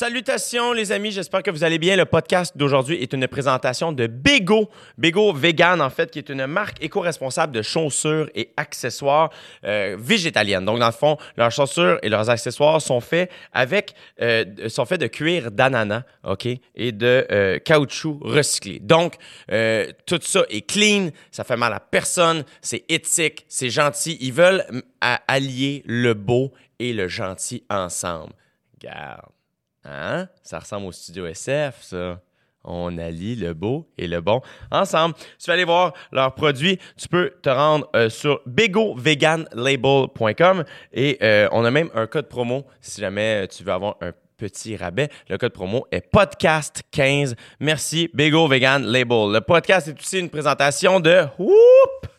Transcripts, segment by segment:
Salutations les amis, j'espère que vous allez bien. Le podcast d'aujourd'hui est une présentation de Bego, Bego Vegan en fait, qui est une marque éco-responsable de chaussures et accessoires euh, végétaliennes. Donc dans le fond, leurs chaussures et leurs accessoires sont faits avec euh, sont faits de cuir d'ananas, ok, et de euh, caoutchouc recyclé. Donc tout ça est clean, ça fait mal à personne, c'est éthique, c'est gentil. Ils veulent allier le beau et le gentil ensemble. Garde. Hein? Ça ressemble au studio SF, ça. On allie le beau et le bon ensemble. Si tu veux aller voir leurs produits, tu peux te rendre euh, sur begoveganlabel.com et euh, on a même un code promo si jamais tu veux avoir un petit rabais. Le code promo est podcast15. Merci Vegan Label. Le podcast est aussi une présentation de Whoop!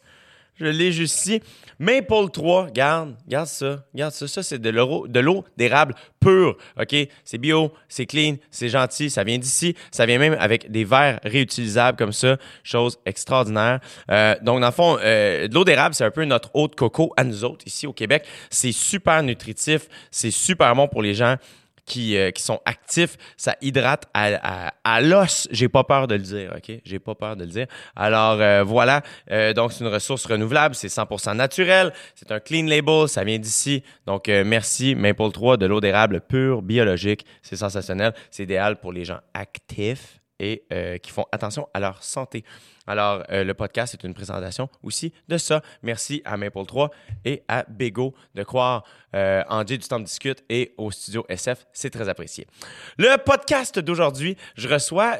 Je l'ai juste ici. Maple 3, garde, garde ça, garde ça. Ça, c'est de l'eau, d'érable pure, OK? C'est bio, c'est clean, c'est gentil, ça vient d'ici. Ça vient même avec des verres réutilisables comme ça, chose extraordinaire. Euh, donc, dans le fond, euh, de l'eau d'érable, c'est un peu notre eau de coco à nous autres ici au Québec. C'est super nutritif, c'est super bon pour les gens qui, euh, qui sont actifs, ça hydrate à, l'os. J'ai pas peur de le dire, OK? J'ai pas peur de le dire. Alors, euh, voilà. Euh, donc, c'est une ressource renouvelable. C'est 100% naturel. C'est un clean label. Ça vient d'ici. Donc, merci Maple 3 de l'eau d'érable pure, biologique. C'est sensationnel. C'est idéal pour les gens actifs et euh, qui font attention à leur santé. Alors, euh, le podcast est une présentation aussi de ça. Merci à Maple 3 et à Bego de croire euh, en Dieu du temps de discute et au studio SF. C'est très apprécié. Le podcast d'aujourd'hui, je reçois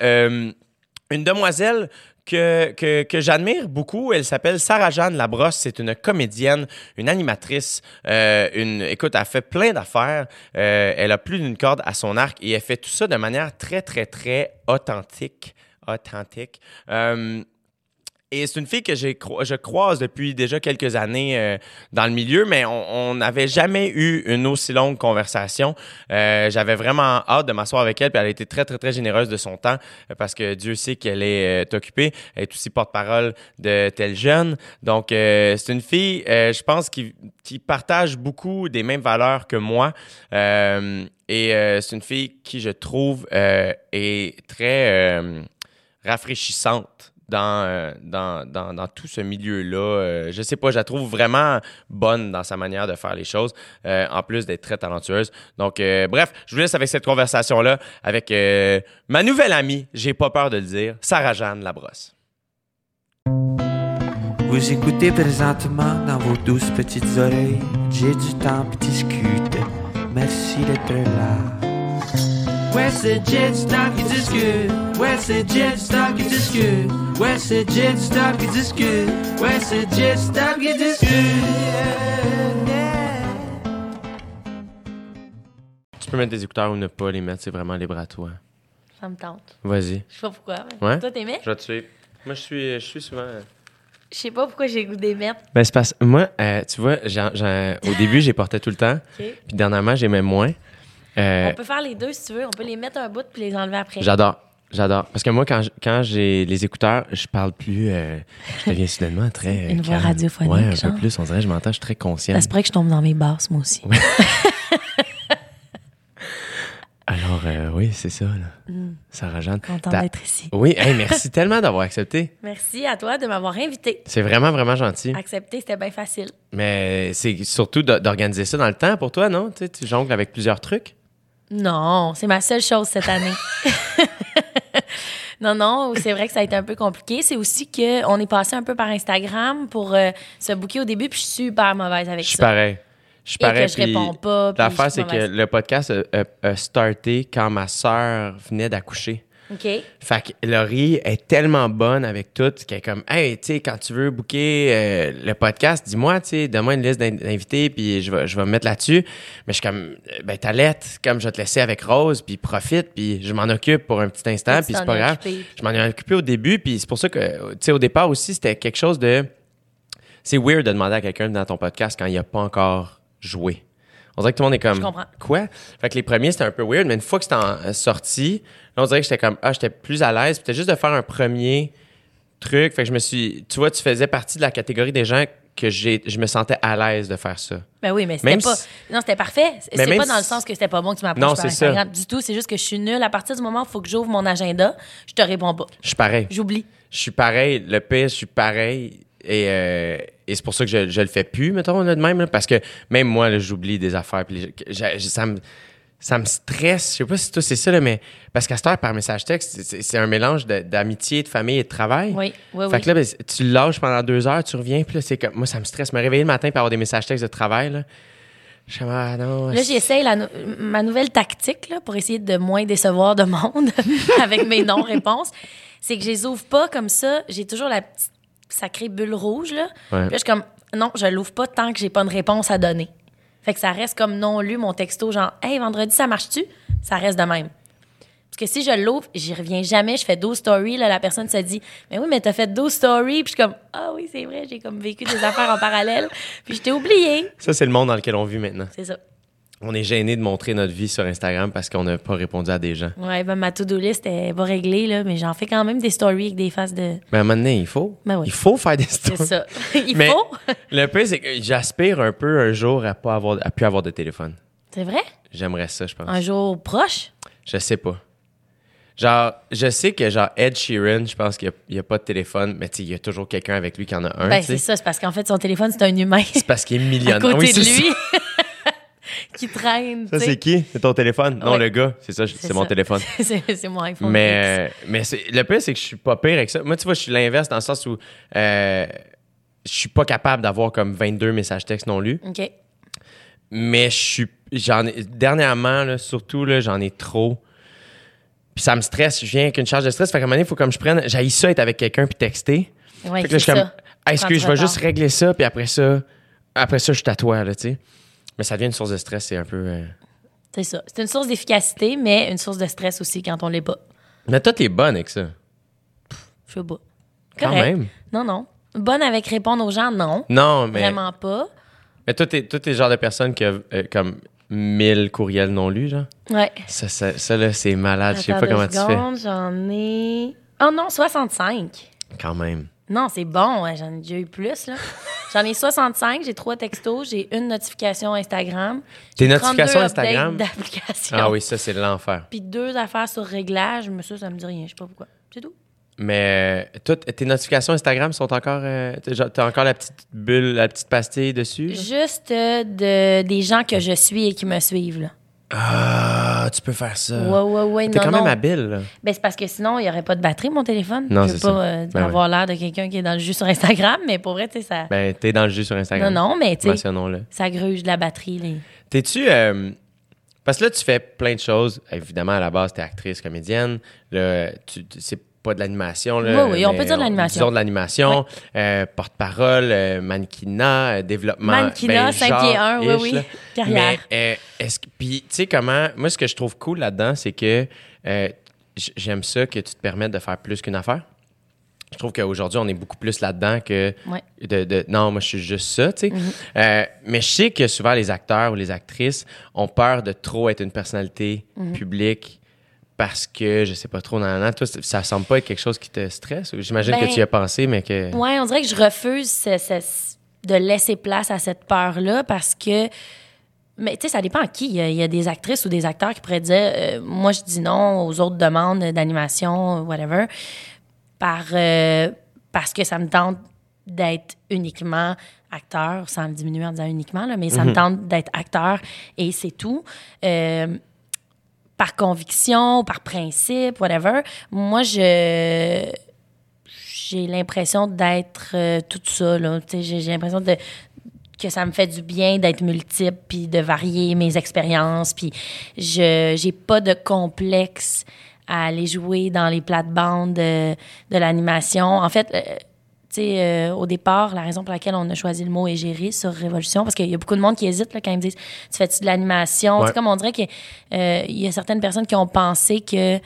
une demoiselle que, que, j'admire beaucoup. Elle s'appelle Sarah-Jeanne Labrosse. C'est une comédienne, une animatrice. Euh, une, écoute, elle fait plein d'affaires. Euh, elle a plus d'une corde à son arc et elle fait tout ça de manière très, très, très authentique. Authentique. Euh, et c'est une fille que cro- je croise depuis déjà quelques années euh, dans le milieu, mais on n'avait jamais eu une aussi longue conversation. Euh, J'avais vraiment hâte de m'asseoir avec elle, puis elle a été très, très, très généreuse de son temps, euh, parce que Dieu sait qu'elle est euh, occupée. Elle est aussi porte-parole de tel jeune. Donc, euh, c'est une fille, je pense, qui, qui partage beaucoup des mêmes valeurs que moi. Et c'est une fille qui, je trouve, est très rafraîchissante dans, euh, dans, dans, dans tout ce milieu-là. Euh, je sais pas, je la trouve vraiment bonne dans sa manière de faire les choses, euh, en plus d'être très talentueuse. Donc, bref, je vous laisse avec cette conversation-là avec ma nouvelle amie, j'ai pas peur de le dire, Sarah-Jeanne Labrosse. Vous écoutez présentement dans vos douces petites oreilles. J'ai du temps pour discuter. Merci d'être là. Ouais, c'est Jet Stock qui discute. Ouais, c'est Jet Stock qui discute. Ouais, c'est Jet Stock qui discute. Ouais, c'est Jet Stock qui discute. Tu peux mettre des écouteurs ou ne pas les mettre, c'est vraiment libre à toi. Ça me tente. Vas-y. Je sais pas pourquoi. mais Ouais? Toi, t'aimais? Je vais te suivre. Moi, je suis, je suis souvent. Je sais pas pourquoi j'ai le goût des mettre. Ben, c'est parce moi, euh, tu vois, j'en- j'en- au début, j'ai porté tout le temps. OK. Puis dernièrement, j'aimais moins. Euh, On peut faire les deux si tu veux. On peut les mettre un bout puis les enlever après. J'adore. J'adore. Parce que moi, quand, quand j'ai les écouteurs, je parle plus. euh, je deviens soudainement très. Une voix calme. radiophonique, Ouais, un genre. peu plus. On dirait que je m'entends, je suis très conscient. Ça se pourrait que je tombe dans mes basses, moi aussi. Alors, euh, oui, c'est ça. Là. Sarah Jeanne. Content d'être ici. Oui, hey, merci tellement d'avoir accepté. Merci à toi de m'avoir invité. C'est vraiment, vraiment gentil. Accepter, c'était bien facile. Mais c'est surtout d'o- d'organiser ça dans le temps pour toi, non? Tu, sais, tu jongles avec plusieurs trucs. Non, c'est ma seule chose cette année. non, non, c'est vrai que ça a été un peu compliqué. C'est aussi que on est passé un peu par Instagram pour euh, se booker au début, puis je suis super mauvaise avec Je suis ça. pareil. Je suis Et pareil. que je réponds pas. L'affaire, c'est que le podcast a, a- a starté quand ma sœur venait d'accoucher. OK. Fait que Laurie est tellement bonne avec tout qu'elle est comme Hey, tu sais, quand tu veux booker euh, le podcast, dis-moi, tu sais, donne-moi une liste d'in- d'invités, puis je vais, je vais me mettre là-dessus. Mais je suis comme euh, Ben, ta lettre, comme je vais te laisser avec Rose, puis profite, puis je m'en occupe pour un petit instant, puis c'est pas grave. occupé. Je m'en ai occupé au début, puis c'est pour ça que, tu sais, au départ aussi, c'était quelque chose de. C'est weird de demander à quelqu'un dans ton podcast quand il a pas encore joué. On dirait que tout le monde est comme. Je comprends. Quoi? Fait que les premiers, c'était un peu weird, mais une fois que c'était euh, sorti, là, on dirait que j'étais comme, ah, j'étais plus à l'aise. Puis C'était juste de faire un premier truc. Fait que je me suis. Tu vois, tu faisais partie de la catégorie des gens que j'ai, je me sentais à l'aise de faire ça. Ben oui, mais c'était Même pas. si- Non, c'était parfait. C'est pas dans le sens que c'était pas bon que tu m'approches Non, par c'est ça. Instagram du tout. C'est juste que je suis nulle. À partir du moment où il faut que j'ouvre mon agenda, je te réponds pas. Je suis pareil. J'oublie. Je suis pareil. Le pire, je suis pareil. Et, euh, et c'est pour ça que je, je le fais plus, mettons, là, de même. là, parce que même moi, là, j'oublie des affaires. Puis les- ça, me, ça me stresse. Je sais pas si toi, c'est ça, là, mais parce qu'à cette heure, par message texte, c'est- un mélange de- d'amitié, de famille et de travail. Oui, oui, Fait oui. que là, ben, tu lâches pendant deux heures, tu reviens, puis là, c'est comme. Moi, ça me stresse. Me réveiller le matin pour avoir des messages textes de travail, là. Je ah non. Là, j'essaye la ma nouvelle tactique là, pour essayer de moins décevoir de monde avec mes non-réponses. C'est que je les ouvre pas comme ça. J'ai toujours la petite sacrée bulle rouge. Là. Puis là, je suis comme, non, je l'ouvre pas tant que j'ai pas de réponse à donner. Fait que ça reste comme non lu, mon texto, genre, hey, vendredi, ça marche-tu? Ça reste de même. Parce que si je l'ouvre, j'y reviens jamais. Je fais 12 stories. Là, la personne se dit, mais oui, mais t'as fait 12 stories. Puis je suis comme, ah oui, c'est vrai, j'ai comme vécu des affaires en parallèle. Puis je t'ai oublié. Ça, c'est le monde dans lequel on vit maintenant. C'est ça. On est gêné de montrer notre vie sur Instagram parce qu'on n'a pas répondu à des gens. Ouais, ben ma to-do list est pas réglée, là, mais j'en fais quand même des stories avec des faces de. Mais à un moment donné, il faut. Ben oui. Il faut faire des C'est stories. ça. Il Mais faut. le pire, c'est que j'aspire un peu un jour à pas avoir, à plus avoir de téléphone. C'est vrai? J'aimerais ça, je pense. Un jour proche? Je sais pas. Genre, je sais que genre Ed Sheeran, je pense qu'il n'y a, pas de téléphone, mais il y a toujours quelqu'un avec lui qui en a un. ben, c'est ça. C'est parce qu'en fait, son téléphone, c'est un humain C'est parce qu'il est à millionnaire. côté Oui, de c'est lui. qui traîne. Ça, c'est qui? C'est ton téléphone? Non, Ouais. le gars. C'est ça, c'est mon téléphone. c'est mon iPhone. Mais, mais le pire, c'est que je suis pas pire avec ça. Moi, tu vois, je suis l'inverse dans le sens où euh, je suis pas capable d'avoir comme 22 messages textes non lus. OK. Mais je suis. J'en ai, dernièrement, là, surtout, là, j'en ai trop. Puis ça me stresse. Je viens avec une charge de stress. Fait qu'à un moment donné, il faut comme je prenne. J'ai ça être avec quelqu'un puis texter. Ouais, fait que là, je suis comme. Hey, excuse, je vais juste régler ça. Puis après ça, après ça, je suis à toi, là, tu sais. Mais ça devient une source de stress. C'est un peu. euh, C'est ça. C'est une source d'efficacité, mais une source de stress aussi quand on l'est pas. Mais toi, t'es bonne avec ça. Je sais pas. Quand Correct. même. Non, non. Bonne avec répondre aux gens, non. Non, mais. Vraiment pas. Mais toi, t'es, toi, t'es le genre de personne qui a euh, comme 1000 courriels non lus, genre? Ouais. Ça, ça, ça, là, c'est malade. Je sais Attends pas deux comment tu fais. secondes, J'en ai. Oh non, 65. Quand même. Non, c'est bon, ouais, j'en ai déjà eu plus. là. J'en ai 65, j'ai trois textos, j'ai une notification Instagram. Tes notifications 32 Instagram? Ah oui, ça, c'est l'enfer. Puis deux affaires sur réglage, mais ça, ça me dit rien, je sais pas pourquoi. C'est tout. Mais euh, toutes tes notifications Instagram sont encore. euh, t'as encore la petite bulle, la petite pastille dessus? là? Juste euh, de, des gens que je suis et qui me suivent. Là. Ah, tu peux faire ça. Ouais, ouais, ouais. T'es quand non. même habile, là. Ben, c'est parce que sinon, il n'y aurait pas de batterie, mon téléphone. Non, je veux c'est pas ça. euh, Ben avoir l'air de quelqu'un qui est dans le jus sur Instagram, mais pour vrai, tu sais, ça. Ben, t'es dans le jus sur Instagram. non, non, mais tu sais, Mentionnons-le. ça gruge de la batterie. les- T'es-tu. euh, parce que là, tu fais plein de choses. Évidemment, à la base, t'es actrice, comédienne. Là, tu, tu- c'est pas de l'animation. Là, Oui, oui, on peut dire de l'animation. Disons de l'animation. euh, porte-parole, euh, mannequinat, euh, développement. Mannequinat, ben, 5 pieds 1, oui, oui. là. Carrière. Mais, euh, est-ce que. Puis, tu sais, comment. Moi, ce que je trouve cool là-dedans, c'est que j'aime ça que tu te permettes de faire plus qu'une affaire. Je trouve qu'aujourd'hui, on est beaucoup plus là-dedans que de, de- non, moi, je suis juste ça, tu sais. Euh, mais je sais que souvent, les acteurs ou les actrices ont peur de trop être une personnalité publique parce que, je sais pas trop, nan. toi, ça semble pas être quelque chose qui te stresse? J'imagine Ben, que tu y as pensé, mais que. Ouais, on dirait que je refuse ce- ce- de laisser place à cette peur-là parce que. Mais tu sais, ça dépend à qui. Il y, a, il y a des actrices ou des acteurs qui pourraient dire euh, Moi, je dis non aux autres demandes d'animation, whatever, par, euh, parce que ça me tente d'être uniquement acteur, sans le diminuer en disant uniquement, là, mais ça me tente d'être acteur et c'est tout. Euh, par conviction, par principe, whatever. Moi, je j'ai l'impression d'être euh, tout ça. J'ai, l'impression de, que ça me fait du bien d'être multiple, puis de varier mes expériences. Puis je j'ai pas de complexe à aller jouer dans les plates-bandes de, de l'animation. En fait, euh, tu sais, euh, au départ, la raison pour laquelle on a choisi le mot égérie sur Révolution, parce qu'il y a beaucoup de monde qui hésite là, quand ils me disent Tu fais-tu de l'animation? Tu Ouais. sais, Comme on dirait qu'il y a certaines personnes qui ont pensé que euh,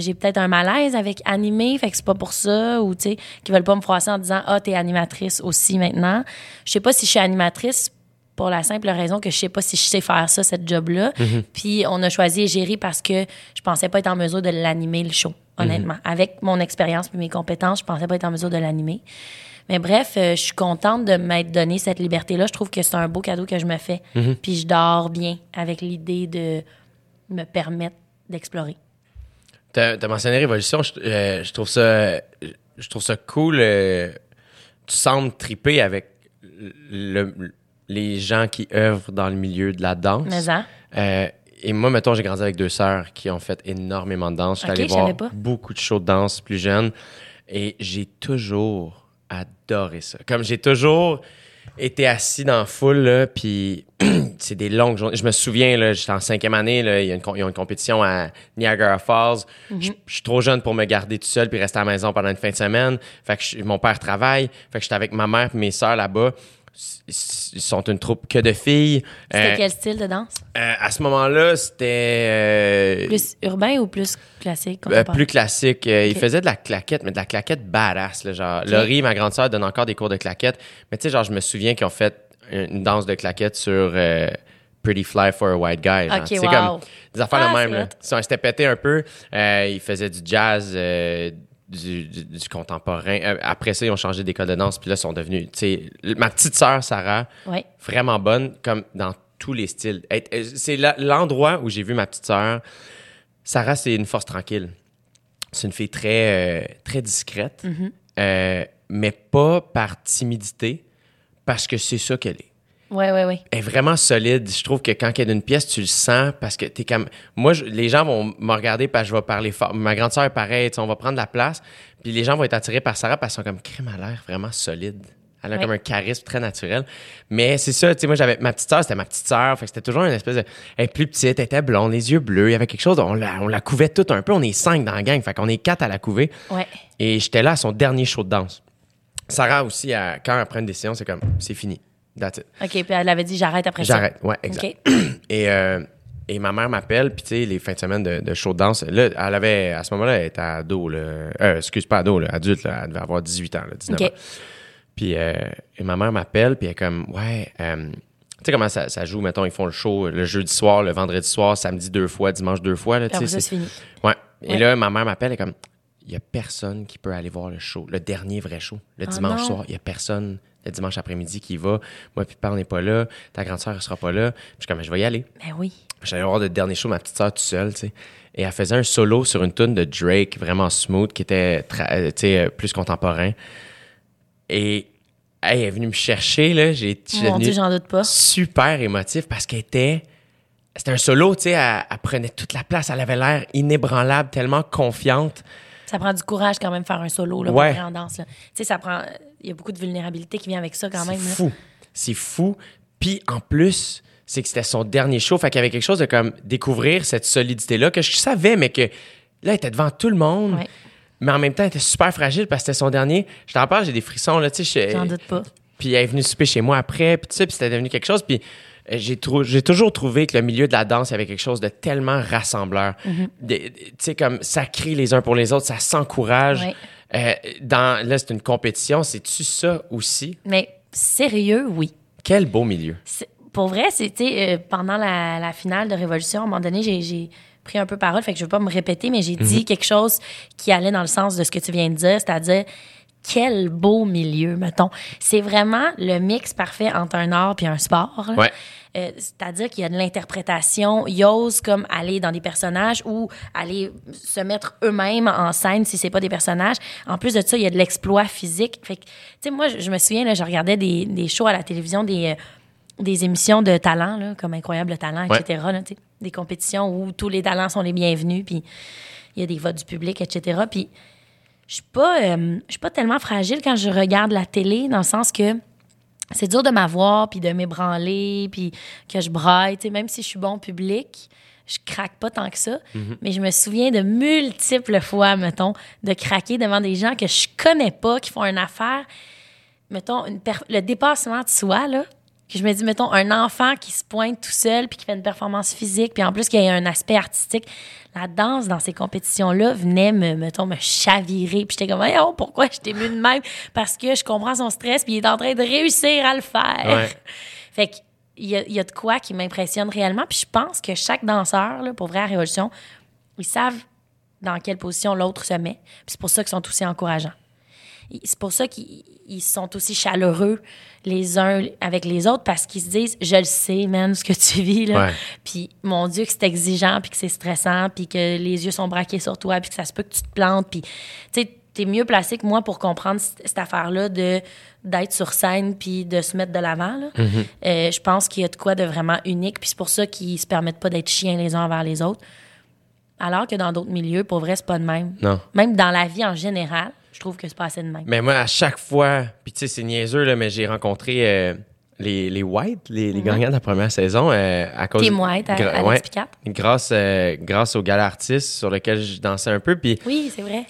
j'ai peut-être un malaise avec animer, fait que c'est pas pour ça, ou tu sais, qui veulent pas me froisser en disant Ah, t'es animatrice aussi maintenant. Je sais pas si je suis animatrice pour la simple raison que je sais pas si je sais faire ça, cette job-là. Puis on a choisi Égérie parce que je pensais pas être en mesure de l'animer, le show, honnêtement. Avec mon expérience et mes compétences, je pensais pas être en mesure de l'animer. Mais bref, euh, je suis contente de m'être donné cette liberté-là. Je trouve que c'est un beau cadeau que je me fais. Mm-hmm. Puis je dors bien avec l'idée de me permettre d'explorer. T'as as mentionné Révolution, je, euh, je trouve ça je trouve ça cool. euh, tu sembles triper avec le- les gens qui œuvrent dans le milieu de la danse. Mais hein? Et moi, mettons, j'ai grandi avec deux sœurs qui ont fait énormément de danse. Je suis Ok, allé voir pas. beaucoup de shows de danse plus jeunes. Et j'ai toujours adoré ça. Comme j'ai toujours été assis dans la foule, là, puis c'est des longues journées. Je me souviens, là, j'étais en cinquième année, là, il y a une, com- ils ont une compétition à Niagara Falls. Mhm. Je je suis trop jeune pour me garder tout seul puis rester à la maison pendant une fin de semaine. Fait que je- mon père travaille. Fait que j'étais avec ma mère et mes sœurs là-bas. Ils sont une troupe que de filles. C'était Euh, quel style de danse? euh, à ce moment-là, c'était euh, Plus urbain ou plus classique? plus classique. Il Ok. faisait de la claquette, mais de la claquette badass. Là, genre, Laurie, ma grande sœur, donne encore des cours de claquette. Mais tu sais, genre, je me souviens qu'ils ont fait une danse de claquette sur Pretty Fly for a White Guy. genre. Ok, C'est wow. comme des affaires Ah, de même. Là. Ils ils s'étaient pétés un peu. Ils faisaient du jazz, du, du- du contemporain. Euh, après ça, ils ont changé d'école de danse. Puis là, ils sont devenus... Tu sais, ma petite sœur, Sarah, Ouais. vraiment bonne, comme dans tous les styles. C'est l'endroit où j'ai vu ma petite sœur. Sarah, c'est une force tranquille. C'est une fille très, euh, très discrète, Mm-hmm. euh, mais pas par timidité, parce que c'est ça qu'elle est. Ouais, ouais, ouais. Elle est vraiment solide. Je trouve que quand elle est d'une pièce, tu le sens parce que t'es comme. Moi, je- les gens vont me regarder parce que je vais parler fort. Ma grande sœur est pareille, on va prendre la place. Puis les gens vont être attirés par Sarah parce qu'elle sont comme crème à l'air vraiment solide. Elle a Ouais. comme un charisme très naturel. Mais c'est ça, tu sais, moi, j'avais ma petite sœur, c'était ma petite sœur. Fait que c'était toujours une espèce de. Elle est plus petite, elle était blonde, les yeux bleus. Il y avait quelque chose, on la, on la couvait tout un peu. On est cinq dans la gang. Fait qu'on est quatre à la couver. Ouais. Et j'étais là à son dernier show de danse. Sarah aussi, elle- quand elle prend une décision, c'est comme, c'est fini. That's it. OK, puis elle avait dit j'arrête après ça. J'arrête, ouais, exact. OK. Et, euh, et ma mère m'appelle, puis tu sais, les fins de semaine de, de show de danse, là, elle avait, à ce moment-là, elle était ado, là. Euh, excuse, pas ado, là, adulte, là, elle devait avoir 18 ans, là, 19 OK. ans. Puis euh, et ma mère m'appelle, puis elle est comme, ouais, euh, tu sais comment ça, ça joue, mettons, ils font le show le jeudi soir, le vendredi soir, samedi deux fois, dimanche deux fois, là, tu Après sais. c'est fini. Ouais. Et Ouais. là, ma mère m'appelle, elle est comme, il y a personne qui peut aller voir le show, le dernier vrai show, le Ah dimanche non. soir. Il y a personne le dimanche après-midi qui va. Moi, puis on n'est pas là. Ta grande sœur, elle sera pas là. Puis je suis comme, je vais y aller. Ben oui. J'allais voir le dernier show, ma petite sœur, tout seul, tu sais. Et elle faisait un solo sur une tune de Drake, vraiment smooth, qui était, euh, euh, plus contemporain. Et elle est venue me chercher, là. J'ai, Mon Dieu, devenu j'en doute pas. super émotif parce qu'elle était. C'était un solo, tu sais, elle, elle prenait toute la place. Elle avait l'air inébranlable, tellement confiante. Ça prend du courage quand même faire un solo là, Ouais. en danse. Tu sais, ça prend. Il y a beaucoup de vulnérabilité qui vient avec ça quand C'est même. là. fou. C'est fou. Puis en plus, c'est que c'était son dernier show. Fait qu'il y avait quelque chose de comme découvrir cette solidité-là que je savais, mais que là, elle était devant tout le monde. Ouais. Mais en même temps, elle était super fragile parce que c'était son dernier. Je t'en parle, j'ai des frissons, là, tu sais. je- J'en doute pas. Puis elle est venue souper chez moi après, puis tout ça, puis c'était devenu quelque chose. Puis j'ai, trou- j'ai toujours trouvé que le milieu de la danse, avait quelque chose de tellement rassembleur. De- Tu sais, comme ça crie les uns pour les autres, ça s'encourage. Ouais. Euh, dans, là, c'est une compétition. C'est-tu ça aussi? Mais sérieux, oui. Quel beau milieu. Pour vrai, c'était euh, pendant la, la finale de Révolution, à un moment donné, j'ai- pris un peu parole, fait que je veux pas me répéter, mais j'ai dit quelque chose qui allait dans le sens de ce que tu viens de dire, c'est-à-dire quel beau milieu, mettons. C'est vraiment le mix parfait entre un art puis un sport. Ouais. Euh, c'est-à-dire qu'il y a de l'interprétation, ils osent comme aller dans des personnages ou aller se mettre eux-mêmes en scène si c'est pas des personnages. En plus de ça, il y a de l'exploit physique. Fait tu sais, moi, je je me souviens, là, je regardais des, des shows à la télévision, des, euh, des émissions de talent, là, comme Incroyable Talent, Ouais. etc. là, des compétitions où tous les talents sont les bienvenus, puis il y a des votes du public, etc. Puis je suis pas, euh, je suis pas tellement fragile quand je regarde la télé, dans le sens que c'est dur de m'avoir, puis de m'ébranler, puis que je braille. Même si je suis bon public, je craque pas tant que ça. Mais je me souviens de multiples fois, mettons, de craquer devant des gens que je connais pas, qui font une affaire, mettons, une le dépassement de soi, là. Que je me dis, mettons, un enfant qui se pointe tout seul, puis qui fait une performance physique, puis en plus qu'il y a un aspect artistique. La danse dans ces compétitions-là venait me, mettons, me chavirer. Puis j'étais comme, oh, pourquoi je t'ai mis de même? Parce que je comprends son stress, puis il est en train de réussir à le faire. Ouais. Fait que il y a, il y a de quoi qui m'impressionne réellement. Puis je pense que chaque danseur, là, pour vrai, à Révolution, ils savent dans quelle position l'autre se met. Puis c'est pour ça qu'ils sont aussi encourageants. c'est pour ça qu'ils ils sont aussi chaleureux les uns avec les autres parce qu'ils se disent je le sais man ce que tu vis là Ouais. puis mon dieu que c'est exigeant puis que c'est stressant puis que les yeux sont braqués sur toi puis que ça se peut que tu te plantes puis tu sais t'es mieux placé que moi pour comprendre cette affaire là de d'être sur scène puis de se mettre de l'avant. Mm-hmm. Euh, je pense qu'il y a de quoi de vraiment unique puis c'est pour ça qu'ils se permettent pas d'être chiens les uns envers les autres alors que dans d'autres milieux pour vrai c'est pas de même Non. même dans la vie en général je trouve que c'est pas assez de même. Mais moi, à chaque fois, puis tu sais, c'est niaiseux, là, mais j'ai rencontré euh, les, les White, les, les gagnants de la première saison, euh, à cause... Team White, à- Alex ouais, grâce, euh, grâce au gala artiste sur lequel je dansais un peu, puis... oui c'est vrai.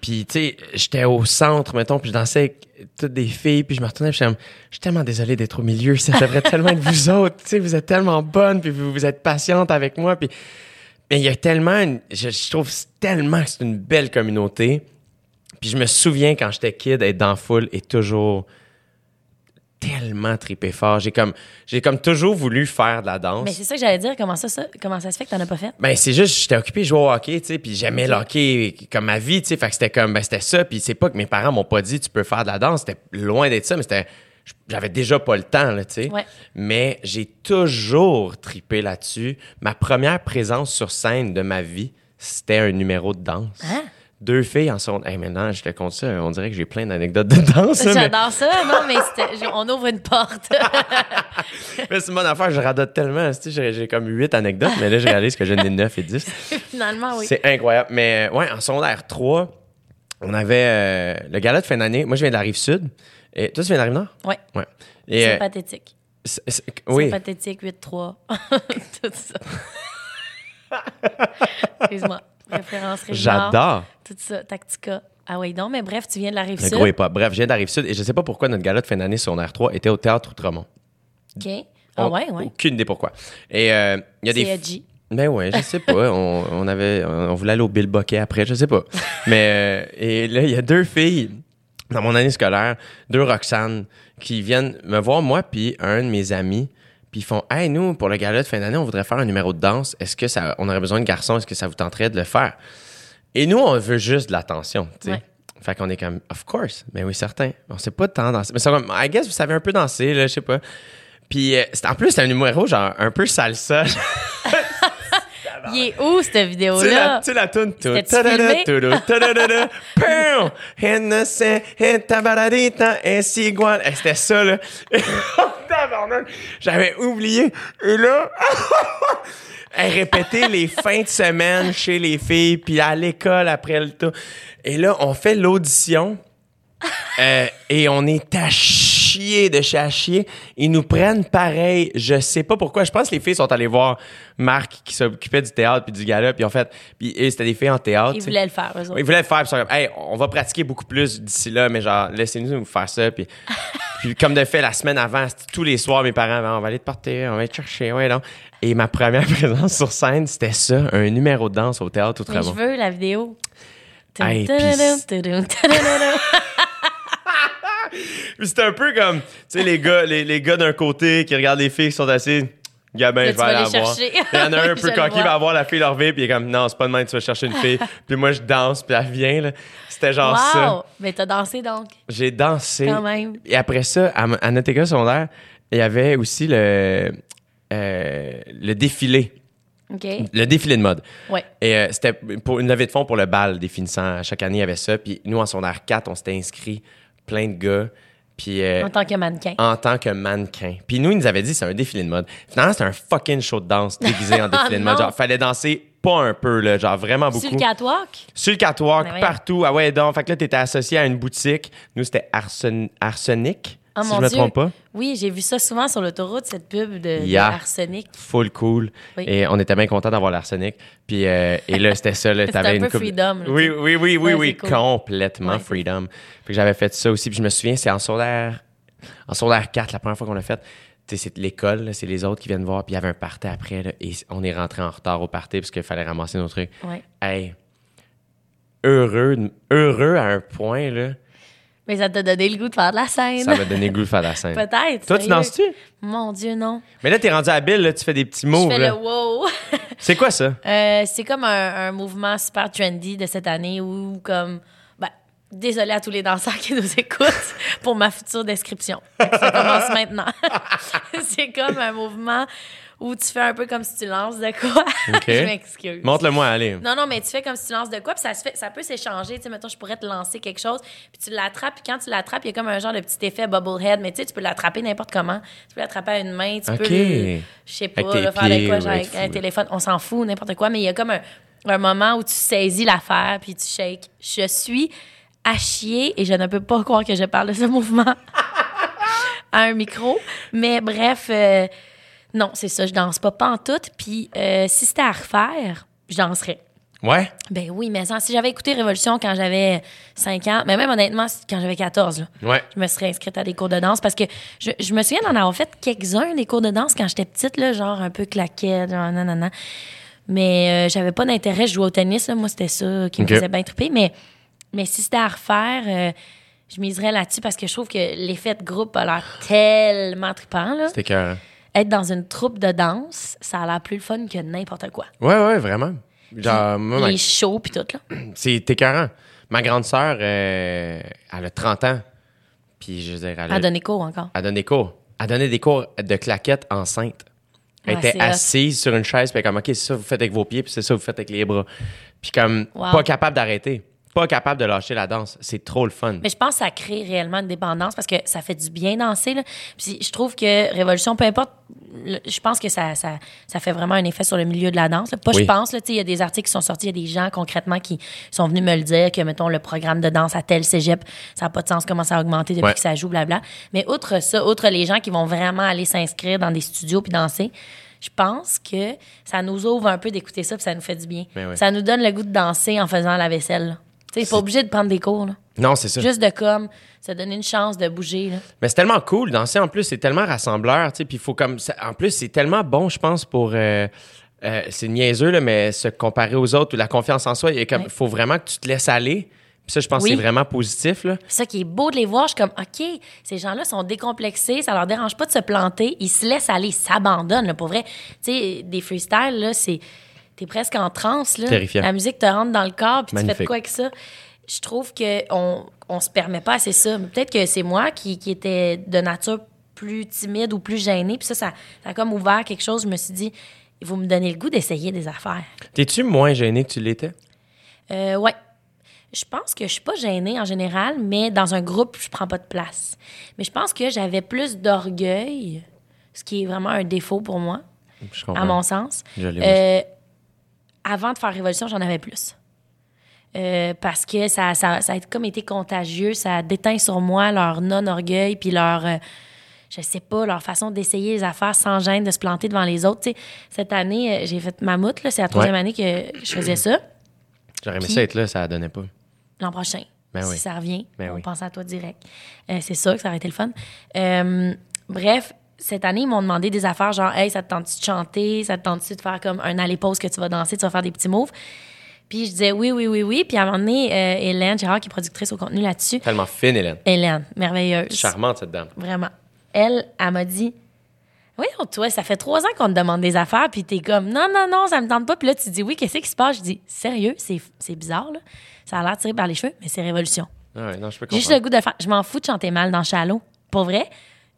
Puis, tu sais, j'étais au centre, mettons, puis je dansais avec toutes des filles, puis je me retournais, puis je suis tellement désolé d'être au milieu, ça devrait tellement être vous autres, tu sais, vous êtes tellement bonnes, puis vous, vous êtes patientes avec moi, puis... Mais il y a tellement, une- je, je trouve tellement que c'est une belle communauté. Puis je me souviens quand j'étais kid, être dans foule et toujours tellement trippé fort. J'ai comme, j'ai comme toujours voulu faire de la danse. mais c'est ça que j'allais dire comment ça, ça comment ça se fait que t'en as pas fait? Ben, c'est juste, j'étais occupé, je jouais au hockey, tu sais, puis j'aimais le hockey comme ma vie, tu sais, fait que c'était comme, ben, c'était ça, puis c'est pas que mes parents m'ont pas dit, tu peux faire de la danse, c'était loin d'être ça, mais c'était, j'avais déjà pas le temps, là, tu sais. Ouais. Mais j'ai toujours tripé là-dessus. Ma première présence sur scène de ma vie, c'était un numéro de danse. Hein? Deux filles en sont. Hey, maintenant, je te compte ça, on dirait que j'ai plein d'anecdotes de danse. mais- J'adore ça. Non, mais on ouvre une porte. Mais c'est bonne affaire, je radote tellement. tu sais, J'ai comme huit anecdotes, mais là, je réalise que j'en ai neuf et dix. Finalement, oui. C'est incroyable. Mais ouais, en secondaire 3, on avait euh, le gala de fin d'année. Moi, je viens de la rive sud. Et toi, tu viens de la rive nord? Ouais. Ouais. C'est euh, pathétique. C'est oui. pathétique, 8-3. Tout ça. Excuse-moi. Référence. J'adore. Tout ça. Tactica. Ah oui, non, mais bref, tu viens de la rive Le sud. gros hip hop. Bref, je viens de la rive sud et je sais pas pourquoi notre gala de fin d'année secondaire 3 était au théâtre Outremont. OK. Ah On- ouais, ouais. Aucune idée pourquoi. Et euh, il y a C'est des. edgy. Ben ouais, je sais pas. on, on avait, on voulait aller au Bill Bucket après, je sais pas. Mais euh, et là, il y a deux filles dans mon année scolaire, deux Roxane, qui viennent me voir moi puis un de mes amis, puis ils font, hey nous pour le gala de fin d'année, on voudrait faire un numéro de danse. Est-ce que ça, on aurait besoin de garçons? Est-ce que ça vous tenterait de le faire Et nous, on veut juste de l'attention, tu sais. Ouais. Fait qu'on est comme, of course, ben oui certain. On sait pas tant danser, mais c'est comme, I guess vous savez un peu danser là, je sais pas. Puis euh, en plus c'est un numéro genre un peu salsa. Il est où, cette la, vidéo-là? tu sais, la toune. innocent, es igual. Eh, C'était ça, là. Tabarnak, J'avais oublié. Et là, elle répétait les fins de semaine chez les filles, puis à l'école après le tout. Et là, on fait l'audition. Euh, et on est à chier de chez à chier. Ils nous prennent pareil. Je sais pas pourquoi. Je pense que les filles sont allées voir Marc qui s'occupait du théâtre puis du gala. Puis en fait, puis c'était des filles en théâtre. Ils voulaient le faire, eux autres. Ils voulaient le faire. Puis ils sont comme, hey, on va pratiquer beaucoup plus d'ici là, mais genre, laissez-nous nous faire ça. Puis, puis comme de fait, la semaine avant, tous les soirs, mes parents, avaient, on va aller te porter, on va aller te chercher, ouais, non. Et ma première présence sur scène, c'était ça, un numéro de danse au théâtre Mais je Outremont. veux la vidéo. Hey, puis- c'était un peu comme, tu sais, les gars, les, les gars d'un côté qui regardent les filles qui sont assis. Gabin, Là, je vais aller la voir. chercher. Il y en a un un peu le coquille, va voir la fille leur vie, puis il est comme, non, c'est pas de même, tu vas chercher une fille. puis moi, je danse, puis elle vient, là. C'était genre ça. Mais t'as dansé donc, J'ai dansé. quand même. Et après ça, à, notre école secondaire, il y avait aussi le, euh, le défilé. Le défilé de mode. Ouais. Et euh, c'était pour une levée de fonds pour le bal définissant. Chaque année, il y avait ça. Puis nous, en secondaire 4, on s'était inscrits, plein de gars. Puis euh, En tant que mannequin. en tant que mannequin. Puis nous, ils nous avaient dit c'est un défilé de mode. Finalement, c'était un fucking show de danse déguisé en défilé de mode. Genre, fallait danser pas un peu, là, genre vraiment beaucoup. Sur le catwalk? Sur le catwalk, Ben partout. Ah ouais, donc, fait que là, t'étais associé à une boutique. Nous, c'était Arsen- Arsenic, Oh si mon je me Dieu. trompe pas. Oui, j'ai vu ça souvent sur l'autoroute, cette pub de, de Yeah. arsenic. Full cool. Oui. Et on était bien contents d'avoir l'arsenic. Puis, euh, et là, c'était ça. C'était un une peu coupe- freedom, là, Oui, oui, oui, oui, Ouais, oui, cool. complètement Ouais, freedom. Que j'avais fait ça aussi. Puis je me souviens, c'est en secondaire, en secondaire 4, la première fois qu'on l'a fait. C'est l'école, c'est les autres qui viennent voir. Puis il y avait un party après. là, et on est rentré en retard au party parce qu'il fallait ramasser nos trucs. Ouais. Hey, heureux, heureux à un point, là. Mais ça t'a donné le goût de faire de la scène. Ça m'a donné le goût de faire de la scène. Peut-être. Toi, tu danses-tu? Mon Dieu, non. Mais là, t'es rendu habile, là, tu fais des petits Je mots. fais là. le wow. C'est quoi ça? Euh, c'est comme un, un mouvement super trendy de cette année où, comme, ben, Désolée à tous les danseurs qui nous écoutent pour ma future description. Ça commence maintenant. c'est comme un mouvement où tu fais un peu comme si tu lances de quoi. Je m'excuse. Montre-le-moi, allez. Non, non, mais tu fais comme si tu lances de quoi, puis ça, se fait, ça peut s'échanger. Tu sais, mettons, je pourrais te lancer quelque chose, puis tu l'attrapes, puis quand tu l'attrapes, il y a comme un genre de petit effet bubblehead, mais tu sais, tu peux l'attraper n'importe comment. Tu peux l'attraper à une main, tu OK. peux, le- je sais pas, Avec là, faire pieds, quoi, genre avec un téléphone, on s'en fout, n'importe quoi, mais il y a comme un, un moment où tu saisis l'affaire, puis tu shakes. Je suis à chier et je ne peux pas croire que je parle de ce mouvement à un micro. Mais bref, euh, non, c'est ça, je danse pas pantoute. Puis euh, si c'était à refaire, je danserais. Ouais? Ben oui, mais si j'avais écouté Révolution quand j'avais 5 ans, mais même honnêtement, quand j'avais 14, là, Ouais. je me serais inscrite à des cours de danse parce que je, je me souviens d'en avoir fait quelques-uns des cours de danse quand j'étais petite, là, genre un peu claquette, genre nanana. Mais euh, j'avais pas d'intérêt, je jouais au tennis, là, moi c'était ça qui me faisait bien triper. Mais, mais si c'était à refaire, euh, je miserais là-dessus parce que je trouve que l'effet de groupe a l'air tellement trippant. C'était cœur. Être dans une troupe de danse, ça a l'air plus le fun que n'importe quoi. Ouais, ouais, vraiment. Genre, moi, ma- Les shows puis tout, là. c'est écœurant. Ma grande sœur, euh, elle a 30 ans. Puis, je veux dire, elle a, À donner cours encore. elle donne des cours. Elle donnait des cours de claquettes enceinte. Elle était c'est hot. assise sur une chaise, puis elle comme, OK, c'est ça vous faites avec vos pieds, puis c'est ça vous faiêtre avec les bras. Puis comme, Wow. pas capable d'arrêter. Pas capable de lâcher la danse. C'est trop le fun. Mais je pense que ça crée réellement une dépendance parce que ça fait du bien danser. Là. Puis je trouve que Révolution, peu importe, je pense que ça, ça, ça fait vraiment un effet sur le milieu de la danse. là. Pas Oui. je pense, là, tu sais, il y a des articles qui sont sortis, il y a des gens concrètement qui sont venus me le dire que, mettons, le programme de danse à tel cégep, ça n'a pas de sens, comment ça a augmenté depuis Ouais. que ça joue, blabla. Mais outre ça, outre les gens qui vont vraiment aller s'inscrire dans des studios puis danser, je pense que ça nous ouvre un peu d'écouter ça puis ça nous fait du bien. Ben oui. Ça nous donne le goût de danser en faisant la vaisselle. Là. Tu sais, pas obligé de prendre des cours. Là. Non, c'est ça. Juste de comme, ça donne une chance de bouger. Là. Mais c'est tellement cool. Danser, en plus, c'est tellement rassembleur, tu sais. Puis faut comme. ça- En plus, c'est tellement bon, je pense, pour. euh, euh, c'est niaiseux, là, mais se comparer aux autres ou la confiance en soi, il comme- Ouais. faut vraiment que tu te laisses aller. Puis ça, je pense Oui. que c'est vraiment positif, là. C'est ça qui est beau de les voir. Je suis comme, OK, ces gens-là sont décomplexés, ça leur dérange pas de se planter, ils se laissent aller, ils s'abandonnent. là, Pour vrai, tu sais, des freestyles, là, c'est. T'es presque en transe, là. Terrifiant. La musique te rentre dans le corps, puis tu fais de quoi avec ça? Je trouve qu'on on se permet pas assez ça. Peut-être que c'est moi qui, qui était de nature plus timide ou plus gênée. Puis ça, ça, ça a comme ouvert quelque chose. Je me suis dit, vous me donnez le goût d'essayer des affaires. T'es-tu moins gêné que tu l'étais? Euh, ouais. Je pense que je suis pas gênée en général, mais dans un groupe, je prends pas de place. Mais je pense que j'avais plus d'orgueil, ce qui est vraiment un défaut pour moi, Je à mon sens. Je Euh, avant de faire Révolution, j'en avais plus. Euh, parce que ça, ça, ça a comme été contagieux, ça a déteint sur moi leur non-orgueil, puis leur, euh, je sais pas, leur façon d'essayer les affaires sans gêne, de se planter devant les autres. Cette année, euh, j'ai fait Mammouth, c'est la troisième Ouais. année que je faisais ça. J'aurais aimé ça être là, ça donnait pas. L'an prochain. Ben si oui. ça revient, Ben on oui. pense à toi direct. Euh, c'est sûr que ça aurait été le fun. Bref, cette année, ils m'ont demandé des affaires genre, hey, ça te tente-tu de chanter? Ça te tente-tu de faire comme un aller-pause que tu vas danser? Tu vas faire des petits moves? Puis je disais oui, oui, oui, oui. Puis à un moment donné, euh, Hélène Gérard, qui est productrice au contenu là-dessus, Tellement fine, Hélène. Hélène, merveilleuse. Charmante, cette dame. Vraiment. Elle, elle m'a dit Oui, toi, ça fait trois ans qu'on te demande des affaires, puis t'es comme Non, non, non, ça me tente pas. Puis là, tu dis Oui, qu'est-ce qui se passe? Je dis Sérieux, c'est bizarre, là. Ça a l'air tiré par les cheveux, mais c'est révolution. Ah ouais, non, je peux J'ai juste le comprendre. goût de faire. Je m'en fous de chanter mal dans Shallow. Pour vrai,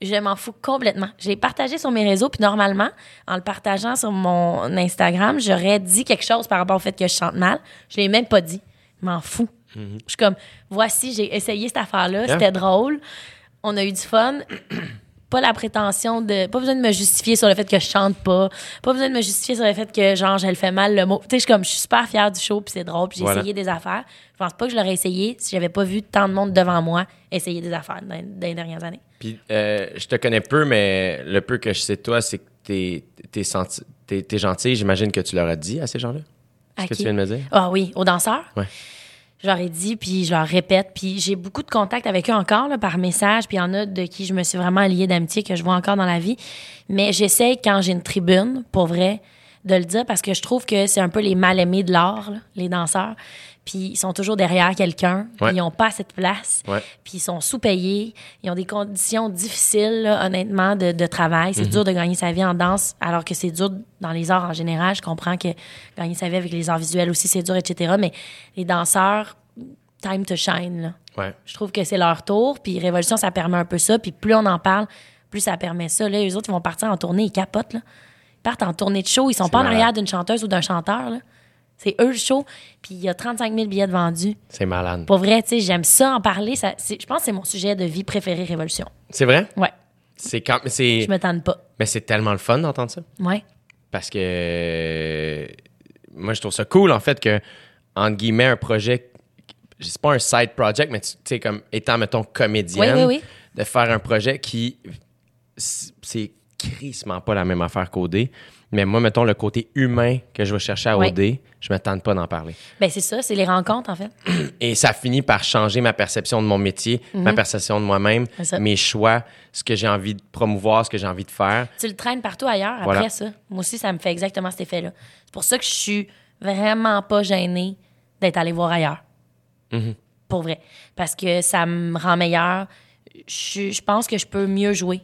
je m'en fous complètement. Je l'ai partagé sur mes réseaux, puis normalement, en le partageant sur mon Instagram, j'aurais dit quelque chose par rapport au fait que je chante mal. Je l'ai même pas dit. Je m'en fous. Je suis comme, voici, j'ai essayé cette affaire-là, Yeah. c'était drôle. On a eu du fun. Pas la prétention de. Pas besoin de me justifier sur le fait que je chante pas. Pas besoin de me justifier sur le fait que, genre, je le fais mal le mot. Tu sais, je suis comme, je suis super fière du show, puis c'est drôle, puis j'ai Voilà. essayé des affaires. Je pense pas que je l'aurais essayé si j'avais pas vu tant de monde devant moi essayer des affaires dans, dans les dernières années. Puis, euh, je te connais peu, mais le peu que je sais de toi, c'est que t'es, t'es, senti- t'es, t'es gentil. J'imagine que tu leur as dit à ces gens-là. À Ce que tu viens de me dire. Ah oui, aux danseurs? Ouais. Je leur ai dit, puis je leur répète. Puis j'ai beaucoup de contacts avec eux encore par message. Puis il y en a de qui je me suis vraiment liée d'amitié, que je vois encore dans la vie. Mais j'essaie, quand j'ai une tribune, pour vrai, de le dire parce que je trouve que c'est un peu les mal-aimés de l'art, les danseurs. Puis ils sont toujours derrière quelqu'un. Ouais. Ils n'ont pas de place. Puis ils sont sous-payés. Ils ont des conditions difficiles, là, honnêtement, de, de travail. C'est dur de gagner sa vie en danse, alors que c'est dur dans les arts en général. Je comprends que gagner sa vie avec les arts visuels aussi, c'est dur, etc. Mais les danseurs, time to shine, là. Ouais. Je trouve que c'est leur tour, puis Révolution, ça permet un peu ça, puis plus on en parle, plus ça permet ça. Là, les autres, ils vont partir en tournée, ils capotent, là. Ils partent en tournée de show, ils sont pas en arrière d'une chanteuse ou d'un chanteur, là. C'est eux le show, puis il y a 35 000 billets de vendus. C'est malade. Pour vrai, tu sais, j'aime ça en parler. Ça, je pense que c'est mon sujet de vie préféré, Révolution. C'est vrai? Ouais, C'est quand je me tente pas. mais c'est tellement le fun d'entendre ça Ouais. parce que moi je trouve ça cool en fait que entre guillemets un projet c'est pas un side project mais tu sais comme étant mettons comédienne Oui, oui, oui. de faire un projet qui c'est crissement pas la même affaire qu'OD mais moi mettons le côté humain que je vais chercher à Ouais. OD je me tente pas d'en parler Ben, c'est ça, c'est les rencontres, en fait. Et ça finit par changer ma perception de mon métier, ma perception de moi-même, Mhm. Mes choix, ce que j'ai envie de promouvoir, ce que j'ai envie de faire. Tu le traînes partout ailleurs après Voilà. ça. Moi aussi, ça me fait exactement cet effet-là. C'est pour ça que je suis vraiment pas gênée d'être allée voir ailleurs. Mhm. Pour vrai. Parce que ça me rend meilleure. Je, je pense que je peux mieux jouer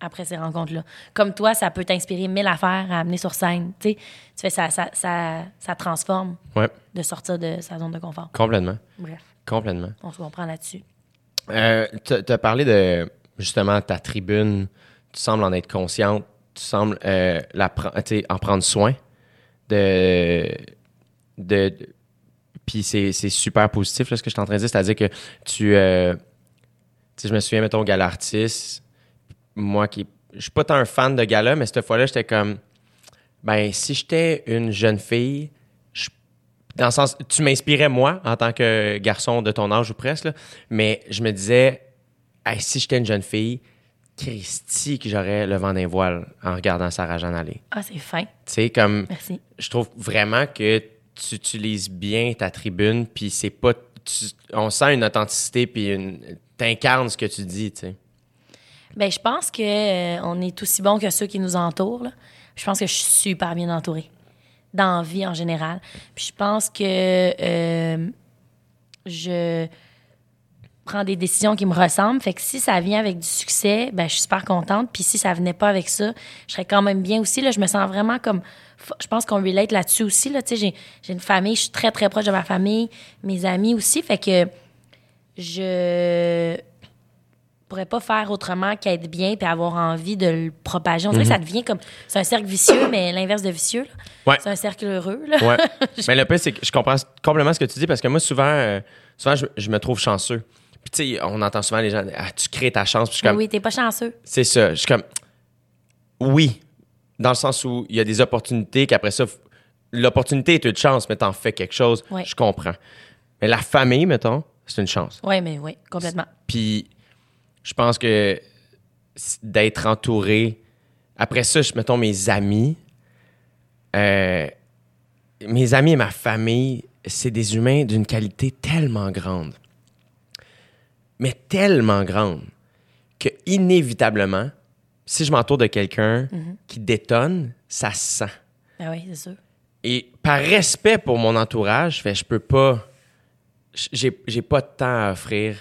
après ces rencontres-là. Comme toi, ça peut t'inspirer mille affaires à amener sur scène. Tu fais ça, ça, ça, ça transforme Ouais, de sortir de sa zone de confort. complètement. Bref, Complètement. on se comprend là-dessus. Euh, tu as parlé de justement ta tribune. Tu sembles en être consciente. Tu sembles euh, la en prendre soin. De. de, de- puis c'est super positif, là, ce que je suis en train de dire. C'est-à-dire que tu. euh, je me souviens, mettons, gala artiste. Moi qui. Je suis pas tant un fan de gala, mais cette fois-là, j'étais comme. Ben, si j'étais une jeune fille, je dans le sens, tu m'inspirais moi en tant que garçon de ton âge ou presque, là, mais je me disais, Hey, si j'étais une jeune fille, Christy, que j'aurais le vent d'un voile en regardant Sarah Jeanne aller. Ah, c'est fin. Tu sais, comme, Merci. je trouve vraiment que tu utilises bien ta tribune, puis c'est pas, tu- on sent une authenticité, puis une, t'incarnes ce que tu dis, tu sais. Ben, je pense que euh, on est aussi bon que ceux qui nous entourent. là. Je pense que je suis super bien entourée dans la vie en général. Puis je pense que euh, je prends des décisions qui me ressemblent. Fait que si ça vient avec du succès, ben je suis super contente. Puis si ça venait pas avec ça, je serais quand même bien aussi. Là, je me sens vraiment comme. Je pense qu'on relate là-dessus aussi. Là. Tu sais, J'ai, j'ai une famille, je suis très, très proche de ma famille, mes amis aussi. Fait que je pourrais pas faire autrement qu'être bien puis avoir envie de le propager. On dirait que ça devient comme. C'est un cercle vicieux, mais l'inverse de vicieux. Ouais. C'est un cercle heureux. Là. Ouais. Mais le pire, c'est que je comprends complètement ce que tu dis parce que moi, souvent, euh, souvent je, je me trouve chanceux. Puis, tu sais, on entend souvent les gens, ah, tu crées ta chance. Puis, je suis comme, oui, t'es pas chanceux. c'est ça. Je suis comme, oui, dans le sens où il y a des opportunités qu'après ça, l'opportunité est une chance, mais t'en fais quelque chose. Ouais. Je comprends. Mais la famille, mettons, c'est une chance. Oui, mais oui, complètement. Puis, je pense que d'être entouré. Après ça, je, mettons mes amis. euh, mes amis et ma famille, c'est des humains d'une qualité tellement grande. Mais tellement grande que, inévitablement, si je m'entoure de quelqu'un qui détonne, ça se sent. Ah oui, c'est sûr. Et par respect pour mon entourage, je fais, je peux pas. J'ai, j'ai pas de temps à offrir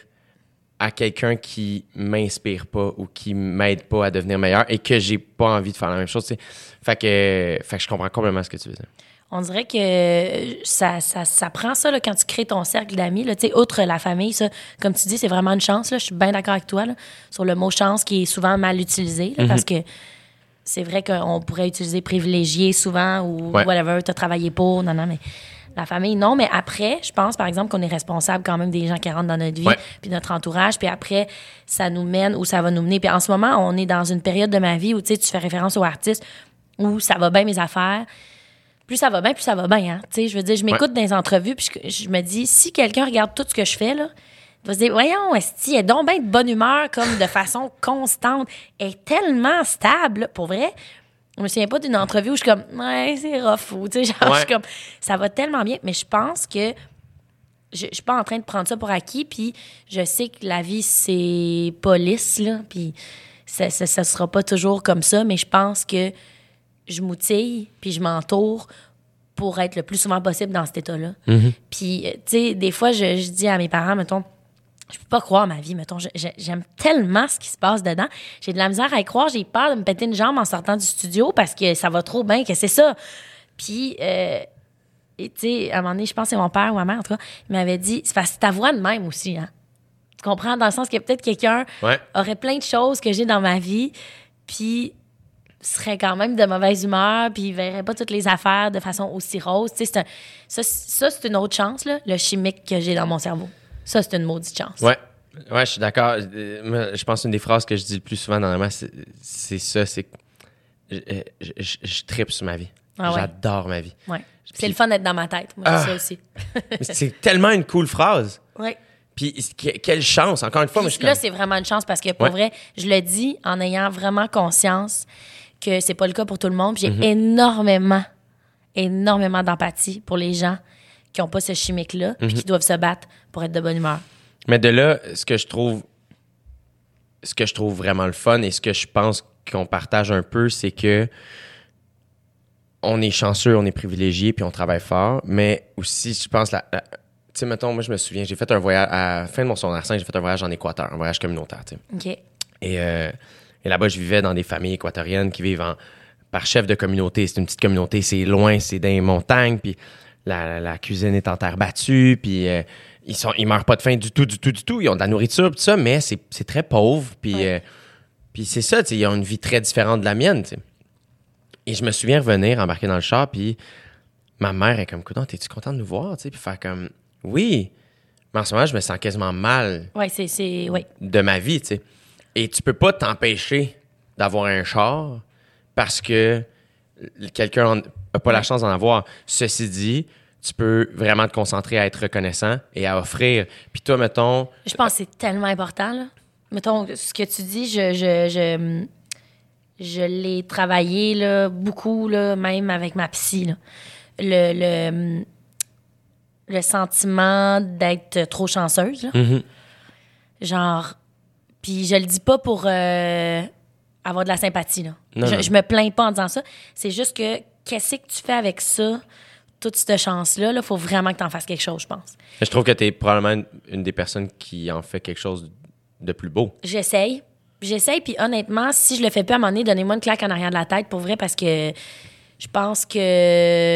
à quelqu'un qui m'inspire pas ou qui m'aide pas à devenir meilleur et que j'ai pas envie de faire la même chose. tu. Fait que, fait que je comprends complètement ce que tu veux dire. On dirait que euh, ça, ça, ça prend ça là, quand tu crées ton cercle d'amis. Tu outre la famille, ça, comme tu dis, c'est vraiment une chance. Là. Je suis bien d'accord avec toi là, sur le mot chance qui est souvent mal utilisé là, parce que c'est vrai qu'on pourrait utiliser privilégié souvent ou Ouais. whatever, t'as travaillé pour, non, non, mais la famille, non. Mais après, je pense, par exemple, qu'on est responsable quand même des gens qui rentrent dans notre vie, puis notre entourage, puis après, ça nous mène où ça va nous mener. Puis en ce moment, on est dans une période de ma vie où, tu sais, tu fais référence aux artistes, où ça va bien mes affaires. Plus ça va bien, plus ça va bien. Hein? Tu sais, je veux dire, je m'écoute dans les entrevues, puis je, je me dis, si quelqu'un regarde tout ce que je fais, là, il va se dire, voyons, Esti, elle est donc bien de bonne humeur, comme de façon constante. Elle est tellement stable, pour vrai. Je me souviens pas d'une entrevue où je suis comme, ouais, c'est rough. Ou, tu sais, genre, je suis comme, ça va tellement bien. Mais je pense que je, je suis pas en train de prendre ça pour acquis, puis je sais que la vie, c'est pas lisse, là, puis ça, ça, ça sera pas toujours comme ça, mais je pense que je m'outille, puis je m'entoure pour être le plus souvent possible dans cet état-là. Puis, euh, tu sais, des fois, je, je dis à mes parents, mettons, je peux pas croire ma vie, mettons. J'aime tellement ce qui se passe dedans. J'ai de la misère à y croire. J'ai peur de me péter une jambe en sortant du studio parce que ça va trop bien, que c'est ça. Puis, euh, tu sais, à un moment donné, je pense que c'est mon père ou ma mère, en tout cas, il m'avait dit, c'est parce que ta voix de même aussi, hein. Tu comprends? Dans le sens que peut-être quelqu'un Ouais. aurait plein de choses que j'ai dans ma vie, puis serait quand même de mauvaise humeur, puis verrait pas toutes les affaires de façon aussi rose. Tu sais, ça, ça, c'est une autre chance, là, le chimique que j'ai dans mon cerveau. Ça, c'est une maudite chance. Ouais. Ouais, je suis d'accord. Je pense qu'une des phrases que je dis le plus souvent dans la c'est ça, c'est que je, je, je- je tripe sur ma vie. Ah ouais. J'adore ma vie. Ouais. C'est Puis- le fun d'être dans ma tête. Moi, Ah. c'est ça aussi. Mais c'est tellement une cool phrase. Ouais. Puis que- quelle chance, encore une fois, moi je Là, comme- c'est vraiment une chance parce que pour Ouais. vrai, je le dis en ayant vraiment conscience que c'est pas le cas pour tout le monde. Puis J'ai Mhm. énormément, énormément d'empathie pour les gens qui ont pas ce chimique-là, puis Mhm. qui doivent se battre pour être de bonne humeur. Mais de là, ce que je trouve ce que je trouve vraiment le fun et ce que je pense qu'on partage un peu, c'est que on est chanceux, on est privilégié, puis on travaille fort, mais aussi, je pense, la, la- tu sais, mettons, moi, je me souviens, j'ai fait un voyage, à la fin de mon secondaire 5, j'ai fait un voyage en Équateur, un voyage communautaire, tu sais. OK. Et, euh, et là-bas, je vivais dans des familles équatoriennes qui vivent en- par chef de communauté. C'est une petite communauté, c'est loin, c'est dans les montagnes, puis la, cuisine est en terre battue, puis euh, ils sont, ils meurent pas de faim du tout, du tout, du tout. Ils ont de la nourriture, tout ça, mais c'est très pauvre, puis Ouais. euh, puis c'est ça, tu sais, ils ont une vie très différente de la mienne, tu sais. Et je me souviens revenir, embarquer dans le char, puis ma mère est comme, Coudon, t'es-tu content de nous voir, tu sais, puis faire comme, oui. Mais en ce moment, je me sens quasiment mal Ouais, de ma vie, tu sais. Et tu peux pas t'empêcher d'avoir un char parce que quelqu'un pas la chance d'en avoir. Ceci dit, tu peux vraiment te concentrer à être reconnaissant et à offrir. Puis toi, mettons, Je pense que c'est tellement important, là. Mettons, ce que tu dis, je, je, je, je l'ai travaillé, là, beaucoup, là, même avec ma psy, là. Le, le, le sentiment d'être trop chanceuse, là. Mhm. Genre, puis je le dis pas pour euh, avoir de la sympathie, là. Non, je, non. je me plains pas en disant ça. C'est juste que, qu'est-ce que tu fais avec ça, toute cette chance-là, il faut vraiment que tu en fasses quelque chose, je pense. je trouve que tu es probablement une, des personnes qui en fait quelque chose de plus beau. J'essaye. J'essaye, puis honnêtement, si je le fais pas à un moment donné, donnez-moi une claque en arrière de la tête pour vrai parce que je pense que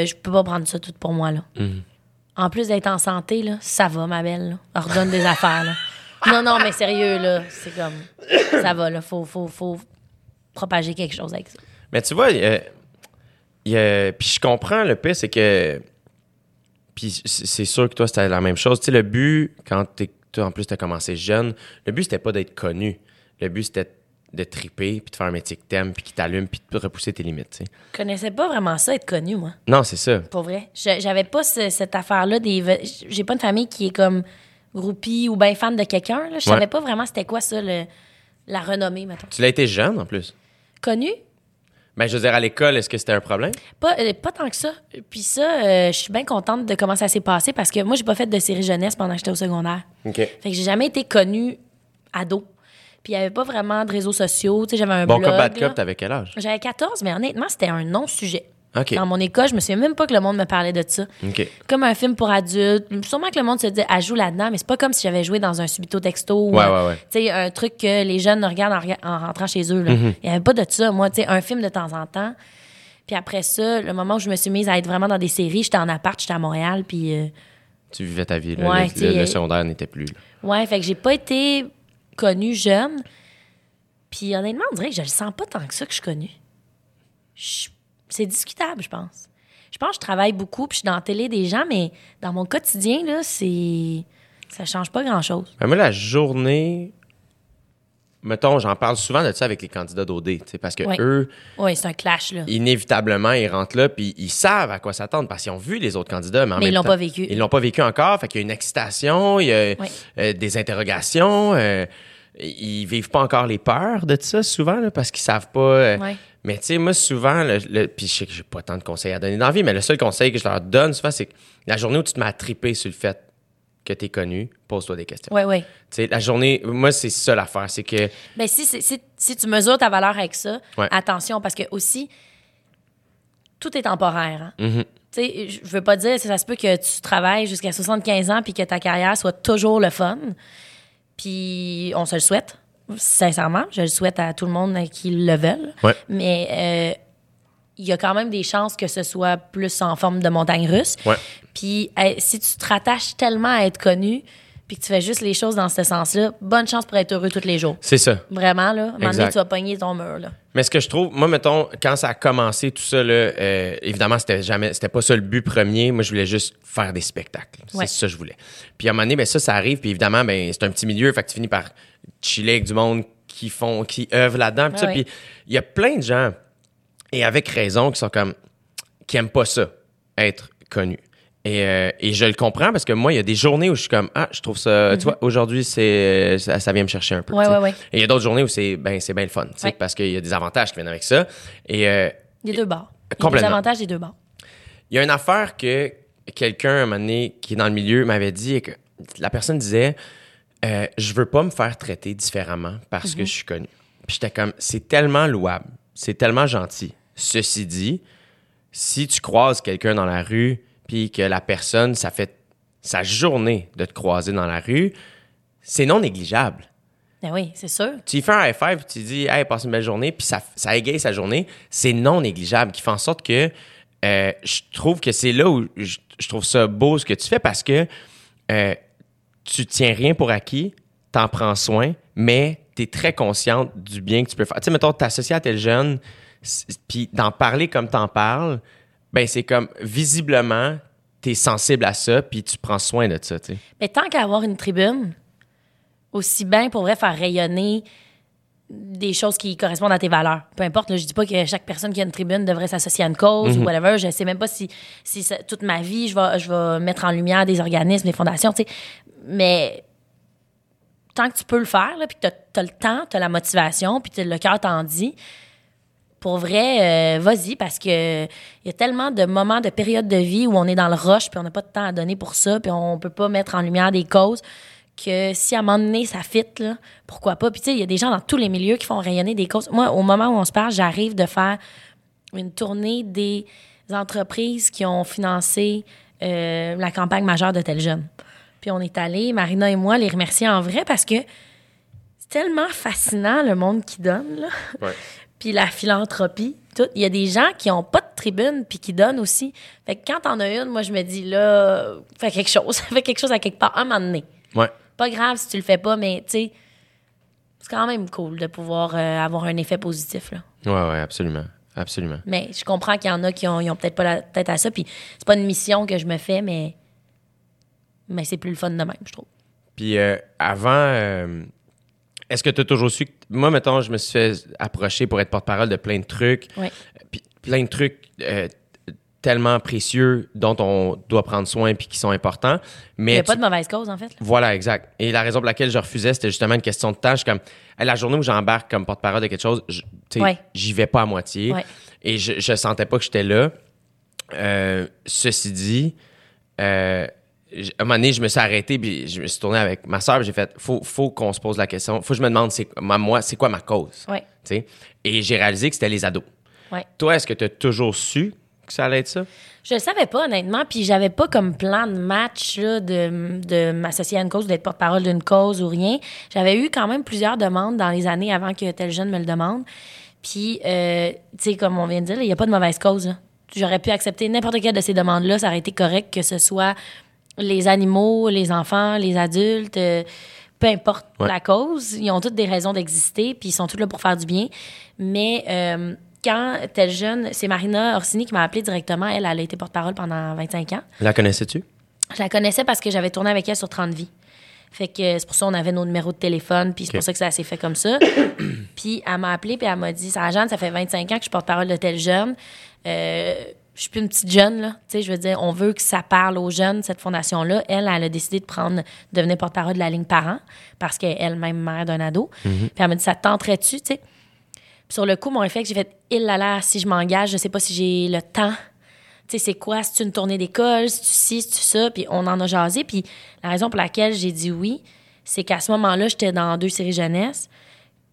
je peux pas prendre ça tout pour moi. Là. En plus d'être en santé, là, ça va, ma belle. Là. Ordonne des affaires. Là. Non, non, mais sérieux, là, c'est comme. Ça va, là. Faut, faut, faut propager quelque chose avec ça. Mais tu vois, il a- puis je comprends, le pire, c'est que. Puis c'est sûr que toi, c'était la même chose. Tu sais, le but, quand t'es- toi, en plus, tu as commencé jeune, le but, c'était pas d'être connu. Le but, c'était de triper, puis de faire un métier que t'aimes, puis qui t'allume, puis de repousser tes limites, tu sais. Je connaissais pas vraiment ça, être connu, moi. Non, c'est ça. Pour vrai. J'avais pas ce- cette affaire-là des. J'ai pas une famille qui est comme groupie ou bien fan de quelqu'un. Je Ouais. savais pas vraiment c'était quoi ça, le, la renommée, mettons. Tu l'as été jeune, en plus? Connu? Ben, je veux dire, à l'école, est-ce que c'était un problème? Pas, euh, pas tant que ça. Puis ça, euh, je suis bien contente de comment ça s'est passé parce que moi, j'ai pas fait de série jeunesse pendant que j'étais au secondaire. OK. Fait que j'ai jamais été connue ado. Puis il y avait pas vraiment de réseaux sociaux. Tu sais, j'avais un Bon blog. là. cop, t'avais quel âge? J'avais 14, mais honnêtement, c'était un non-sujet. OK. Dans mon école, je me souviens même pas que le monde me parlait de ça. Comme un film pour adultes. Sûrement que le monde se dit, elle joue là-dedans, mais c'est pas comme si j'avais joué dans un subito texto. ou Ouais, un- ouais, ouais. Tu sais, un truc que les jeunes regardent en, rentrant chez eux. là. Mm-hmm. Il y avait pas de ça. Moi, tu sais, un film de temps en temps. Puis après ça, le moment où je me suis mise à être vraiment dans des séries, j'étais en appart, j'étais à Montréal, puis... euh, Tu vivais ta vie, là. Ouais, le, euh, secondaire n'était plus. là. Ouais, fait que j'ai pas été connue jeune. Puis honnêtement, on dirait que je le sens pas tant que ça que je suis connue. Je- C'est discutable, je pense. Je pense que je travaille beaucoup, puis je suis dans la télé des gens, mais dans mon quotidien, là, c'est... Ça change pas grand-chose. Moi, la journée. Mettons, j'en parle souvent de ça avec les candidats d'OD, parce que eux, Oui, c'est un clash, là. inévitablement, ils rentrent là, puis ils savent à quoi s'attendre parce qu'ils ont vu les autres candidats. Mais, en Mais ils l'ont pas vécu. Ils l'ont pas vécu encore, fait qu'il y a une excitation, il y a euh, des interrogations. euh, ils vivent pas encore les peurs de ça, souvent, là, parce qu'ils savent pas. euh. Mais tu sais, moi, souvent, le, le- puis je sais que j'ai pas tant de conseils à donner dans la vie, mais le seul conseil que je leur donne souvent, c'est que la journée où tu te mets à triper sur le fait que tu es connu, pose-toi des questions. Oui, oui. Tu sais, la journée, moi, c'est ça l'affaire, c'est que. Ben, si, si, si, si tu mesures ta valeur avec ça, Ouais. attention, parce que aussi, tout est temporaire. hein. Mhm. Tu sais, je veux pas dire, ça se peut que tu travailles jusqu'à 75 ans puis que ta carrière soit toujours le fun. Puis on se le souhaite, sincèrement. Je le souhaite à tout le monde qui le veulent. Ouais. Mais il y a quand même des chances que ce soit plus en forme de montagne russe. Ouais. Puis si tu te rattaches tellement à être connu, puis que tu fais juste les choses dans ce sens-là, bonne chance pour être heureux tous les jours. C'est ça. Vraiment, là. À un moment donné, tu vas pogner ton mur, là. Mais ce que je trouve, moi, mettons, quand ça a commencé, tout ça, là, euh, évidemment, c'était jamais, c'était pas ça le but premier. Moi, je voulais juste faire des spectacles. Ouais. C'est ça que je voulais. Puis à un moment donné, ben, ça, ça arrive. Puis évidemment, ben, c'est un petit milieu. Fait que tu finis par chiller avec du monde qui font, qui œuvrent là-dedans. Ouais. Puis il y a plein de gens, et avec raison, qui sont comme, qui aiment pas ça, être connu. Et, euh, et je le comprends parce que moi, il y a des journées où je suis comme, ah, je trouve ça, tu vois, aujourd'hui, c'est, ça, ça vient me chercher un peu. Mhm. Ouais, ouais, ouais. Et il y a d'autres journées où c'est, ben, c'est bien le fun, tu sais, Ouais. parce qu'il y a des avantages qui viennent avec ça. Et, euh, Des deux bords. Il y a des Complètement. avantages des deux bords. il y a une affaire que quelqu'un, à un moment donné, qui est dans le milieu, m'avait dit et que la personne disait euh, Je veux pas me faire traiter différemment parce que je suis connu. Puis j'étais comme C'est tellement louable, c'est tellement gentil. Ceci dit, si tu croises quelqu'un dans la rue, puis que la personne, ça fait sa journée de te croiser dans la rue, c'est non négligeable Ben oui, c'est sûr. tu lui fais un high five, puis tu dis, hey, passe une belle journée, puis ça, ça égaye sa journée, c'est non négligeable, qui fait en sorte que euh, je trouve que c'est là où je, je trouve ça beau ce que tu fais parce que euh, tu tiens rien pour acquis, t'en prends soin, mais tu es très consciente du bien que tu peux faire. Tu sais, mettons, t'associer à tel jeune, puis d'en parler comme t'en parles, ben c'est comme visiblement, t'es sensible à ça, puis tu prends soin de ça, tu. Mais tant qu'à avoir une tribune, aussi bien pour vrai faire rayonner des choses qui correspondent à tes valeurs. Peu importe, là, je dis pas que chaque personne qui a une tribune devrait s'associer à une cause ou whatever. Je sais même pas si, si ça- toute ma vie, je vais, je vais mettre en lumière des organismes, des fondations, tu sais. Mais tant que tu peux le faire, là, puis que tu as, le temps, tu as la motivation, puis t'as- le cœur t'en dit, pour vrai, euh, vas-y, parce que il y a tellement de moments, de périodes de vie où on est dans le rush, puis on n'a pas de temps à donner pour ça, puis on peut pas mettre en lumière des causes, que si à un moment donné, ça fit, là, pourquoi pas? Puis tu sais, il y a des gens dans tous les milieux qui font rayonner des causes. Moi, au moment où on se parle, j'arrive de faire une tournée des entreprises qui ont financé euh, la campagne majeure de tel jeune. Puis on est allé, Marina et moi, les remercier en vrai parce que c'est tellement fascinant le monde qui donne, là. Puis la philanthropie, tout. Il y a des gens qui ont pas de tribune puis qui donnent aussi. Fait que quand t'en as une, moi, je me dis, là, fais quelque chose. fais quelque chose à quelque part, un moment donné. Ouais. Pas grave si tu le fais pas, mais tu sais, c'est quand même cool de pouvoir euh, avoir un effet positif, là. Ouais, ouais, absolument. Absolument. Mais je comprends qu'il y en a qui ont, ont peut-être pas la tête à ça. Puis c'est pas une mission que je me fais, mais, mais c'est plus le fun de même, je trouve. Puis euh, avant, euh, est-ce que tu as toujours su que. Moi, mettons, je me suis fait approcher pour être porte-parole de plein de trucs. Ouais. Puis plein de trucs euh, tellement précieux dont on doit prendre soin puis qui sont importants. Il Mais n'y a pas de mauvaise cause, en fait. là. Voilà, exact. Et la raison pour laquelle je refusais, c'était justement une question de temps. Je suis comme, la journée où j'embarque comme porte-parole de quelque chose, Ouais. j'y vais pas à moitié. Ouais. Et je, je sentais pas que j'étais là. Euh, ceci dit, euh, à un moment donné, je me suis arrêté, puis je me suis tourné avec ma soeur, j'ai fait, faut, faut qu'on se pose la question, faut que je me demande, c'est, moi, c'est quoi ma cause? Ouais. Et j'ai réalisé que c'était les ados. Ouais. Toi, est-ce que tu as toujours su que ça allait être ça? Je le savais pas, honnêtement, puis j'avais pas comme plan de match là, de, de m'associer à une cause, d'être porte-parole d'une cause ou rien. J'avais eu quand même plusieurs demandes dans les années avant que tel jeune me le demande. Puis, euh, tu sais, comme on vient de dire, il n'y a pas de mauvaise cause. J'aurais pu accepter n'importe quelle de ces demandes-là. Ça aurait été correct que ce soit les animaux, les enfants, les adultes. euh, peu importe Ouais. la cause, ils ont toutes des raisons d'exister, puis ils sont tous là pour faire du bien. Mais euh, quand tel jeune, c'est Marina Orsini qui m'a appelé directement. Elle, elle a été porte-parole pendant 25 ans. La connaissais-tu? Je la connaissais parce que j'avais tourné avec elle sur 30 vies. Fait que c'est pour ça qu'on avait nos numéros de téléphone, puis c'est pour ça que ça s'est fait comme ça. puis elle m'a appelé, puis elle m'a dit Sarah Jeanne, ça fait 25 ans que je porte parole de tel jeune. Euh, je suis plus une petite jeune, là. Tu sais, je veux dire, on veut que ça parle aux jeunes, cette fondation-là. Elle, elle a décidé de prendre, de devenir porte-parole de la ligne parents, parce qu'elle est elle-même mère d'un ado. Puis elle m'a dit Ça te tenterait-tu, tu sais? Puis sur le coup, mon réflexe, j'ai fait Il là là, si je m'engage, je sais pas si j'ai le temps. Tu sais, c'est quoi? C'est une tournée d'école? C'est-tu ci? C'est-tu ça? Puis on en a jasé. Puis la raison pour laquelle j'ai dit oui, c'est qu'à ce moment-là, j'étais dans deux séries jeunesse.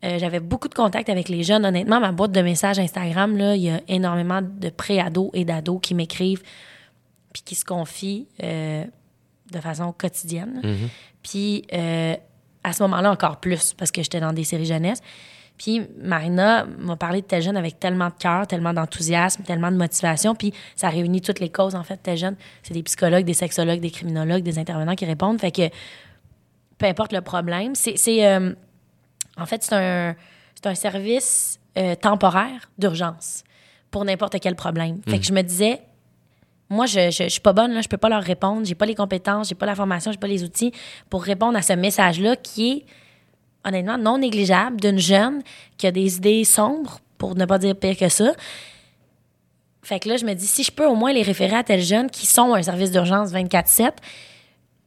Euh, J'avais beaucoup de contacts avec les jeunes. Honnêtement, ma boîte de messages Instagram, là, il y a énormément de pré-ados et d'ados qui m'écrivent puis qui se confient euh, de façon quotidienne. Puis euh, à ce moment-là, encore plus, parce que j'étais dans des séries jeunesse. Puis Marina m'a parlé de tes jeunes avec tellement de cœur, tellement d'enthousiasme, tellement de motivation. Puis ça réunit toutes les causes, en fait, tes jeunes. C'est des psychologues, des sexologues, des criminologues, des intervenants qui répondent. Fait que peu importe le problème, c'est. c'est, en fait, c'est un, c'est un service euh, temporaire d'urgence pour n'importe quel problème. Fait que je me disais, moi, je, je, je suis pas bonne, là, je peux pas leur répondre, j'ai pas les compétences, j'ai pas la formation, j'ai pas les outils pour répondre à ce message-là qui est honnêtement non négligeable d'une jeune qui a des idées sombres, pour ne pas dire pire que ça. Fait que là, je me dis, si je peux au moins les référer à telles jeunes qui sont un service d'urgence 24-7,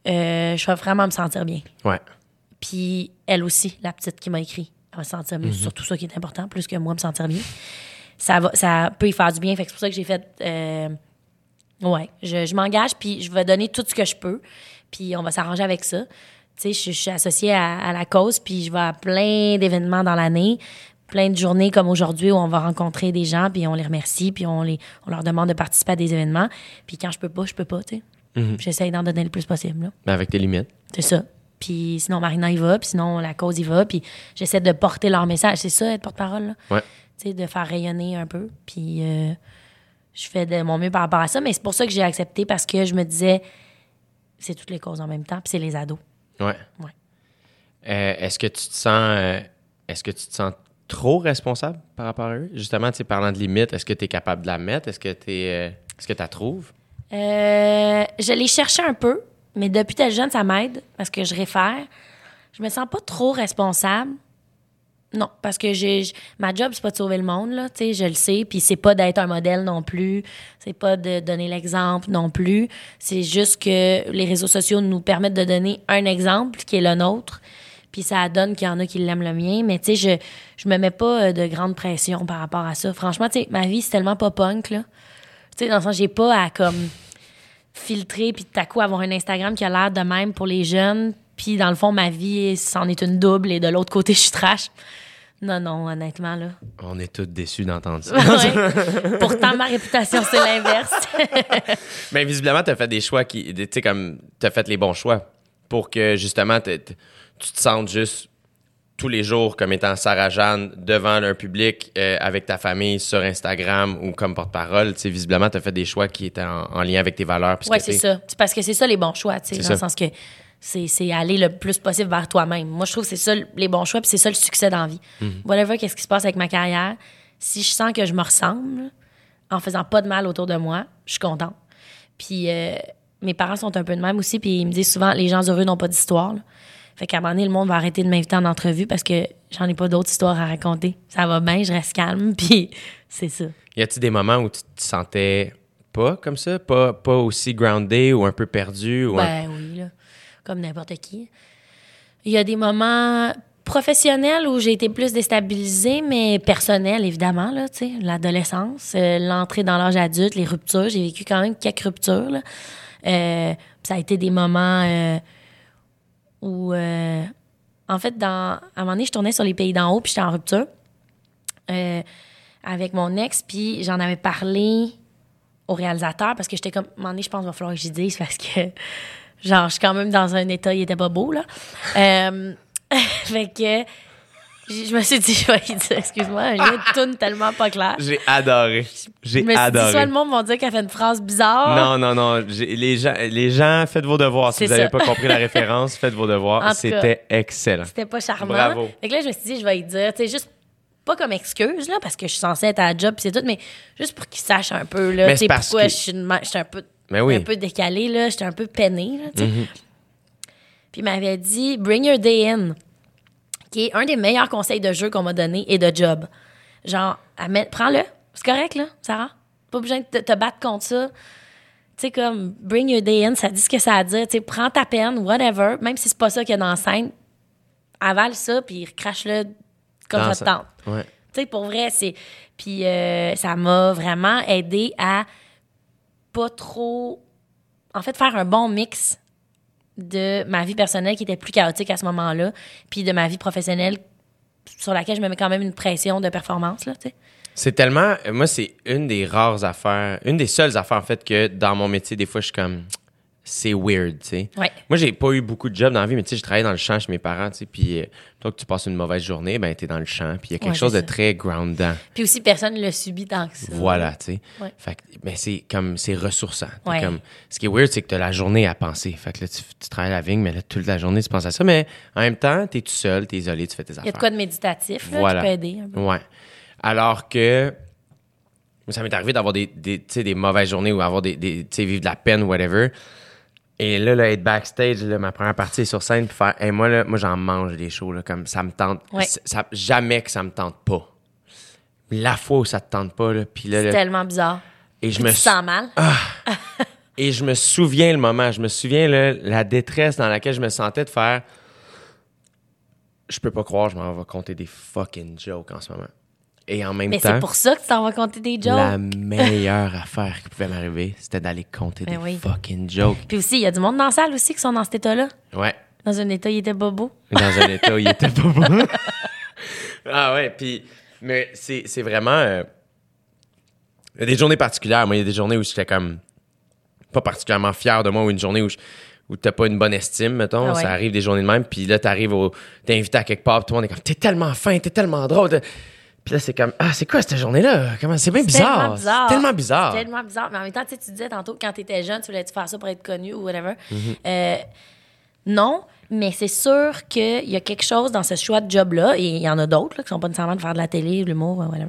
euh, je vais vraiment me sentir bien. Ouais. Puis elle aussi, la petite qui m'a écrit, elle va se sentir mieux. C'est surtout ça qui est important, plus que moi me sentir bien. Ça, va, ça peut y faire du bien. Fait c'est pour ça que j'ai fait. euh, ouais, je, je m'engage, puis je vais donner tout ce que je peux. Puis on va s'arranger avec ça. Tu sais, je, je suis associée à, à la cause, puis je vais à plein d'événements dans l'année, plein de journées comme aujourd'hui où on va rencontrer des gens, puis on les remercie, puis on, les, on leur demande de participer à des événements. Puis quand je peux pas, je peux pas, tu sais. J'essaye d'en donner le plus possible, là. Mais avec tes limites. C'est ça. Puis sinon, Marina y va, puis sinon, la cause y va, puis j'essaie de porter leur message. C'est ça, être porte-parole. Ouais. Tu sais, de faire rayonner un peu. Puis euh, je fais de mon mieux par rapport à ça, mais c'est pour ça que j'ai accepté, parce que je me disais, c'est toutes les causes en même temps, puis c'est les ados. Ouais. Ouais. Euh, est-ce que tu te sens euh, est-ce que tu te sens trop responsable par rapport à eux? Justement, tu parlant de limites, est-ce que tu es capable de la mettre? Est-ce que tu est-ce que tu la trouves? Euh, je l'ai cherché un peu, mais depuis tel jeune, ça m'aide parce que je réfère. Je me sens pas trop responsable. Non, parce que j'ai ma job c'est pas de sauver le monde là, tu sais, je le sais, puis c'est pas d'être un modèle non plus, c'est pas de donner l'exemple non plus, c'est juste que les réseaux sociaux nous permettent de donner un exemple qui est le nôtre. Puis ça donne qu'il y en a qui l'aiment le mien, mais tu sais je je me mets pas euh, de grande pression par rapport à ça. Franchement, tu sais, ma vie c'est tellement pas punk là. Tu sais dans le sens j'ai pas à comme filtrer puis tout à coup avoir un Instagram qui a l'air de même pour les jeunes puis dans le fond ma vie c'en est une double et de l'autre côté je suis trash non non honnêtement là On est tous déçus d'entendre ça. Ouais. pourtant ma réputation c'est l'inverse Mais visiblement, tu as fait des choix qui. Tu sais, comme. Tu as fait les bons choix pour que, justement, te- te- tu te sentes juste tous les jours comme étant Sarah Jeanne devant un public euh, avec ta famille sur Instagram ou comme porte-parole. Tu sais, visiblement, tu as fait des choix qui étaient en, en lien avec tes valeurs. tu c'est ça C'est parce que c'est ça les bons choix tu sais C'est dans ça. le sens que c'est c'est aller le plus possible vers toi-même moi je trouve que c'est ça les bons choix puis c'est ça le succès dans la vie Mhm. whatever qu'est-ce qui se passe avec ma carrière si je sens que je me ressemble en faisant pas de mal autour de moi je suis contente Puis euh, mes parents sont un peu de même aussi, puis ils me disent souvent les gens heureux n'ont pas d'histoire. Fait qu'à un moment donné, le monde va arrêter de m'inviter en entrevue parce que j'en ai pas d'autres histoires à raconter. Ça va bien, je reste calme, puis c'est ça. Y a-t-il des moments où tu te sentais pas comme ça? Pas, pas aussi groundé ou un peu perdu? Ou un- Ben oui, là, comme n'importe qui. Il y a des moments professionnels où j'ai été plus déstabilisée, mais personnels, évidemment, là, tu sais, l'adolescence, euh, l'entrée dans l'âge adulte, les ruptures. J'ai vécu quand même quelques ruptures, là. Euh, ça a été des moments euh, où, euh, en fait, dans, à un moment donné, je tournais sur les pays d'en haut, puis j'étais en rupture euh, avec mon ex, puis j'en avais parlé au réalisateur parce que j'étais comme, à un moment donné, je pense qu'il va falloir que j'y dise parce que, genre, je suis quand même dans un état, il était pas beau, là. Euh, fait que, je me suis dit, je vais y dire, excuse-moi, un lien de tourne tellement pas clair. J'ai adoré. J'ai adoré. soit le monde va dire qu'elle fait une phrase bizarre. Non, non, non. Les gens, les gens, faites vos devoirs. Si vous n'avez pas compris la référence, faites vos devoirs. C'était excellent. C'était pas charmant. Bravo. Fait que là, je me suis dit, je vais y dire, tu sais, juste pas comme excuse, là, parce que je suis censée être à la job, c'est tout, mais juste pour qu'ils sachent un peu, là, Mais tu pourquoi que- je suis une un peu, Mais oui. un peu décalée, là, j'étais un peu peinée, là, tu sais. Mhm. Puis il m'avait dit, bring your day in, qui est un des meilleurs conseils de jeu qu'on m'a donné et de job. Genre, prends-le, c'est correct, là, Sarah? Pas besoin de te, te battre contre ça. Tu sais, comme, bring your day in, ça dit ce que ça a à dire. Tu sais, prends ta peine, whatever, même si c'est pas ça qu'il y a dans la scène, avale ça, puis crache-le comme Dans ça te tente. Ouais. Tu sais, pour vrai, c'est. Puis euh, ça m'a vraiment aidé à pas trop. En fait, faire un bon mix de ma vie personnelle qui était plus chaotique à ce moment-là, puis de ma vie professionnelle sur laquelle je me mets quand même une pression de performance, là, tu sais. C'est tellement. Moi, c'est une des rares affaires, une des seules affaires, en fait, que dans mon métier, des fois, je suis comme. C'est weird, tu sais. Ouais. Moi, j'ai pas eu beaucoup de jobs dans la vie, mais tu sais, j'ai travaillé dans le champ chez mes parents, tu sais, puis euh, toi, que tu passes une mauvaise journée, ben, t'es dans le champ, puis il y a quelque Ouais, chose de très groundant. Puis aussi, personne ne le subit tant que ça. Voilà, tu sais. Ouais. Fait que, mais c'est comme, c'est ressourçant. Comme, ce qui est weird, c'est que t'as la journée à penser. Fait que là, tu, tu travailles à la vigne, mais là, toute la journée, tu penses à ça. Mais en même temps, t'es tout seul, t'es isolé, tu fais tes affaires. Il y a de quoi de méditatif là, Voilà. qui peut aider. un peu. Ouais. Alors que ça m'est arrivé d'avoir des, des, tu sais, des mauvaises journées ou avoir des, des tu sais, vivre de la peine, whatever. Et là, là, être backstage, là, ma première partie est sur scène, puis faire, hey, moi, là, moi, j'en mange des shows, là, comme ça me tente. Ouais. Ça- ça- jamais que ça me tente pas. La fois où ça te tente pas, là, puis là, C'est tellement bizarre. et je Puis me tu sou- sens mal. et je me souviens le moment, je me souviens là, la détresse dans laquelle je me sentais de faire. Je peux pas croire, je m'en vais compter des fucking jokes en ce moment. Et en même Mais temps, c'est pour ça que tu t'en vas compter des jokes. la meilleure affaire qui pouvait m'arriver, c'était d'aller compter Ben des oui. fucking jokes. Puis aussi, il y a du monde dans la salle aussi qui sont dans cet état-là. Ouais, Dans un état, il était beau. dans un état où il était bon. ah ouais, puis mais c'est c'est vraiment euh, il y a des journées particulières, moi il y a des journées où j'étais comme pas particulièrement fier de moi ou une journée où je, où t'as pas une bonne estime, mettons, Ah ouais. ça arrive des journées de même, puis là t'arrives au t'es invité à quelque part, puis tout le monde est comme t'es tellement fin, t'es tellement drôle. Puis là c'est comme ah, c'est quoi cette journée-là? Comment c'est bien C'est bizarre. tellement bizarre. C'est tellement bizarre. C'est tellement bizarre. Mais en même temps, tu sais, tu disais tantôt, quand tu étais jeune, tu voulais-tu faire ça pour être connu ou whatever. Mm-hmm. Euh, non, mais c'est sûr qu'il y a quelque chose dans ce choix de job-là, et il y en a d'autres qui sont pas nécessairement de faire de la télé, de l'humour, whatever.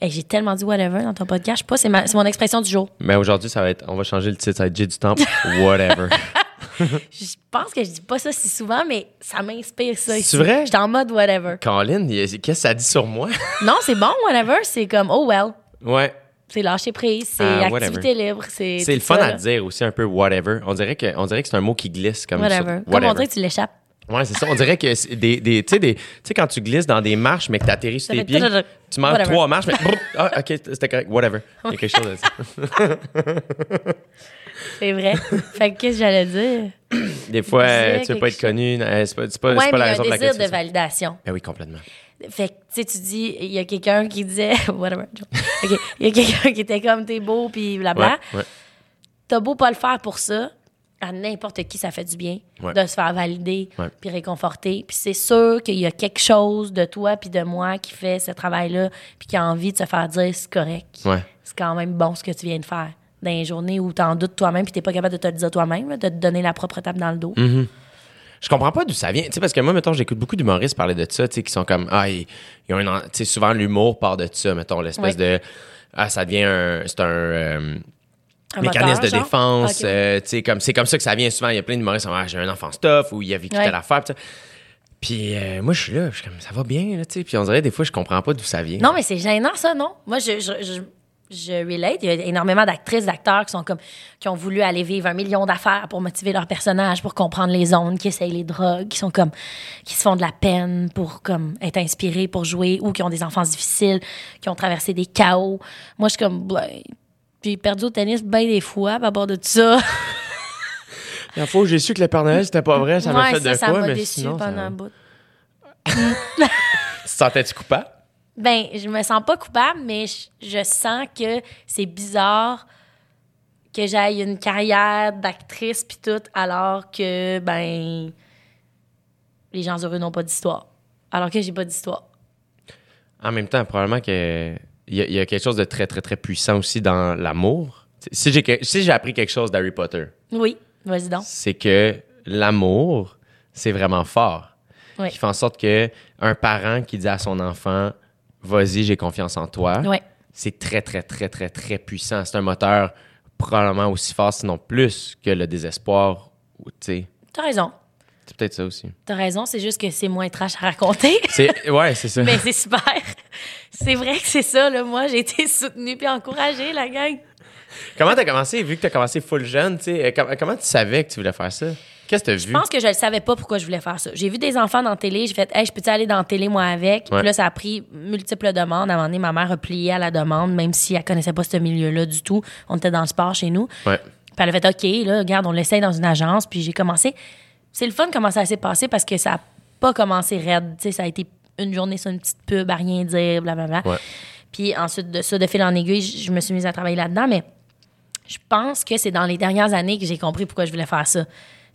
Et j'ai tellement dit whatever dans ton podcast. Je sais pas, c'est mon expression du jour. Mais aujourd'hui ça va être on va changer le titre, ça va être J'ai du temps, whatever. Je pense que je dis pas ça si souvent, mais ça m'inspire ça. C'est vrai? J'étais en mode whatever. Colin, qu'est-ce que ça dit sur moi? Non, c'est bon, whatever. C'est comme, oh well. Ouais. C'est lâcher prise, c'est Ah, activité libre. C'est, C'est le fun ça, à là. dire aussi un peu whatever. On dirait que, on dirait que c'est un mot qui glisse comme Whatever. sur- Comme on dirait que tu l'échappes. Ouais, c'est ça. On dirait que des, des, tu sais, des, tu sais, quand tu glisses dans des marches, mais que tu atterris sur Ça tes pieds, tu manges Whatever. trois marches, mais ah, ok, c'était correct, whatever. Il y a quelque chose de ça. C'est vrai. fait que qu'est-ce que j'allais dire? Des fois, euh, tu veux pas être connu, euh, c'est pas, c'est pas, Ouais, c'est pas mais la raison un désir de ça. validation. Ben oui, complètement. Fait que, tu sais, tu dis, il y a quelqu'un qui disait, whatever. Il y a quelqu'un qui était comme, t'es beau, puis blabla. Ouais, ouais. T'as beau pas le faire pour ça, à n'importe qui, ça fait du bien Ouais. de se faire valider, puis réconforter. Puis c'est sûr qu'il y a quelque chose de toi puis de moi qui fait ce travail-là, puis qui a envie de se faire dire, c'est correct. C'est quand même bon ce que tu viens de faire. Dans les journées où t'en doutes toi-même, puis t'es pas capable de te le dire toi-même, de te donner la propre tape dans le dos. Mm. Je comprends pas d'où ça vient. Tu sais, parce que moi, mettons, j'écoute beaucoup d'humoristes parler de ça, tu sais, qui sont comme, ah, ils, ils ont un, en- tu sais, souvent l'humour part de ça, mettons, l'espèce de, ah, ça devient un, c'est un, euh, Un mécanisme moteur, de défense. Ok. euh, tu sais, comme, c'est comme ça que ça vient souvent. Il y a plein d'humoristes qui sont, ah, j'ai un enfant stuff ou il a vécu Ouais. telle affaire. Puis, euh, moi, je suis là, je suis comme, ça va bien, là, tu sais. Puis on dirait, des fois, je comprends pas d'où ça vient. Non, mais c'est gênant, ça, non? Moi, je, je, je, je relate. Il y a énormément d'actrices, d'acteurs qui sont comme qui ont voulu aller vivre un million d'affaires pour motiver leur personnage, pour comprendre les zones, qui essayent les drogues, qui sont comme qui se font de la peine pour comme être inspirés pour jouer ou qui ont des enfances difficiles, qui ont traversé des chaos. Moi, je suis comme j'ai perdu au tennis bien des fois à bord de tout ça. La fois où j'ai su que le Père Noël, c'était pas vrai, ça m'a Ouais, fait de ça quoi, m'a mais déçu sinon, pendant ça... un bout. Tu sentais-tu coupable? Ben, je me sens pas coupable, mais je, je sens que c'est bizarre que j'aille une carrière d'actrice puis tout, alors que, ben, les gens heureux n'ont pas d'histoire. Alors que j'ai pas d'histoire. En même temps, probablement que il y, a- il y a quelque chose de très, très, très puissant aussi dans l'amour. Si j'ai, si j'ai appris quelque chose d'Harry Potter, Oui, vas-y donc. c'est que l'amour, c'est vraiment fort. Oui. Qui fait en sorte que un parent qui dit à son enfant Vas-y, j'ai confiance en toi, c'est très, très, très, très, très puissant. C'est un moteur probablement aussi fort, sinon plus que le désespoir. tu T'as raison. C'est peut-être ça aussi. T'as raison, c'est juste que c'est moins trash à raconter. C'est, ouais, c'est ça. mais c'est super. C'est vrai que c'est ça, là. Moi, j'ai été soutenue puis encouragée, la gang. Comment t'as commencé, vu que t'as commencé full jeune, tu sais, euh, com- comment tu savais que tu voulais faire ça? Qu'est-ce que t'as Je vu? pense que je ne savais pas pourquoi je voulais faire ça. J'ai vu des enfants dans la télé, j'ai fait, hey, je peux-tu aller dans la télé, moi, avec? Ouais. Puis là, ça a pris multiples demandes. À un moment donné, ma mère a plié à la demande, même si elle connaissait pas ce milieu-là du tout. On était dans le sport chez nous. Ouais. Puis elle a fait, OK, là, regarde, on l'essaye dans une agence. Puis j'ai commencé. C'est le fun comment ça s'est passé parce que ça n'a pas commencé raide. Tu sais, ça a été une journée sur une petite pub à rien dire, blablabla. Ouais. Puis ensuite de ça, de fil en aiguille, je je me suis mise à travailler là-dedans. Mais Je pense que c'est dans les dernières années que j'ai compris pourquoi je voulais faire ça.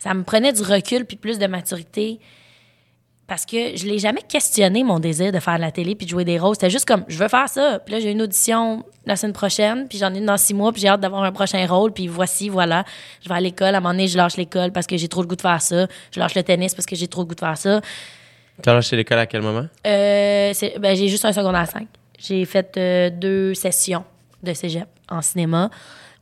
Ça me prenait du recul puis plus de maturité parce que je l'ai jamais questionné mon désir de faire de la télé puis de jouer des rôles. C'était juste comme je veux faire ça. Puis là j'ai une audition la semaine prochaine, puis j'en ai une dans six mois, puis j'ai hâte d'avoir un prochain rôle. Puis voici, voilà, je vais à l'école. À un moment donné, je lâche l'école parce que j'ai trop le goût de faire ça. Je lâche le tennis parce que j'ai trop le goût de faire ça. Tu as lâché l'école à quel moment? Euh, ben, j'ai juste un secondaire 5. J'ai fait euh, deux sessions de cégep en cinéma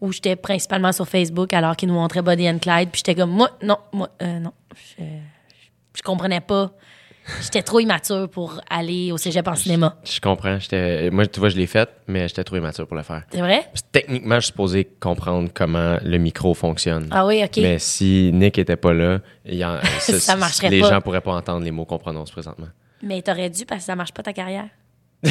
où j'étais principalement sur Facebook alors qu'ils nous montraient Body and Clyde. Puis j'étais comme, moi, non, moi, euh, non. Je, je comprenais pas. J'étais trop immature pour aller au cégep en cinéma. Je comprends. J'étais- Moi, tu vois, je l'ai fait, mais j'étais trop immature pour le faire. C'est vrai? Techniquement, je suis supposé comprendre comment le micro fonctionne. Ah oui, OK. Mais si Nick était pas là, il y en- Ça marcherait les pas. gens pourraient pas entendre les mots qu'on prononce présentement. Mais t'aurais dû parce que ça marche pas ta carrière.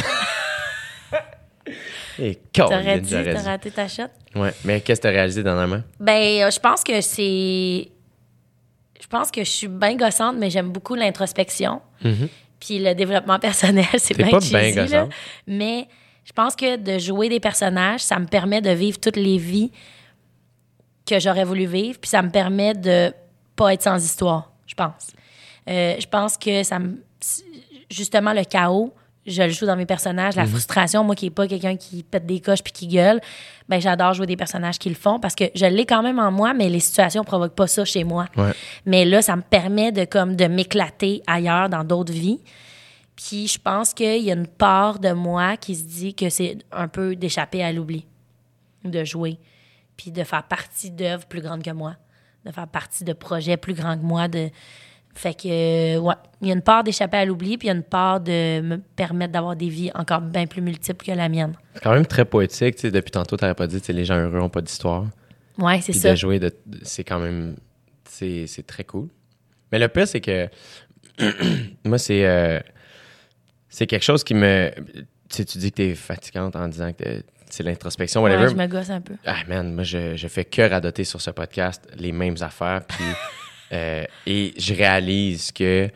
Et T'aurais t'as dû. raté ta shot. Ouais. Mais qu'est-ce que tu as réalisé dernièrement? Ben, euh, je pense que c'est. Je pense que je suis bien gossante, mais j'aime beaucoup l'introspection. Puis le développement personnel, c'est Mm-hmm. T'es bien pas cheesy, bien là. gossante. Mais je pense que de jouer des personnages, ça me permet de vivre toutes les vies que j'aurais voulu vivre. Puis ça me permet de pas être sans histoire, je pense. Euh, je pense que ça me. Justement, le chaos, je le joue dans mes personnages. Mhm. La frustration, moi qui n'ai pas quelqu'un qui pète des coches puis qui gueule, ben j'adore jouer des personnages qui le font parce que je l'ai quand même en moi, mais les situations provoquent pas ça chez moi. Ouais. Mais là, ça me permet de comme de m'éclater ailleurs dans d'autres vies. Puis je pense qu'il y a une part de moi qui se dit que c'est un peu d'échapper à l'oubli, de jouer, puis de faire partie d'œuvres plus grandes que moi, de faire partie de projets plus grands que moi. De... Fait que, euh, ouais, il y a une part d'échapper à l'oubli, puis il y a une part de me permettre d'avoir des vies encore bien plus multiples que la mienne. C'est quand même très poétique. tu sais, Depuis tantôt, tu pas dit tu les gens heureux n'ont pas d'histoire. Ouais, c'est ça. de jouer, de, c'est quand même. C'est c'est très cool. Mais le pire, c'est que. moi, c'est. euh, c'est quelque chose qui me. Tu sais, tu dis que t'es fatigante en disant que c'est l'introspection, whatever. Ouais, je me gosse un peu. Ah, man, moi, je, je fais que radoter sur ce podcast les mêmes affaires. Puis, euh, et je réalise que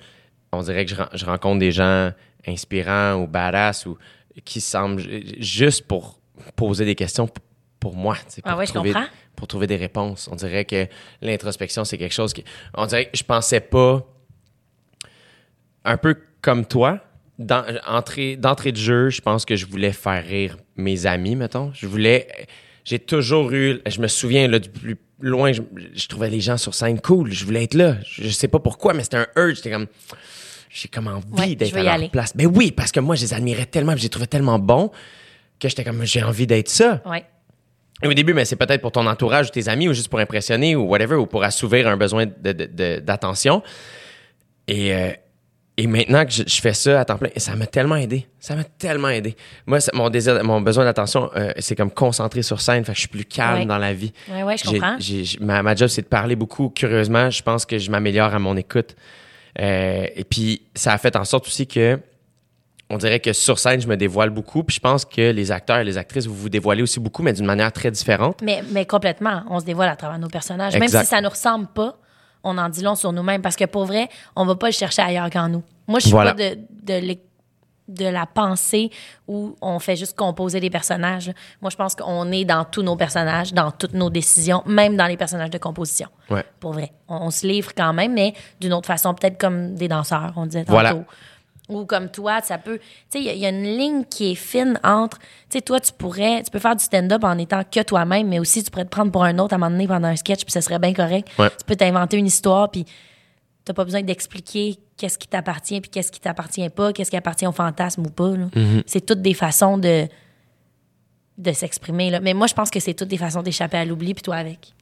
on dirait que je, ren- je rencontre des gens inspirants ou badass ou qui semblent ju- juste pour poser des questions pour moi. Pour, Ah ouais, je trouver, comprends. pour trouver des réponses. On dirait que l'introspection, c'est quelque chose qui. On dirait que je pensais pas. Un peu comme toi, d'entrée de jeu, je pense que je voulais faire rire mes amis, mettons. Je voulais. J'ai toujours eu. Je me souviens, là, du plus loin, je, je trouvais les gens sur scène cool. Je voulais être là. Je, sais pas pourquoi, mais c'était un urge. J'étais comme. J'ai comme envie Ouais, d'être à leur aller. place. Mais oui, parce que moi, je les admirais tellement, je les trouvais tellement bons que j'étais comme, j'ai envie d'être ça. Ouais. Et au début, mais c'est peut-être pour ton entourage ou tes amis ou juste pour impressionner ou whatever, ou pour assouvir un besoin de- de- de- d'attention. Et, euh, et maintenant que je, je fais ça à temps plein, ça m'a tellement aidé. Ça m'a tellement aidé. Moi, mon désir, mon besoin d'attention, euh, c'est comme concentré sur scène. Fait que je suis plus calme Ouais. dans la vie. Ouais, ouais, je comprends. ma, ma job, c'est de parler beaucoup. Curieusement, je pense que je m'améliore à mon écoute. Euh, et puis, ça a fait en sorte aussi que on dirait que sur scène, je me dévoile beaucoup. Puis je pense que les acteurs et les actrices, vous vous dévoilez aussi beaucoup, mais d'une manière très différente. Mais, mais complètement, on se dévoile à travers nos personnages. Même si ça nous ressemble pas, on en dit long sur nous-mêmes. Parce que pour vrai, on va pas le chercher ailleurs qu'en nous. Moi, je suis Voilà. pas de, de, la pensée où on fait juste composer des personnages. Moi, je pense qu'on est dans tous nos personnages, dans toutes nos décisions, même dans les personnages de composition. Ouais. Pour vrai. On, on se livre quand même, mais d'une autre façon, peut-être comme des danseurs, on disait tantôt. Voilà. Ou comme toi, ça peut. Tu sais, il y a- il y, a une ligne qui est fine entre. Tu sais, toi, tu pourrais. Tu peux faire du stand-up en étant que toi-même, mais aussi tu pourrais te prendre pour un autre à un moment donné pendant un sketch, puis ça serait bien correct. Ouais. Tu peux t'inventer une histoire, puis t'as pas besoin d'expliquer qu'est-ce qui t'appartient, puis qu'est-ce qui t'appartient pas, qu'est-ce qui appartient au fantasme ou pas. Mm-hmm. C'est toutes des façons de de s'exprimer. Mais moi, je pense que c'est toutes des façons d'échapper à l'oubli, puis toi avec.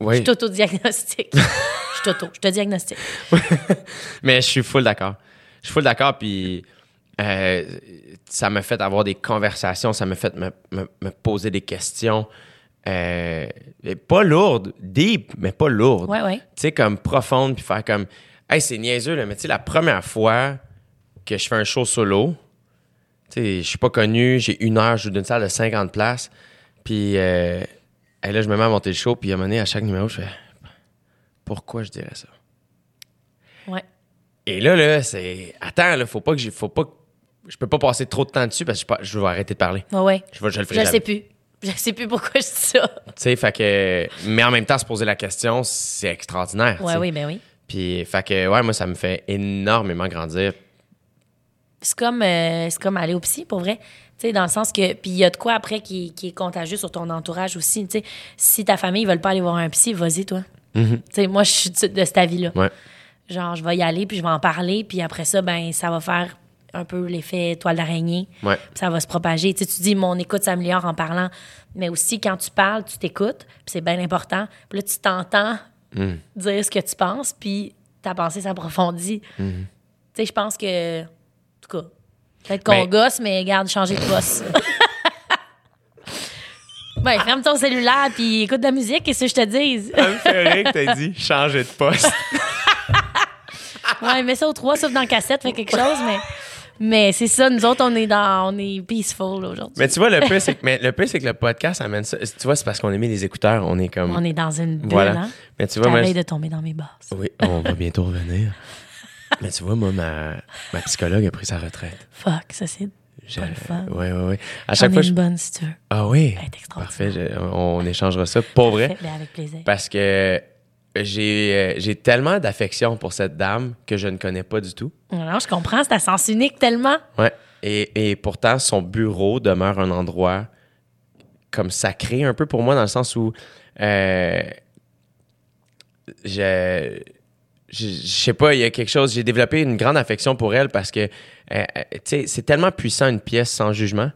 Oui. Je t'auto-diagnostique. je t'auto. Je te diagnostique. Mais je suis full d'accord. Je suis full d'accord, puis euh, ça m'a fait avoir des conversations, ça m'a fait me, me- me poser des questions. euh, pas lourdes, deep, mais pas lourdes. Ouais, ouais. Tu sais, comme profonde, puis faire comme, hey, c'est niaiseux, là, mais tu sais, la première fois que je fais un show solo, tu sais, je suis pas connu, j'ai une heure, je joue d'une salle de 50 places, puis euh, là, je me mets à monter le show, puis à un moment donné, à chaque numéro, je fais, pourquoi je dirais ça? Ouais. Et là, là, c'est. Attends, là, faut pas que j'ai. Faut pas que- Je peux pas passer trop de temps dessus parce que je, pas- je vais arrêter de parler. Ouais, ouais. Je, vais, je le ferai Je jamais. sais plus. Je sais plus pourquoi je dis ça. Tu sais, fait que. Mais en même temps, se poser la question, c'est extraordinaire. Ouais, oui, ben oui. Puis, fait que, ouais, moi, ça me fait énormément grandir. C'est comme, euh, c'est comme aller au psy, pour vrai. Tu sais, dans le sens que. Puis il y a de quoi après qui, qui est contagieux sur ton entourage aussi. Tu sais, si ta famille ne veut pas aller voir un psy, vas-y, toi. Tu sais, moi, je suis de de cet avis-là. Ouais. Genre, je vais y aller, puis je vais en parler, puis après ça, ben, ça va faire un peu l'effet toile d'araignée. Ouais. Puis ça va se propager. Tu sais, tu dis, mon écoute s'améliore en parlant, mais aussi quand tu parles, tu t'écoutes, puis c'est bien important. Puis là, tu t'entends Mm. dire ce que tu penses, puis ta pensée s'approfondit. Mm-hmm. Tu sais, je pense que, en tout cas, peut-être qu'on Mais- gosse, mais garde, changer de poste. ben, ferme ton cellulaire, puis écoute de la musique, qu'est-ce que je te dise? Ça me fait rire que t'aies dit changer de poste. Ouais, mets ça au 3, sauf dans la cassette, fait quelque chose, mais. Mais c'est ça, nous autres, on est dans. On est peaceful aujourd'hui. mais tu vois, le pire, c'est que, mais le pire, c'est que le podcast amène ça. Tu vois, c'est parce qu'on a mis les écouteurs, on est comme. On est dans une bulle, Voilà. hein? Mais tu vois, moi. de tomber dans mes basses. Oui, on va bientôt revenir. Mais tu vois, moi, ma, ma psychologue a pris sa retraite. Fuck, ça c'est J'ai- pas le fun. Ouais, ouais, ouais. À chaque fois, une je... bonne si tu veux. Ah oui? Elle est extraordinaire. Parfait. je- on échangera ça. Pour vrai. Ben, avec plaisir. Parce que j'ai euh, j'ai tellement d'affection pour cette dame que je ne connais pas du tout. Non, je comprends, c'est à sens unique tellement. Ouais. Et, et pourtant, son bureau demeure un endroit comme sacré un peu pour moi, dans le sens où euh, je, je, je sais pas, il y a quelque chose, j'ai développé une grande affection pour elle parce que, euh, euh, tu sais, c'est tellement puissant une pièce sans jugement.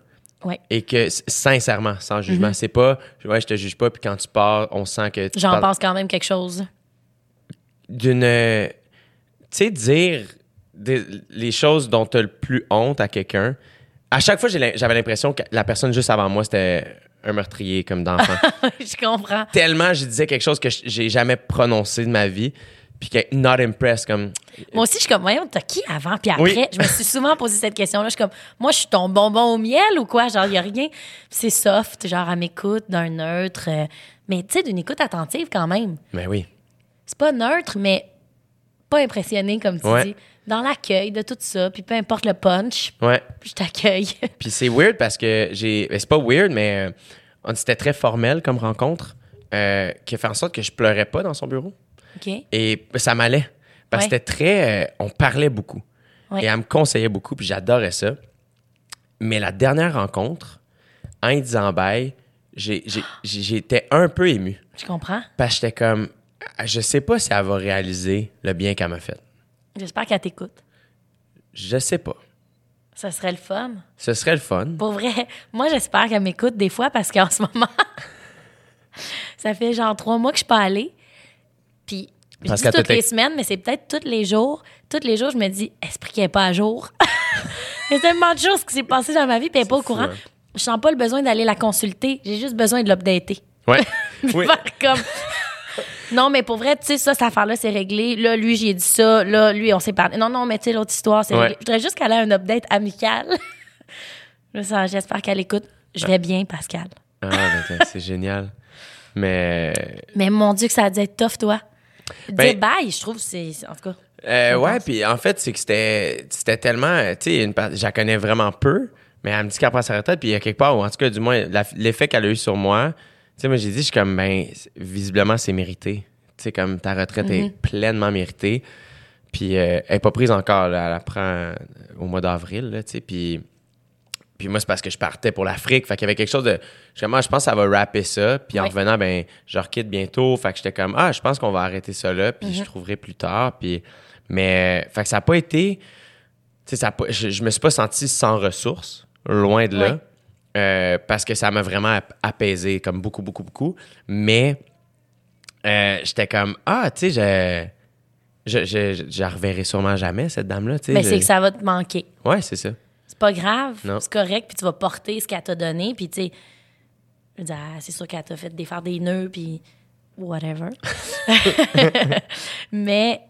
Ouais. Et que, sincèrement, sans jugement, c'est pas, ouais, je te juge pas, puis quand tu pars, on sent que tu J'en pense quand même quelque chose. d'une. euh, Tu sais, dire des- les choses dont tu as le plus honte à quelqu'un. À chaque fois, j'avais l'impression que la personne juste avant moi, c'était un meurtrier comme d'enfant. je comprends. Tellement je disais quelque chose que j'ai jamais prononcé de ma vie, puis que not impressed, comme. Moi aussi, je suis comme, voyons, t'as qui avant? Puis après? Oui. Je me suis souvent posé cette question-là. Je suis comme, moi, je suis ton bonbon au miel ou quoi? Genre, il n'y a rien. C'est soft, genre, à m'écoute, d'un neutre. euh, mais tu sais, d'une écoute attentive quand même. Mais oui. C'est pas neutre, mais pas impressionné, comme tu Ouais. dis. Dans l'accueil de tout ça, puis peu importe le punch, Ouais. je t'accueille. Puis c'est weird parce que j'ai. ben, C'est pas weird, mais euh, on- c'était très formel comme rencontre, euh, qui a fait en sorte que je pleurais pas dans son bureau. Et ça m'allait. Parce que Ouais. c'était très. euh, on parlait beaucoup. Ouais. Et elle me conseillait beaucoup, puis j'adorais ça. Mais la dernière rencontre, en y disant bye, j'étais un peu ému. Je comprends. Parce que j'étais comme. Je sais pas si elle va réaliser le bien qu'elle m'a fait. J'espère qu'elle t'écoute. Je sais pas. Ça serait le fun. Ce serait le fun. Pour vrai, moi, j'espère qu'elle m'écoute des fois parce qu'en ce moment, ça fait genre trois mois que je suis pas allée. Puis, je Parce dis toutes te les semaines, mais c'est peut-être tous les jours. Tous les jours, je me dis, esprit qu'elle n'est pas à jour. Il y a tellement de choses qui s'est passé dans ma vie, puis elle n'est pas au courant. hein. Je sens pas le besoin d'aller la consulter. J'ai juste besoin de l'updater. Ouais. oui. Comme. Non, mais pour vrai, tu sais, ça, cette affaire-là, c'est réglé. Là, lui, j'ai dit ça. Là, lui, on s'est parlé. Non, non, mais tu sais, l'autre histoire, c'est Ouais. réglé. Je voudrais juste qu'elle ait un update amical. J'espère qu'elle écoute. Je vais bien, Pascal. Ah, ben, c'est génial. Mais. Mais mon Dieu, que ça a dû être tough, toi. Ben- Dire bye, je trouve, c'est. En tout cas. Euh, ouais, puis en fait, c'est que c'était c'était tellement. Tu sais, une je la connais vraiment peu, mais elle me dit qu'elle prend sa retraite, puis il y a quelque part, ou en tout cas, du moins, la- l'effet qu'elle a eu sur moi, tu sais, moi, j'ai dit, je suis comme, ben, visiblement, c'est mérité. Tu sais, comme ta retraite est pleinement méritée. Puis euh, elle n'est pas prise encore, là, elle la prend euh, au mois d'avril, tu sais, puis. Puis moi, c'est parce que je partais pour l'Afrique. Fait qu'il y avait quelque chose de. Comme, Ah, je pense que ça va rapper ça. Puis en revenant, ben, je requitte bientôt. Fait que j'étais comme, ah, je pense qu'on va arrêter ça là. Puis je trouverai plus tard. Puis. Mais. Fait que ça n'a pas été. Tu sais, ça pas- je, je me suis pas senti sans ressources. Loin de là. Euh, parce que ça m'a vraiment ap- apaisé, comme beaucoup, beaucoup, beaucoup. Mais. euh, j'étais comme, ah, tu sais, je. Je, je, je, la reverrai sûrement jamais, cette dame-là. Mais c'est que ça va te manquer. Ouais, c'est ça. C'est pas grave. C'est correct, puis tu vas porter ce qu'elle t'a donné, puis tu sais. Je veux dire, ah, c'est sûr qu'elle t'a fait défaire des nœuds, puis whatever. Mais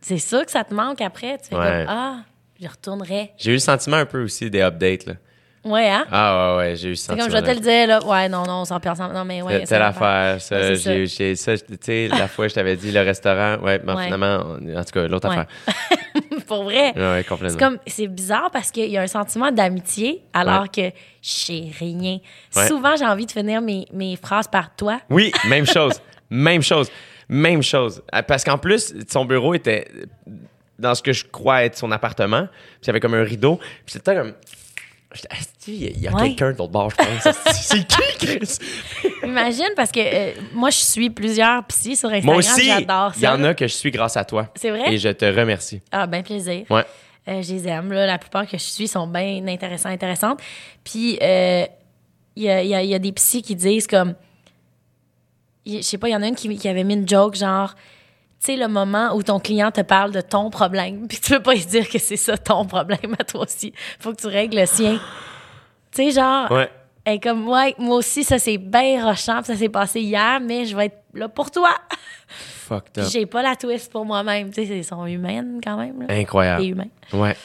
c'est sûr que ça te manque après. Tu fais Ouais. comme, ah, je retournerai. J'ai eu le sentiment un peu aussi des updates, là. Ouais, hein? Ah ouais, ouais, j'ai eu ce C'est sentiment. comme je vais te le dire, là. Ouais, non, non, on s'en perd ensemble. Non, mais ouais. Telle affaire, ça, Ouais, c'est j'ai, ça, tu sais, la fois je t'avais dit le restaurant, ouais, ben, Ouais. finalement, on- en tout cas, l'autre Ouais. affaire. pour vrai. Ouais, ouais, complètement. C'est comme c'est bizarre parce qu'il y a un sentiment d'amitié alors que je sais rien. Ouais. Souvent j'ai envie de finir mes, mes phrases par toi. Oui, même chose. même chose. Même chose. Euh, Parce qu'en plus, son bureau était dans ce que je crois être son appartement. Puis il y avait comme un rideau. Puis c'était comme. Il y a, Ouais. quelqu'un de l'autre bord, je pense. C'est qui, Chris? Imagine parce que euh, moi je suis plusieurs psy sur Instagram, Moi aussi, j'adore il y ça. en a que je suis grâce à toi. C'est vrai? Et je te remercie. Ah ben plaisir. Ouais. Euh, je les aime. Là. La plupart que je suis sont bien intéressants, intéressantes. Puis, euh, il y, a, y a- il y a des psys qui disent comme... Je sais pas, il y en a une qui, qui avait mis une joke genre... Tu sais, le moment où ton client te parle de ton problème, puis tu peux pas lui dire que c'est ça ton problème à toi aussi. Faut que tu règles le sien. Tu sais, genre... Ouais. Elle est comme, ouais, moi aussi, ça c'est bien rochant, ça s'est passé hier, mais je vais être là pour toi. Fucked up. j'ai pas la twist pour moi-même. Tu sais, ils sont humaines quand même. Là. Incroyable. Et humains. Ouais.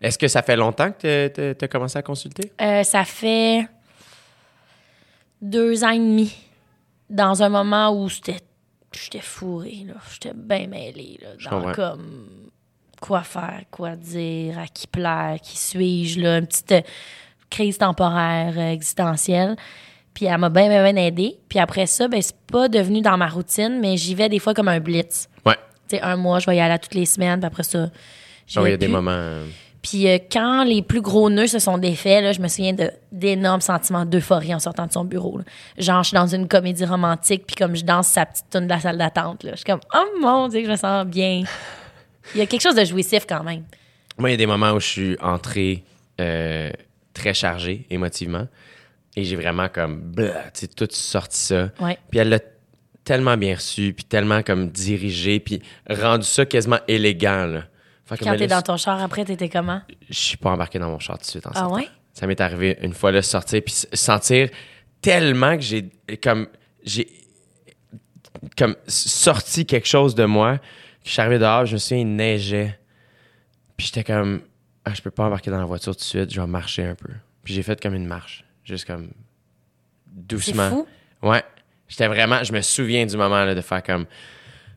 Est-ce que ça fait longtemps que tu as commencé à consulter? Euh, ça fait deux ans et demi. Dans un moment où j'étais j'étais fourrée, là. J'étais bien mêlée, là. Dans comme quoi faire, quoi dire, à qui plaire, qui suis-je, là. Une petite euh, crise temporaire euh, existentielle. Puis elle m'a bien, bien, bien aidée. Puis après ça, ben, c'est pas devenu dans ma routine, mais j'y vais des fois comme un blitz. Ouais. Tu sais, un mois, je vais y aller toutes les semaines, puis après ça, Ah il y a des moments. Puis euh, quand les plus gros nœuds se sont défaits, là, je me souviens de- d'énormes sentiments d'euphorie en sortant de son bureau. là. Genre, je suis dans une comédie romantique, puis comme je danse sa petite tune de la salle d'attente, là, je suis comme « Oh mon Dieu, je me sens bien! » Il y a quelque chose de jouissif quand même. Moi, il y a des moments où je suis entré euh, très chargé émotivement et j'ai vraiment comme, tu sais, tout sorti ça. Ouais. Puis elle l'a tellement bien reçu, puis tellement comme dirigé, puis rendu ça quasiment élégant, là. Fait que, Quand t'es dans ton char après, t'étais comment? je suis pas embarqué dans mon char tout de suite en Ah sortant. ouais? Ça m'est arrivé une fois là sortir puis s- sentir tellement que j'ai comme j'ai comme sorti quelque chose de moi que je suis arrivé dehors, je me souviens il neigeait. Puis j'étais comme ah, je peux pas embarquer dans la voiture tout de suite, je vais marcher un peu. Puis j'ai fait comme une marche, juste comme C'est doucement. fou. Ouais. J'étais vraiment je me souviens du moment là de faire comme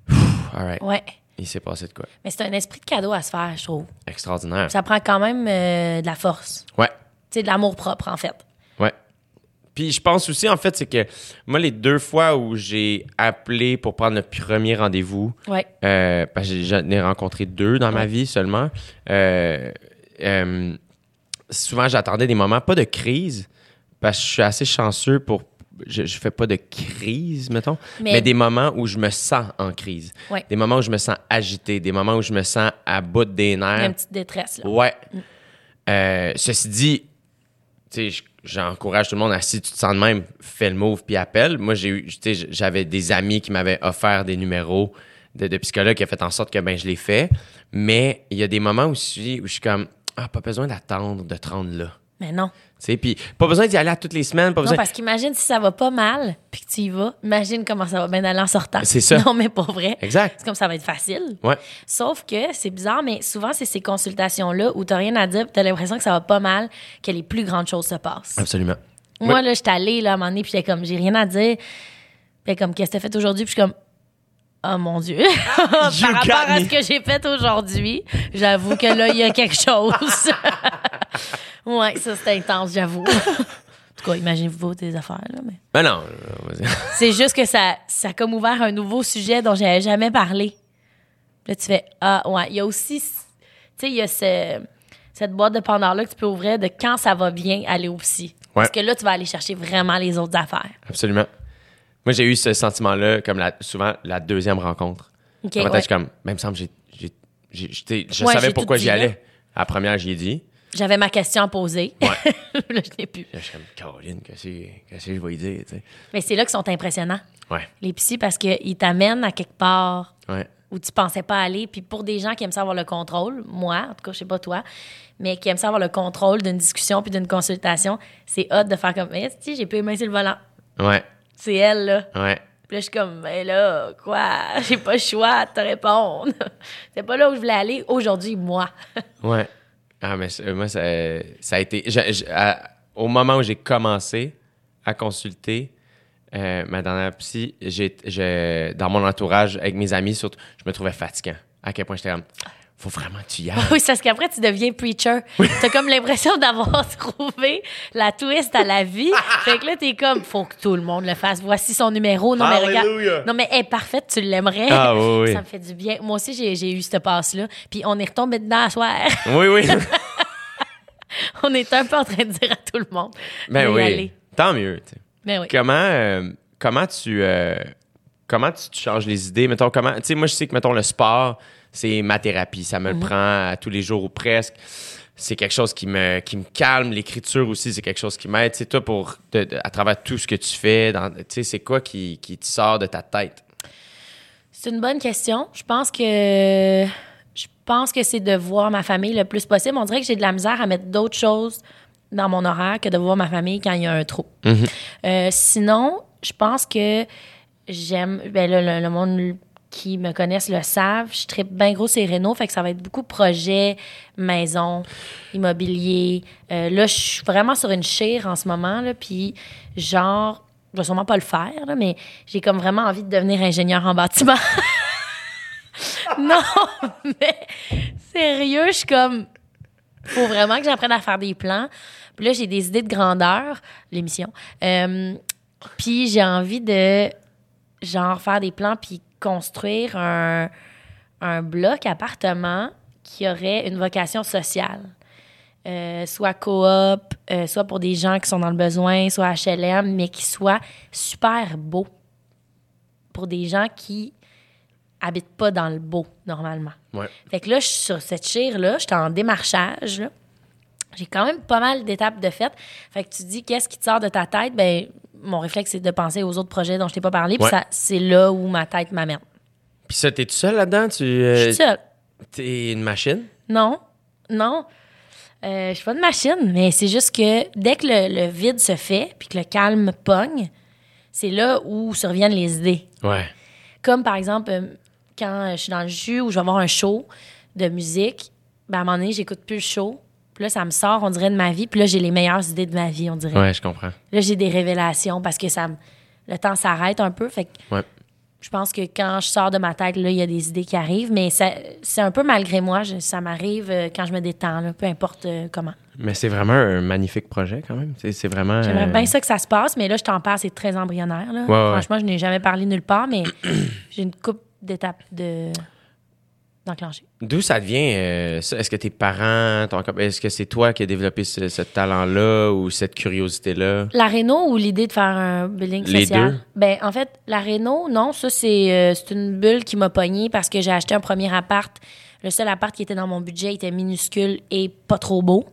all right. Ouais. Il s'est passé de quoi? Mais c'est un esprit de cadeau à se faire, je trouve. Extraordinaire. Ça prend quand même euh, de la force. Ouais. Tu sais, de l'amour propre, en fait. Ouais. Puis je pense aussi, en fait, c'est que moi, les deux fois où j'ai appelé pour prendre le premier rendez-vous, Ouais. euh, parce que j'en ai rencontré deux dans ma vie seulement, euh, euh, souvent j'attendais des moments, pas de crise, parce que je suis assez chanceux pour. Je, je fais pas de crise, mettons, mais, Mais- des moments où je me sens en crise. Ouais. Des moments où je me sens agité, des moments où je me sens à bout des nerfs. une petite détresse, là. Ouais. Euh, ceci dit, tu sais, j'encourage tout le monde à si tu te sens de même, fais le move puis appelle. Moi, j'ai eu, tu sais, j'avais des amis qui m'avaient offert des numéros de, de psychologues qui a fait en sorte que ben je l'ai fait. Mais il y a des moments où je suis, où je suis comme ah pas besoin d'attendre de te rendre là. Mais non. Tu puis pas besoin d'y aller à toutes les semaines, pas Non, besoin. parce qu'imagine si ça va pas mal, puis que tu y vas. Imagine comment ça va bien aller en sortant. C'est ça. Non, mais pas vrai. Exact. C'est comme ça va être facile. Ouais. Sauf que c'est bizarre, mais souvent, c'est ces consultations-là où t'as rien à dire, puis t'as l'impression que ça va pas mal, que les plus grandes choses se passent. Absolument. Moi, Ouais. là, j'étais allée, là, à un moment donné, puis comme, j'ai rien à dire. Puis comme, qu'est-ce que t'as fait aujourd'hui? Puis je suis comme, oh mon Dieu. Par rapport à ce que j'ai fait aujourd'hui, j'avoue que là, il y a quelque chose. ouais, ça, c'était intense, j'avoue. En tout cas, imaginez-vous tes affaires, là, mais... Ben non. euh. C'est juste que ça, ça a comme ouvert un nouveau sujet dont j'avais jamais parlé. Là, tu fais Ah, ouais. Il y a aussi, tu sais, il y a ce- cette boîte de Pandore-là que tu peux ouvrir de quand ça va bien aller au psy. Parce que là, tu vas aller chercher vraiment les autres affaires. Absolument. Moi, j'ai eu ce sentiment-là, comme la- souvent la deuxième rencontre. OK, Dans ma tête, ouais. je suis comme, même semble, j'ai, je Ouais, savais pourquoi j'y allais. À la première, j'y ai dit. J'avais ma question à poser. Ouais. là, je l'ai plus. Là, je suis comme, Caroline, qu'est-ce que que je vais y dire, tu sais? Mais c'est là qu'ils sont impressionnants, Ouais, les psys, parce qu'ils t'amènent à quelque part ouais. où tu pensais pas aller. Puis pour des gens qui aiment ça avoir le contrôle, moi, en tout cas, je sais pas toi, mais qui aiment ça avoir le contrôle d'une discussion puis d'une consultation, c'est hot de faire comme, eh, si, j'ai pu émincer le volant. Ouais, C'est elle, là. ouais. Puis là, je suis comme, mais là, quoi? J'ai pas le choix de te répondre. c'est pas là où je voulais aller aujourd'hui, moi. Ouais. Ah, mais c'est- moi, ça, ça a été. je- je- au moment où j'ai commencé à consulter euh, ma dernière psy, j'ai, dans mon entourage, avec mes amis surtout, je me trouvais fatigant. À quel point j'étais comme. Faut vraiment que tu y ailles. Oui, c'est parce qu'après, tu deviens preacher. T'as comme l'impression d'avoir trouvé la twist à la vie. fait que là, t'es comme, faut que tout le monde le fasse. Voici son numéro. Non, mais regarde. Non, mais elle est parfaite, tu l'aimerais. Ah, oui, oui. Ça me fait du bien. Moi aussi, j'ai, eu cette passe-là. Puis on est retombé dedans à soir. Oui, oui. on était un peu en train de dire à tout le monde. ben oui. aller. Tant mieux. tu sais. Ben oui. Comment, euh, comment tu euh, comment tu changes les idées? Mettons, comment. Tu sais, moi, je sais que, mettons, le sport, c'est ma thérapie. Ça me Mhm. le prend à tous les jours ou presque. C'est quelque chose qui me, qui me calme. L'écriture aussi, c'est quelque chose qui m'aide. Tu sais, toi, pour, de- de- à travers tout ce que tu fais, dans- tu sais, c'est quoi qui, qui te sort de ta tête? C'est une bonne question. Je pense que je pense que c'est de voir ma famille le plus possible. On dirait que j'ai de la misère à mettre d'autres choses dans mon horaire que de voir ma famille quand il y a un trou. Euh, sinon, je pense que j'aime. Ben le monde qui me connaissent le savent. Je tripe bien gros ces rénaux, fait que ça va être beaucoup projet, maison, immobilier. Euh, là, je suis vraiment sur une chire en ce moment, là, puis genre, je vais sûrement pas le faire, là, mais j'ai comme vraiment envie de devenir ingénieur en bâtiment. non, mais sérieux, je suis comme, faut vraiment que j'apprenne à faire des plans. Puis là, j'ai des idées de grandeur, l'émission. Euh, puis j'ai envie de, genre, faire des plans puis construire un, un bloc appartement qui aurait une vocation sociale. Euh, soit coop, euh, soit pour des gens qui sont dans le besoin, soit HLM, mais qui soit super beau pour des gens qui habitent pas dans le beau, normalement. Ouais. Fait que là, je suis sur cette chire-là, j'étais en démarchage, là. J'ai quand même pas mal d'étapes de fait. Fait que tu dis, qu'est-ce qui te sort de ta tête? Ben, mon réflexe, c'est de penser aux autres projets dont je t'ai pas parlé. Puis ça, c'est là où ma tête m'amène. Puis ça, t'es tout seul là-dedans? Tu, euh, Je suis seule. T'es une machine? Non, non. Euh, je suis pas de machine, mais c'est juste que dès que le, le vide se fait puis que le calme pogne, c'est là où surviennent les idées. Ouais. Comme par exemple, euh, quand je suis dans le jus ou je vais voir un show de musique, ben à un moment donné, j'écoute plus le show. Puis là, ça me sort, on dirait, de ma vie. Puis là, j'ai les meilleures idées de ma vie, on dirait. Ouais, je comprends. Là, j'ai des révélations parce que ça me- le temps s'arrête un peu. Fait que Ouais. je pense que quand je sors de ma tête, là, il y a des idées qui arrivent. Mais ça- c'est un peu malgré moi. Je- ça m'arrive euh, quand je me détends, là, peu importe euh, comment. Mais c'est vraiment un magnifique projet quand même. C'est c'est vraiment. J'aimerais euh, bien ça que ça se passe, mais là, je t'en parle, c'est très embryonnaire. Là. Ouais. Franchement, je n'ai jamais parlé nulle part, mais j'ai une coupe d'étapes de... d'enclencher. D'où ça vient euh, ça? Est-ce que tes parents, ton est-ce que c'est toi qui as développé ce, ce talent-là ou cette curiosité-là? La réno ou l'idée de faire un building Les social? deux? Ben, en fait, la réno, non, ça, c'est euh, c'est une bulle qui m'a pognée parce que j'ai acheté un premier appart. Le seul appart qui était dans mon budget était minuscule et pas trop beau.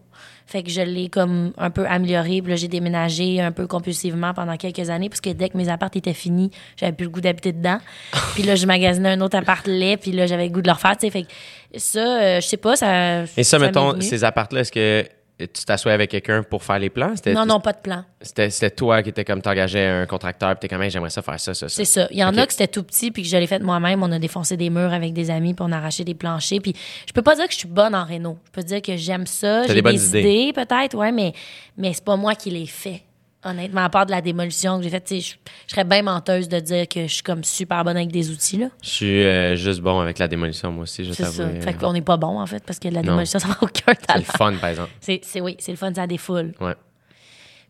Fait que je l'ai comme un peu amélioré. Puis là, j'ai déménagé un peu compulsivement pendant quelques années parce que dès que mes apparts étaient finis, j'avais plus le goût d'habiter dedans. puis là, je magasinais un autre appart laid. Puis là, j'avais le goût de le refaire. tu sais. Fait que ça, euh, je sais pas, ça. Et ça, m'est mettons, ces apparts-là, est-ce que tu t'assois avec quelqu'un pour faire les plans? Non, non, pas de plan. C'était, toi qui étais comme t'engageais un contracteur puis t'es comme, Hey, j'aimerais ça faire ça, ça, ça. C'est ça. Il y en a que c'était tout petit puis que je l'ai fait moi-même. On a défoncé des murs avec des amis puis on a arraché des planchers. Puis je peux pas dire que je suis bonne en réno. Je peux dire que j'aime ça. J'ai des bonnes des idées. idées, peut-être, ouais, mais, mais c'est pas moi qui les fait. Honnêtement, à part de la démolition que j'ai faite, je, serais bien menteuse de dire que je suis comme super bonne avec des outils, là. Je suis euh, juste bon avec la démolition, moi aussi, je C'est ça. t'avoue. Fait qu'on n'est pas bon, en fait, parce que la Non. démolition, ça n'a aucun C'est talent. le fun, par exemple. C'est, c'est- oui, c'est le fun, ça défoule. Ouais.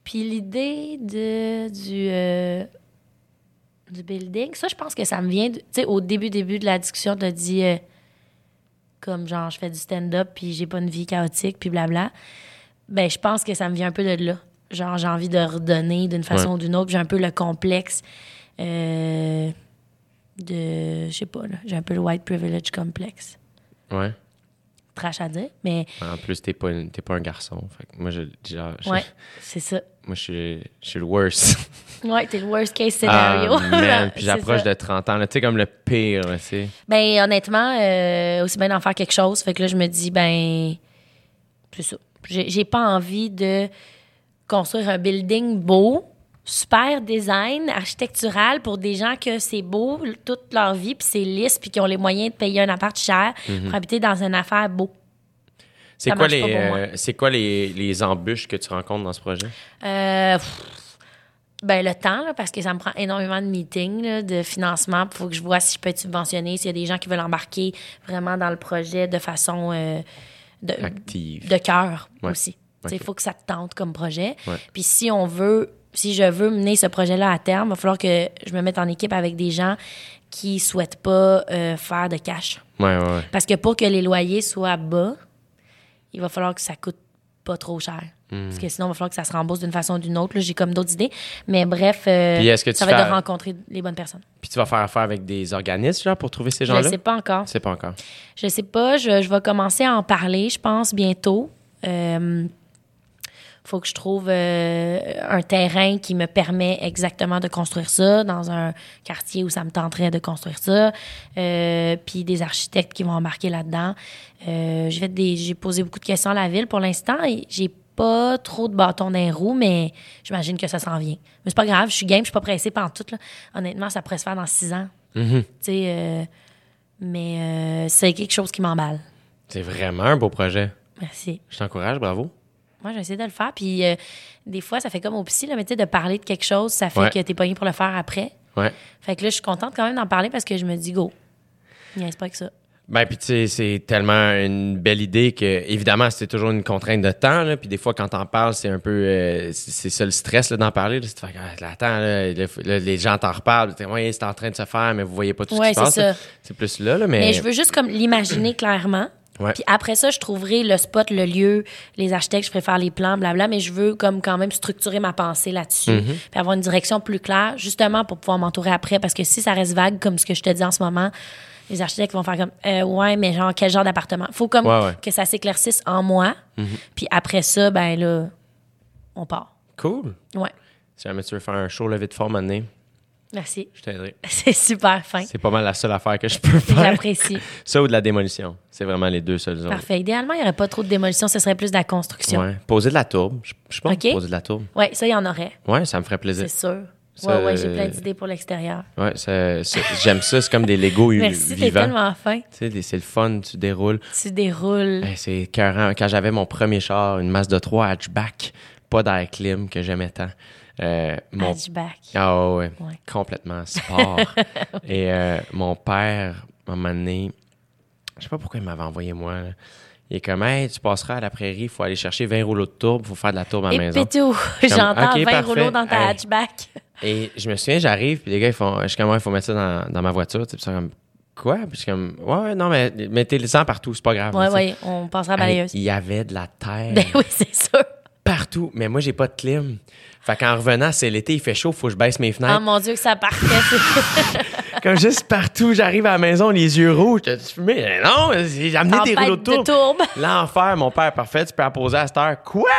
Puis l'idée de, du, euh, du building, ça, je pense que ça me vient. Tu sais, au début, début de la discussion, tu as dit euh, comme genre, je fais du stand-up, puis j'ai pas une vie chaotique, puis blabla. Ben, je pense que ça me vient un peu de là. Genre, j'ai envie de redonner d'une façon Ouais. ou d'une autre. J'ai un peu le complexe euh, de. Je sais pas, là. J'ai un peu le white privilege complexe. Ouais. Trash à dire, mais En plus, t'es pas, pas un garçon. Fait que moi, je, genre, ouais, c'est ça. moi, je suis, je suis le worst. Ouais, t'es le worst case scenario. Ah, man. Puis j'approche de 30 ans, là. Tu sais, comme le pire, là, tu sais. Ben honnêtement, euh, aussi bien d'en faire quelque chose. Fait que là, je me dis, ben, c'est ça. J'ai pas envie de construire un building beau, super design, architectural pour des gens que c'est beau toute leur vie, puis c'est lisse, puis qui ont les moyens de payer un appart cher pour habiter dans une affaire beau. C'est Ça quoi, les, euh, c'est quoi les, les embûches que tu rencontres dans ce projet? Euh, Ben, le temps, là, parce que ça me prend énormément de meetings, là, de financement. Il faut que je vois si je peux être subventionné, s'il y a des gens qui veulent embarquer vraiment dans le projet de façon euh, de, Active. de cœur Ouais. aussi. Il faut que ça te tente comme projet. Ouais. Puis si on veut, si je veux mener ce projet-là à terme, il va falloir que je me mette en équipe avec des gens qui souhaitent pas euh, faire de cash. Ouais, ouais, ouais. Parce que pour que les loyers soient bas, il va falloir que ça coûte pas trop cher. Hmm. Parce que sinon, il va falloir que ça se rembourse d'une façon ou d'une autre. J'ai comme d'autres idées. Mais bref, euh, que ça va être de rencontrer les bonnes personnes. Puis tu vas faire affaire avec des organismes, genre, pour trouver ces Je ne gens-là? sais pas encore. Je sais pas encore. Je sais pas. Je, je vais commencer à en parler, je pense, bientôt. Euh, faut que je trouve euh, un terrain qui me permet exactement de construire ça dans un quartier où ça me tenterait de construire ça. Euh, puis des architectes qui vont embarquer là-dedans. Euh, j'ai fait des, j'ai posé beaucoup de questions à la ville pour l'instant et j'ai pas trop de bâtons dans les roues, mais j'imagine que ça s'en vient. Mais c'est pas grave, je suis game, je suis pas pressée par tout. Là. Honnêtement, ça pourrait se faire dans six ans. Mhm. Euh, mais euh, c'est quelque chose qui m'emballe. C'est vraiment un beau projet. Merci. Je t'encourage, bravo. Moi, j'ai essayé de le faire. Puis euh, des fois, ça fait comme au psy, là, mais tu sais, de parler de quelque chose, ça fait Ouais. que t'es pogné pour le faire après. Ouais. Fait que là, je suis contente quand même d'en parler parce que je me dis, go. Niaise pas que ça. Ben, puis tu sais, c'est tellement une belle idée que, évidemment, c'est toujours une contrainte de temps, là. Puis des fois, quand t'en parles, c'est un peu. euh, c'est ça le stress, là, d'en parler. C'est de faire, ah, là, attends, là, là, les gens t'en reparlent. C'est en train de se faire, mais vous voyez pas tout Ouais, ce qui se c'est passe. C'est plus là, là, mais. Mais je veux juste comme l'imaginer clairement. Ouais. Puis après ça, je trouverai le spot, le lieu, les architectes, je préfère les plans, blabla, mais je veux comme quand même structurer ma pensée là-dessus, Mm-hmm. puis avoir une direction plus claire, justement pour pouvoir m'entourer après, parce que si ça reste vague, comme ce que je te dis en ce moment, les architectes vont faire comme, euh, ouais, mais genre, quel genre d'appartement? Faut comme Ouais, ouais. que ça s'éclaircisse en moi, puis après ça, ben là, on part. Cool. Ouais, Si jamais tu veux faire un show levé de forme nez, merci. je t'aiderai. C'est super fin. C'est pas mal la seule affaire que je peux faire. J'apprécie. Ça ou de la démolition. C'est vraiment les deux seules zones. Parfait. Idéalement, il n'y aurait pas trop de démolition, ce serait plus de la construction. Ouais. Poser de la tourbe. Je, je pense Ok. poser de la tourbe. Ouais, ça, il y en aurait. Ouais, ça me ferait plaisir. C'est sûr. Ça, Ouais, ouais, j'ai euh, plein d'idées pour l'extérieur. Ouais, j'aime ça. C'est comme des Legos Merci, vivants. tellement fin. Tu sais, des- c'est le fun, tu déroules. Tu déroules. C'est écœurant. Quand j'avais mon premier char, une Mazda 3 hatchback, pas d'air clim que j'aimais tant. Euh, mon... Hatchback. Ah ouais, Ouais. complètement sport. Et euh, mon père, à un moment donné, je sais pas pourquoi il m'avait envoyé moi. là. Il est comme, hey, tu passeras à la prairie, il faut aller chercher 20 rouleaux de tourbe, il faut faire de la tourbe à la Et maison. comme, j'entends ok, 20 parfait. rouleaux dans ta Hey. hatchback. Et je me souviens, j'arrive, puis les gars, ils font, je suis comme, il faut mettre ça dans, dans ma voiture. tu sais, Puis sont comme, quoi? Puis je suis comme, ouais, ouais, non, mais mettez-les-en partout, c'est pas grave. Ouais, ouais, on passera à balayeuse. il y avait de la terre Ben oui, c'est sûr. Partout. Mais moi, j'ai pas de clim. Fait qu'en revenant, c'est l'été, il fait chaud, faut que je baisse mes Oh fenêtres. mon Dieu, que ça partait. Comme juste partout, j'arrive à la maison, les yeux rouges. T'as fumé? Mais non, j'ai amené des rouleaux de tourbe. tourbe. L'enfer, mon père, parfait, tu peux la poser à cette heure. Quoi?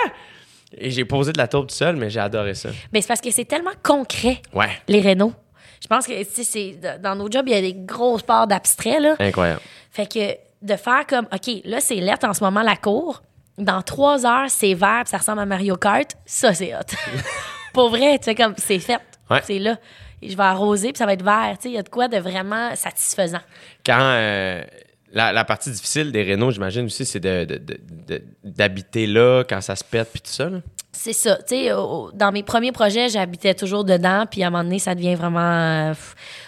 Et j'ai posé de la tourbe tout seul, mais j'ai adoré ça. Ben, c'est parce que c'est tellement concret, Ouais, les rénaux. Je pense que, tu sais, c'est- dans nos jobs, il y a des grosses parts d'abstrait, là. incroyable. Fait que de faire comme, OK, là, c'est lettre en ce moment, la cour. Dans trois heures, c'est vert, puis ça ressemble à Mario Kart. Ça, c'est hot. Pour vrai, tu sais, comme, c'est fait. Ouais. C'est là. Et je vais arroser, puis ça va être vert. Tu sais, il y a de quoi de vraiment satisfaisant. Quand euh, la, la partie difficile des rénaux, j'imagine aussi, c'est de, de- de- de- d'habiter là quand ça se pète puis tout ça. là. C'est ça. Tu sais, dans mes premiers projets, j'habitais toujours dedans, puis à un moment donné, ça devient vraiment euh,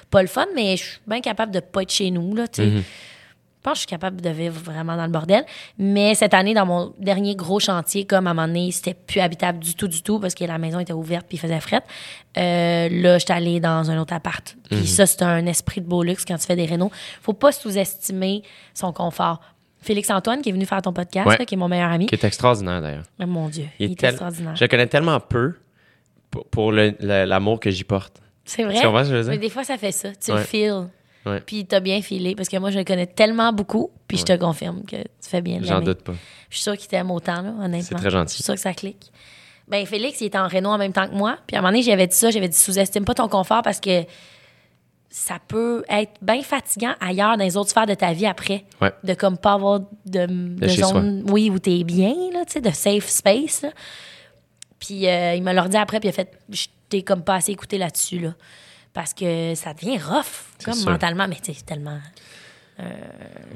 pas le fun, mais je suis bien capable de pas être chez nous, là, tu sais. Je pense que je suis capable de vivre vraiment dans le bordel. Mais cette année, dans mon dernier gros chantier, comme à un moment donné, c'était plus habitable du tout, du tout, parce que la maison était ouverte puis il faisait fret. Euh, là, j'étais allée dans un autre appart. Puis ça, c'est un esprit de beau luxe quand tu fais des rénaux. Faut pas sous-estimer son confort. Félix-Antoine, qui est venu faire ton podcast, Ouais. là, qui est mon meilleur ami. Qui est extraordinaire d'ailleurs. Oh, mon Dieu, il, Il est, tel- extraordinaire. Je le connais tellement peu pour, l'amour que j'y porte. C'est vrai? Tu comprends ce que je veux dire? Mais des fois, ça fait ça. Tu Ouais. le. Ouais. Puis t'as bien filé. Parce que moi, je le connais tellement beaucoup. Puis je te confirme que tu fais bien de J'en doute pas. Je suis sûre qu'il t'aime autant, là, honnêtement. C'est très gentil. Je suis sûre que ça clique. Ben, Félix, il était en Renault en même temps que moi. Puis à un moment donné, j'avais dit ça. J'avais dit sous-estime pas ton confort parce que ça peut être bien fatigant ailleurs dans les autres sphères de ta vie après. Ouais. De comme pas avoir de, de chez zone, oui, où t'es bien, là, tu sais, de safe space, là. Puis euh, il me l'a redit après, puis il a fait, je t'ai comme pas assez écouté là-dessus, là. Parce que ça devient rough, comme sûr. mentalement, mais tu sais, c'est tellement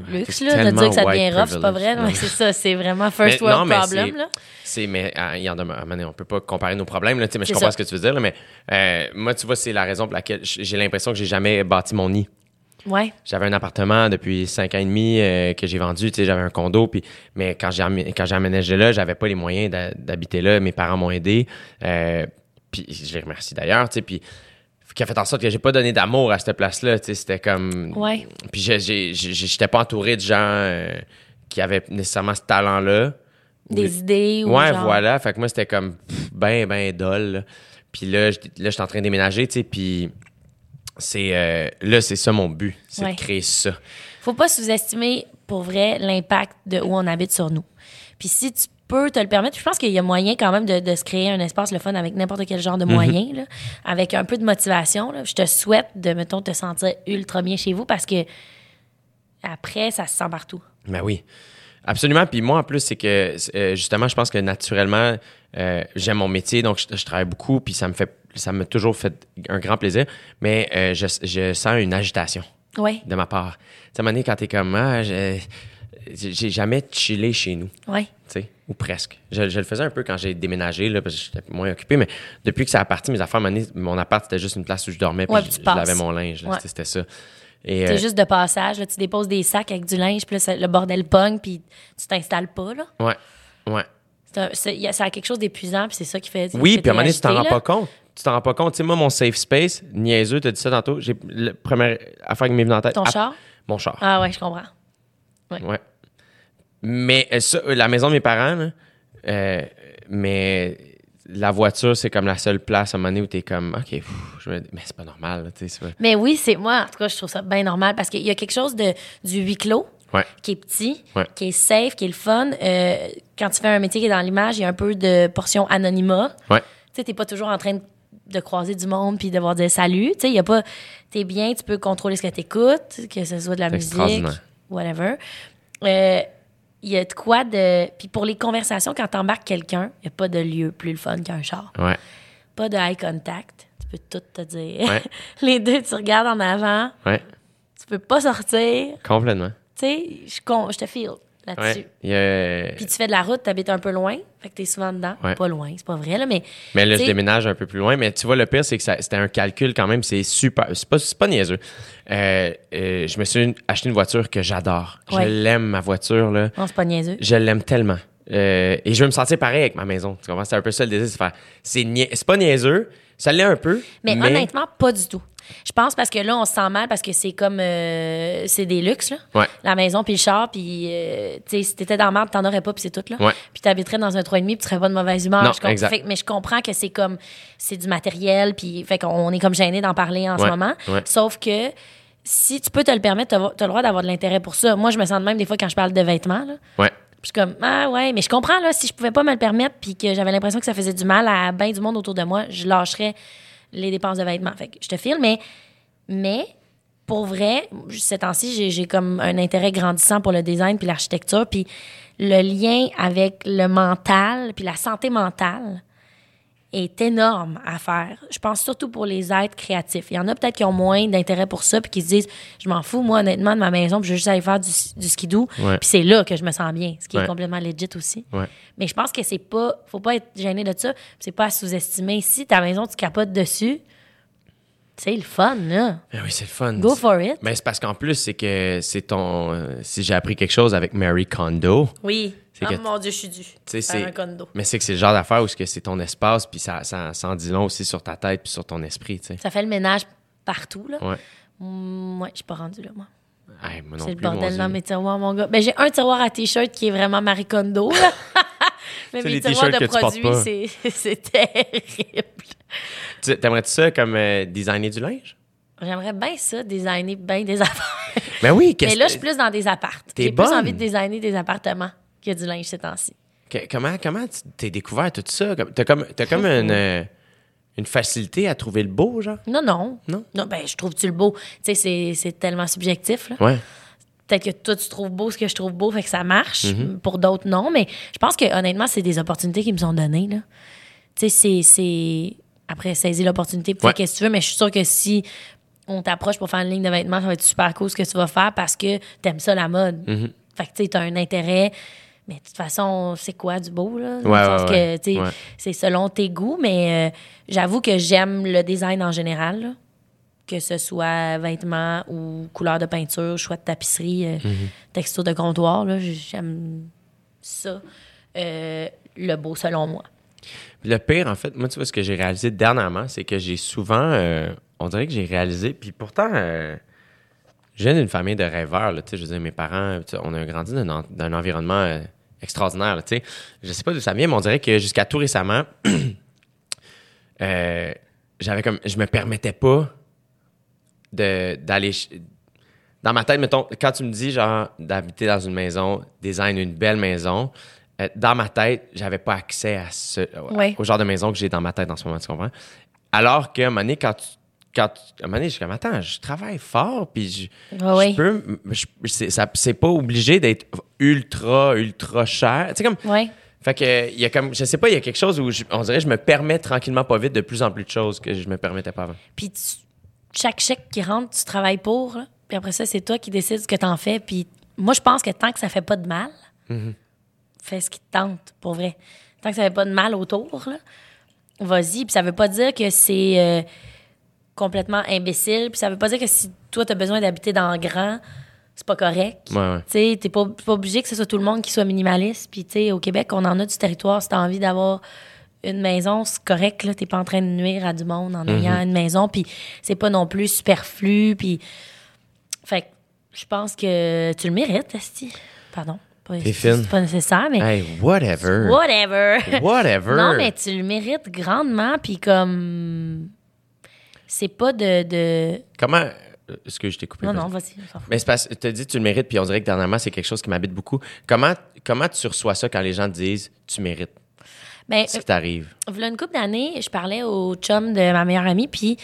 luxe, c'est là, de dire que ça devient rough, c'est pas vrai. Non, Non. c'est ça, c'est vraiment first Mais non, world mais problem, c'est- là. C'est, mais ah, il y en donné, on peut pas comparer nos problèmes, là, tu sais, mais je comprends ça. ce que tu veux dire, là, mais euh, moi, tu vois, c'est la raison pour laquelle j'ai l'impression que j'ai jamais bâti mon nid. Ouais. J'avais un appartement depuis cinq ans et demi euh, que j'ai vendu, tu sais, j'avais un condo, puis mais quand j'ai quand j'ai emménagé là, j'avais pas les moyens d'habiter là, mes parents m'ont aidé, euh, puis je les remercie d'ailleurs, tu sais, puis qui a fait en sorte que j'ai pas donné d'amour à cette place-là, c'était comme Ouais. puis j'étais pas entouré de gens euh, qui avaient nécessairement ce talent-là. Ou- Des idées ou Ouais, genre- voilà. Fait que moi, c'était comme pff, ben, ben dol. Puis là, là, j'étais en train de déménager, tu sais, puis c'est... euh, là, c'est ça mon but, c'est Ouais. de créer ça. faut pas sous-estimer pour vrai l'impact de où on habite sur nous. Puis si tu peux te le permettre, je pense qu'il y a moyen quand même de, de se créer un espace le fun avec n'importe quel genre de moyen, là, avec un peu de motivation. là. Je te souhaite de, mettons, te sentir ultra bien chez vous parce que après, ça se sent partout. Ben oui. Absolument. Puis moi, en plus, c'est que euh, justement, je pense que naturellement, euh, j'aime mon métier, donc je, je travaille beaucoup, puis ça me fait, ça m'a toujours fait un grand plaisir. Mais euh, je, je sens une agitation. Oui, de ma part. Tu sais, à un moment donné, quand t'es comme, ah, je- j'ai jamais chillé chez nous, oui. Ou presque. Je, je le faisais un peu quand j'ai déménagé, là, parce que j'étais moins occupé, mais depuis que ça a parti, mes affaires, à mon appart, c'était juste une place où je dormais, puis Ouais, je, je lavais mon linge, Ouais. c'était- ça. C'est euh, juste de passage. Là, tu déposes des sacs avec du linge, puis là, le bordel pogne, puis tu t'installes pas. Là. ouais, ouais. Un- ça a quelque chose d'épuisant, puis c'est ça qui fait. Oui, puis à un moment donné, tu t'en rends pas compte. Tu t'en rends pas compte. Tu sais, moi, mon safe space, niaiseux, t'as dit ça tantôt, j'ai, la première affaire qui m'est venue en tête. Ton ah, char? Mon char. Ah ouais, je comprends. Ouais. Mais euh, ça, euh, la maison de mes parents, là, euh, mais la voiture, c'est comme la seule place à un moment donné où t'es comme, OK, pff, je me- mais c'est pas normal, là, pas- Mais oui, c'est moi, en tout cas, je trouve ça bien normal parce qu'il y a quelque chose de, du huis clos Ouais. qui est petit, Ouais. qui est safe, qui est le fun. Euh, quand tu fais un métier qui est dans l'image, il y a un peu de portion anonymat. Ouais. Tu sais, t'es pas toujours en train de, de croiser du monde puis devoir dire salut. Tu sais, il y a pas. T'es bien, tu peux contrôler ce que t'écoutes, que ce soit de la musique, whatever. Euh, il y a de quoi de. Puis pour les conversations, quand t'embarques quelqu'un, il n'y a pas de lieu plus le fun qu'un char. Ouais. Pas de eye contact. Tu peux tout te dire. Ouais. Les deux, tu regardes en avant. Ouais. Tu peux pas sortir. Complètement. Tu sais, je, con- je te file là-dessus. Ouais. A- Puis tu fais de la route, t'habites un peu loin. Fait que t'es souvent dedans. Ouais. Pas loin, c'est pas vrai, là, mais. Mais là, je déménage un peu plus loin. Mais tu vois, le pire, c'est que c'était un calcul quand même. C'est super. C'est pas, c'est pas niaiseux. Euh, euh, je me suis acheté une voiture que j'adore. Ouais. Je l'aime, ma voiture, là. Non, c'est pas niaiseux. Je l'aime tellement. Euh, et je veux me sentir pareil avec ma maison. Tu comprends? C'est un peu ça le désir, c'est faire. C'est, nia- pas niaiseux. Ça l'est un peu. Mais, Mais, honnêtement, pas du tout. Je pense parce que là, on se sent mal parce que c'est comme. euh, c'est des luxes, là. Ouais. La maison puis le char, puis. euh, tu sais, si t'étais dans le marde, t'en aurais pas, puis c'est tout, là. Ouais. Puis t'habiterais dans un 3,5 puis tu serais pas de mauvaise humeur. Non, Je exact. fait mais je comprends que c'est comme. C'est du matériel, puis. Fait qu'on est comme gêné d'en parler en ce moment. ouais. Sauf que. Si tu peux te le permettre, t'as as le droit d'avoir de l'intérêt pour ça. Moi, je me sens de même des fois quand je parle de vêtements. Là. Ouais. Puis je suis comme, ah ouais, mais je comprends, là, si je pouvais pas me le permettre puis que j'avais l'impression que ça faisait du mal à bien du monde autour de moi, je lâcherais les dépenses de vêtements. Fait je te file, mais, mais pour vrai, ces temps-ci, j'ai- j'ai comme un intérêt grandissant pour le design puis l'architecture. Puis le lien avec le mental puis la santé mentale est énorme à faire. Je pense surtout pour les êtres créatifs. Il y en a peut-être qui ont moins d'intérêt pour ça puis qui se disent je m'en fous moi honnêtement de ma maison, puis je veux juste aller faire du, du skidoo. Ouais. Puis c'est là que je me sens bien, ce qui Ouais. est complètement legit aussi. Ouais. Mais je pense que c'est pas faut pas être gêné de ça, c'est pas à sous-estimer si ta maison tu capotes dessus. C'est le fun là. Ben oui, c'est le fun. Go for it. Mais c'est parce qu'en plus, c'est que c'est ton. euh, si j'ai appris quelque chose avec Mary Kondo, Oui. Oh que- mon dieu, je suis Faire c'est. un condo. Mais c'est que c'est le genre d'affaire où c'est ton espace, puis ça, ça, ça en dit long aussi sur ta tête, puis sur ton esprit, tu sais. Ça fait le ménage partout là. Ouais. Mm, ouais, je suis pas rendue là moi. Hey, moi non C'est le bordel dans mes tiroirs, mon gars. Ben, j'ai un tiroir à t-shirt qui est vraiment Marie Kondo, là. Mais mes les tiroirs t-shirts de produits, c'est, terrible. Tu- T'aimerais-tu ça comme euh, designer du linge? J'aimerais bien ça, designer bien des affaires. Ben oui, Mais qu'est-ce là, je suis plus dans des appartes. T'es J'ai plus envie de designer des appartements que du linge ces temps-ci. que- comment, comment t'es découvert tout ça? T'as comme, t'as comme une, euh, une facilité à trouver le beau, genre? Non, non. Non? Non, ben, je trouve-tu le beau? Tu sais, c'est, c'est tellement subjectif, là. Ouais. Peut-être que toi, tu trouves beau ce que je trouve beau, fait que ça marche. Mm-hmm. Pour d'autres, non. Mais je pense que, honnêtement, c'est des opportunités qui me sont données, là. Tu sais, c'est, c'est. Après, saisis l'opportunité, fais Ouais. qu'est-ce que tu veux, mais je suis sûre que si on t'approche pour faire une ligne de vêtements, ça va être super cool ce que tu vas faire parce que t'aimes ça la mode. Mhm. Fait que tu sais, t'as un intérêt. Mais de toute façon, c'est quoi du beau, là? Dans Ouais, le sens ouais, que, ouais. tu sais, Ouais. c'est selon tes goûts, mais euh, j'avoue que j'aime le design en général, là. Que ce soit vêtements ou couleur de peinture, choix de tapisserie, euh, Mhm. texture de comptoir, là. J'aime ça. Euh, le beau, selon moi. Le pire, en fait, moi, tu vois, ce que j'ai réalisé dernièrement, c'est que j'ai souvent, on dirait que j'ai réalisé, puis pourtant, je viens d'une famille de rêveurs, là, tu sais, je veux dire, mes parents, on a grandi dans, un- environnement extraordinaire, sais. Je sais pas d'où ça vient, mais on dirait que jusqu'à tout récemment, euh, j'avais comme, je me permettais pas d'aller... Dans ma tête, mettons, quand tu me dis, genre, d'habiter dans une maison, design une belle maison, euh, dans ma tête, j'avais pas accès à ce, Ouais. au genre de maison que j'ai dans ma tête en ce moment, tu comprends? Alors qu'à un moment donné, quand tu, quand à un moment donné, je suis comme, attends, je travaille fort, puis je, ouais. je peux, je- c'est, ça- c'est pas obligé d'être ultra, ultra cher. Tu sais, comme, Ouais. fait que, il y a comme, je sais pas, il y a quelque chose où je- on dirait je me permets tranquillement pas vite de plus en plus de choses que je me permettais pas avant. Puis tu- chaque chèque qui rentre, tu travailles pour. là. Puis après ça, c'est toi qui décides ce que t'en fais. Puis moi, je pense que tant que ça fait pas de mal, fais ce qui te tente, pour vrai. Tant que ça fait pas de mal autour, là, vas-y. Puis ça veut pas dire que c'est euh, complètement imbécile. Puis ça veut pas dire que si toi, t'as besoin d'habiter dans le grand, c'est pas correct. Ouais, ouais. Tu sais, t'es pas, pas obligé que ce soit tout le monde qui soit minimaliste. Puis, tu sais, au Québec, on en a du territoire. Si t'as envie d'avoir une maison, c'est correct, là. T'es pas en train de nuire à du monde en ayant une maison. Puis, c'est pas non plus superflu. Puis, fait que je pense que tu le mérites, Esti. Pardon. C'est pas nécessaire, mais. Hey, whatever. Whatever. Whatever. non, mais tu le mérites grandement. Puis, comme. C'est pas de. de... Comment. euh, Est-ce que je t'ai coupé? Non, non, vas-y. Mais c'est parce que tu as dit tu le mérites, puis on dirait que dernièrement, c'est quelque chose qui m'habite beaucoup. Comment, comment tu reçois ça quand les gens te disent tu mérites? Ben, ce qui t'arrive? Voilà une couple d'années, je parlais au chum de ma meilleure amie, puis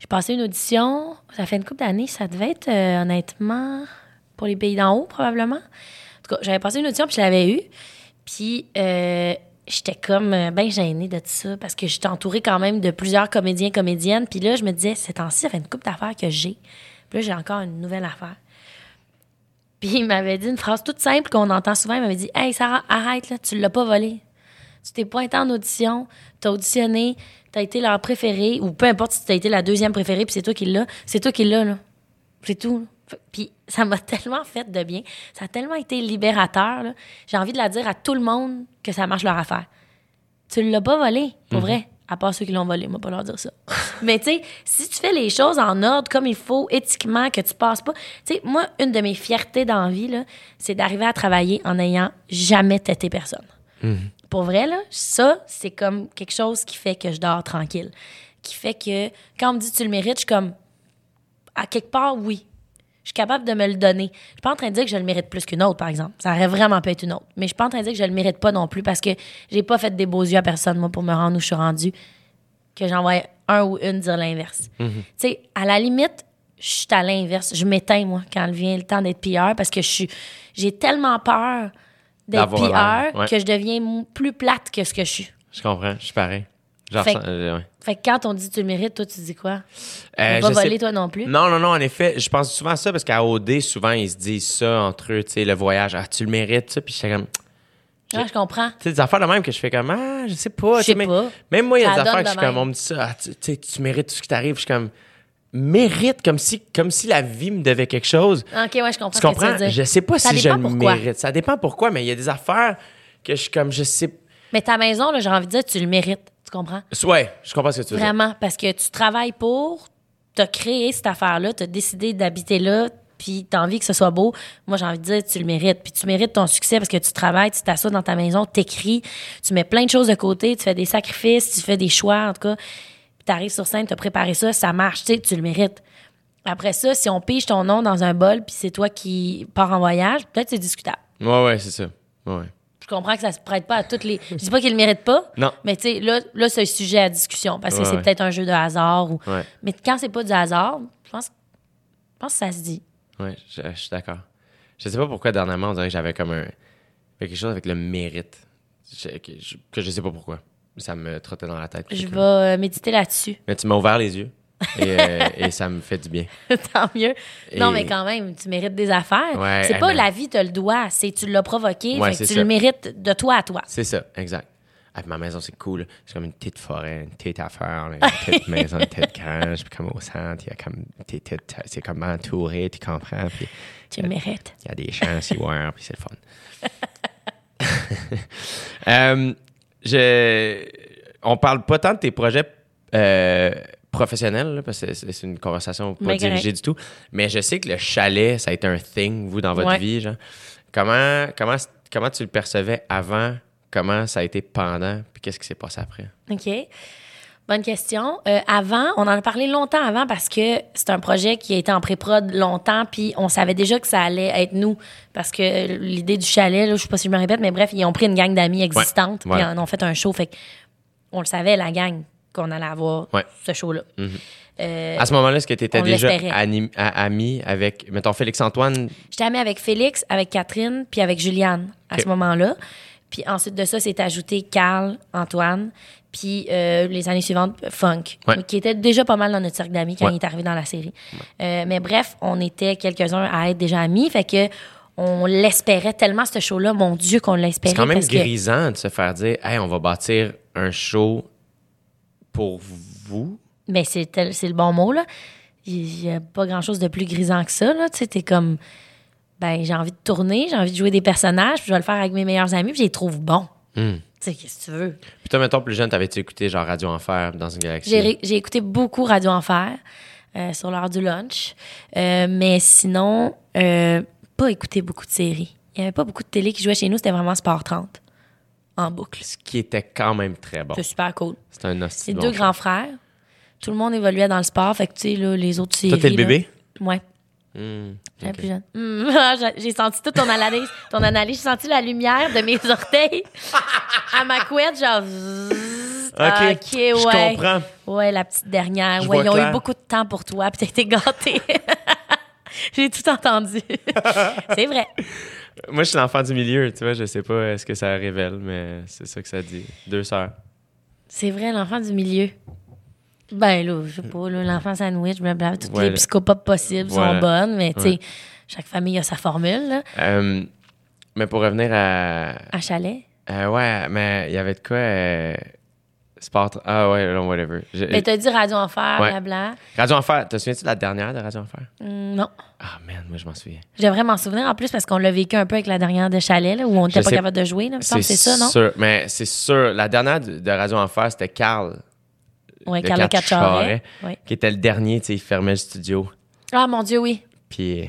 j'ai passé une audition. Ça fait une couple d'années, ça devait être euh, honnêtement pour les pays d'en haut, probablement. En tout cas, j'avais passé une audition, puis je l'avais eue. Puis euh, j'étais comme euh, bien gênée de ça, parce que j'étais entourée quand même de plusieurs comédiens, comédiennes. Puis là, je me disais, ces temps-ci, ça fait une couple d'affaires que j'ai. Puis là, j'ai encore une nouvelle affaire. Puis il m'avait dit une phrase toute simple qu'on entend souvent. Il m'avait dit Hey, Sarah, arrête, là, tu l'as pas volé. Tu t'es pointé en audition, t'as auditionné, t'as été leur préféré, ou peu importe si t'as été la deuxième préférée, puis c'est toi qui l'as, c'est toi qui l'as, là. C'est tout. là. Puis ça m'a tellement fait de bien. Ça a tellement été libérateur, là. J'ai envie de la dire à tout le monde que ça marche leur affaire. Tu l'as pas volé, pour vrai. À part ceux qui l'ont volé, moi, pas leur dire ça. Mais tu sais, si tu fais les choses en ordre, comme il faut, éthiquement, que tu passes pas. Tu sais, moi, une de mes fiertés dans la vie, c'est d'arriver à travailler en n'ayant jamais têté personne. Pour vrai, là, ça, c'est comme quelque chose qui fait que je dors tranquille. Qui fait que quand on me dit tu le mérites, je suis comme, à quelque part, oui. Je suis capable de me le donner. Je suis pas en train de dire que je le mérite plus qu'une autre, par exemple. Ça aurait vraiment pu être une autre. Mais je suis pas en train de dire que je le mérite pas non plus parce que j'ai pas fait des beaux yeux à personne, moi, pour me rendre où je suis rendue. Que j'envoie un ou une dire l'inverse. Tu sais, à la limite, je suis à l'inverse. Je m'éteins, moi, quand vient le temps d'être PR parce que je suis, j'ai tellement peur d'être PR ouais. que je deviens plus plate que ce que je suis. Je comprends, je suis pareil. Genre, Fait que- euh, ouais. Fait que quand on dit tu le mérites, toi, tu dis quoi? Euh, je sais- voler, toi non plus? Non, non, non, en effet, je pense souvent à ça parce qu'à OD, souvent, ils se disent ça entre eux, tu sais, le voyage, ah, tu le mérites, ça, puis j'étais comme, Ah, je comprends. tu sais, des affaires de même que je fais comme, ah, je sais pas. Je tu sais, pas. Même moi, il y a des affaires que je suis comme, on me dit ça, ah, tu, tu sais, tu mérites tout ce qui t'arrive. Je suis comme, mérite, comme si, comme si la vie me devait quelque chose. OK, ouais, je comprends. Tu ce que comprends? veux dire. Je sais pas Ça si je le pourquoi. mérite. Ça dépend pourquoi, mais il y a des affaires que je suis comme, je sais. Mais ta maison, là, j'ai envie de dire, tu le mérites. Tu comprends? Ouais, je comprends ce que tu veux. Vraiment, parce que tu travailles pour, tu as créé cette affaire-là, tu as décidé d'habiter là, puis tu as envie que ce soit beau. Moi, j'ai envie de dire, tu le mérites. Puis tu mérites ton succès parce que tu travailles, tu t'assois dans ta maison, tu écris, tu mets plein de choses de côté, tu fais des sacrifices, tu fais des choix, en tout cas. Puis tu arrives sur scène, tu as préparé ça, ça marche, tu sais, tu le mérites. Après ça, si on pige ton nom dans un bol, puis c'est toi qui pars en voyage, peut-être c'est discutable. Ouais, ouais, c'est ça. Ouais, comprends que ça se prête pas à toutes les. Je dis pas qu'il le mérite pas. Non. Mais tu sais, là, là c'est un sujet à discussion parce que Ouais, c'est ouais. peut-être un jeu de hasard. Ou... Ouais. Mais quand c'est pas du hasard, je pense, je pense que ça se dit. Ouais, je, je suis d'accord. Je sais pas pourquoi dernièrement on dirait que j'avais comme un quelque chose avec le mérite Je- que, je, que je sais pas pourquoi. Ça me trottait dans la tête. Je vais euh, méditer là-dessus. Mais tu m'as ouvert les yeux. Et, euh, et ça me fait du bien. Tant mieux. Non, mais quand même, tu mérites des affaires. Ouais, c'est pas la vie te le doit, c'est tu l'as provoqué, Ouais, fait que c'est tu ça. le mérites de toi à toi. C'est ça, exact. Ah, ma maison, c'est cool. C'est comme une petite forêt, une petite affaire, une petite maison, une petite grange. Puis comme au centre, il y a comme, c'est comme entouré, tu comprends. Puis Tu le mérites. il y a des champs voir, puis c'est le fun. Euh, je, on parle pas tant de tes projets euh, professionnels, là, parce que c'est une conversation pas Mais dirigée correct. du tout. Mais je sais que le chalet, ça a été un thing, vous, dans votre Ouais. vie. Genre. Comment, comment, comment tu le percevais avant? Comment ça a été pendant? Puis qu'est-ce qui s'est passé après? OK. Bonne question. Euh, avant, on en a parlé longtemps avant parce que c'est un projet qui a été en pré-prod longtemps, puis on savait déjà que ça allait être nous. Parce que euh, l'idée du chalet, là, je sais pas si je me répète, mais bref, ils ont pris une gang d'amis existantes, Ouais. puis en ont fait un show. Fait on le savait, la gang, qu'on allait avoir Ouais. ce show-là. Euh, À ce moment-là, est-ce que tu étais déjà ami avec, mettons, Félix-Antoine? J'étais amie avec Félix, avec Catherine, puis avec Juliane à ce moment-là. Puis ensuite de ça, c'est ajouté Carl, Antoine, puis euh, les années suivantes, Funk, Ouais. qui était déjà pas mal dans notre cercle d'amis quand Ouais. il est arrivé dans la série. Euh, mais bref, on était quelques-uns à être déjà amis, fait que on l'espérait tellement, ce show-là. Mon Dieu, qu'on l'espérait. C'est quand même parce que- grisant de se faire dire, hey, on va bâtir un show pour vous? Mais c'est le bon mot, là. Il n'y a pas grand-chose de plus grisant que ça, là. Tu sais, t'es comme, ben, j'ai envie de tourner, j'ai envie de jouer des personnages, puis je vais le faire avec mes meilleurs amis, puis je les trouve bons. Hmm. Tu sais, qu'est-ce que tu veux? Puis toi, mettons, plus jeune, t'avais-tu écouté genre Radio Enfer dans une galaxie? J'ai écouté beaucoup Radio Enfer euh, sur l'heure du lunch, Euh, mais sinon, euh, pas écouté beaucoup de séries. Il n'y avait pas beaucoup de télé qui jouait chez nous, c'était vraiment Sport 30 en boucle. Ce qui était quand même très bon. C'est super cool. C'est un hostie C'est de deux grands frères. Tout le monde évoluait dans le sport, fait que tu sais, là, les autres séries. Toi, t'es le là- bébé? Ouais. Hmm, J'étais ok. plus jeune. Hum, j'ai- senti toute ton analyse. Ton analyse, j'ai senti la lumière de mes orteils à ma couette, genre. zzzz. Ah, Ok, ok, je ouais. comprends. Ouais, la petite dernière. Je ouais, ils ont clair. eu beaucoup de temps pour toi, puis t'as été gâté. j'ai tout entendu. C'est vrai. Moi, je suis l'enfant du milieu, tu vois, je sais pas ce que ça révèle, mais c'est ça que ça dit. Deux sœurs. C'est vrai, l'enfant du milieu. Ben là, je sais pas, l'enfant sandwich, blablabla, toutes les le- psychopathes possibles Voilà. sont bonnes, mais tu sais, Ouais. chaque famille a sa formule, là. Euh, mais pour revenir à. À chalet? euh, ouais, mais il y avait de quoi. euh, sport. Ah ouais, non, whatever. Je- Mais t'as dit Radio Enfer, Ouais. blabla. Radio Enfer, te souviens-tu de la dernière de Radio Enfer? Hum, non. Ah, man, moi, je m'en souviens. Je devrais m'en souvenir en plus parce qu'on l'a vécu un peu avec la dernière de Chalet, là, où on n'était pas sais- capable de jouer. C'est ça, non? sûr, mais c'est sûr. La dernière de Radio Enfer, c'était Carl, Oui, Cacciaret. Oui. qui était le dernier, tu sais, il fermait le studio. Ah, mon Dieu, oui. Puis,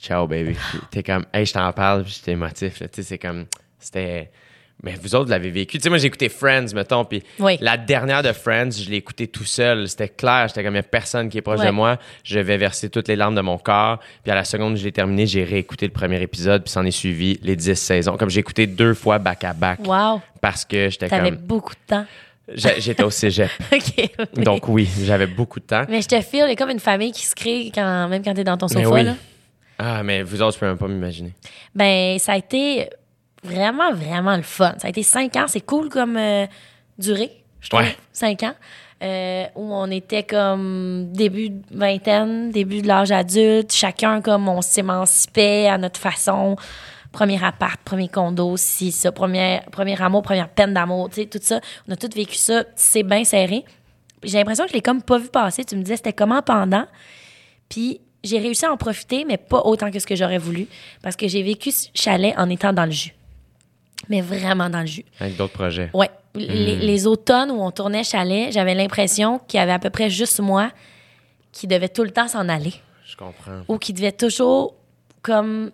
ciao, baby. T'es comme, hey, je t'en parle, puis j'étais émotif. là. Tu sais, c'est comme, c'était. Mais vous autres, vous l'avez vécu. Tu sais, moi, j'ai écouté Friends, mettons, puis Oui. la dernière de Friends, je l'ai écouté tout seul. C'était clair. J'étais comme, il n'y a personne qui est proche Ouais. de moi. Je vais verser toutes les larmes de mon corps. Puis à la seconde où je l'ai terminé, j'ai réécouté le premier épisode, puis s'en est suivi les 10 saisons. Comme j'ai écouté deux fois back-à-back. Wow. Parce que j'étais T'avais comme. beaucoup de temps. J'étais au cégep. OK. oui. Donc oui, j'avais beaucoup de temps. Mais je te file, il y a comme une famille qui se crée quand, même quand t'es dans ton Mais sofa. oui. Là. Ah, mais vous autres, je peux même pas m'imaginer. Ben, ça a été vraiment, vraiment le fun. Ça a été cinq ans. C'est cool comme euh, durée, je trouve. Ouais. Cinq ans. Euh, où on était comme début de vingtaine, début de l'âge adulte. Chacun, comme, on s'émancipait à notre façon. Premier appart, premier condo, si ça, premier, premier amour, première peine d'amour, tu sais, tout ça. On a tout vécu ça. C'est bien serré. J'ai l'impression que je l'ai comme pas vu passer. Tu me disais, c'était comment pendant? Puis j'ai réussi à en profiter, mais pas autant que ce que j'aurais voulu, parce que j'ai vécu ce chalet en étant dans le jus. Mais vraiment dans le jus. Avec d'autres projets. Ouais. Les, les automnes où on tournait chalet, j'avais l'impression qu'il y avait à peu près juste moi qui devait tout le temps s'en aller Je comprends. ou qui devait toujours comme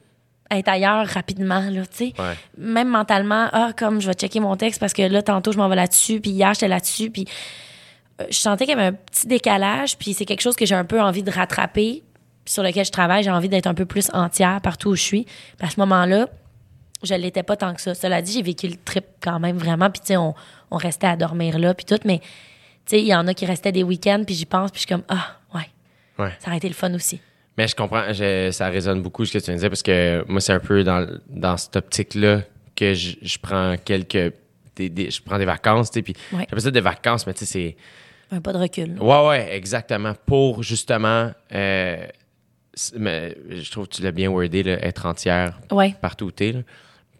être ailleurs rapidement, là, tu sais. Ouais. Même mentalement, ah, comme je vais checker mon texte parce que là, tantôt, je m'en vais là-dessus, puis hier, j'étais là-dessus, puis euh, je sentais qu'il y avait un petit décalage, puis c'est quelque chose que j'ai un peu envie de rattraper, sur lequel je travaille. J'ai envie d'être un peu plus entière partout où je suis. Puis à ce moment-là, je l'étais pas tant que ça. Cela dit, j'ai vécu le trip quand même vraiment, puis tu sais, on, on restait à dormir là, puis tout, mais tu sais, il y en a qui restaient des week-ends, puis j'y pense, puis je suis comme, ah, ouais, Ouais. ça aurait été le fun aussi. Mais je comprends, je- ça résonne beaucoup ce que tu viens de dire parce que moi, c'est un peu dans, dans cette optique-là que je, je prends quelques. Des, des- je prends des vacances, tu sais, puis Ouais. j'appelle ça des vacances, mais tu sais, c'est. Un pas de recul. Ouais, ouais, exactement. Pour justement, euh, mais je trouve que tu l'as bien wordé, là, être entière Ouais. partout où t'es. là.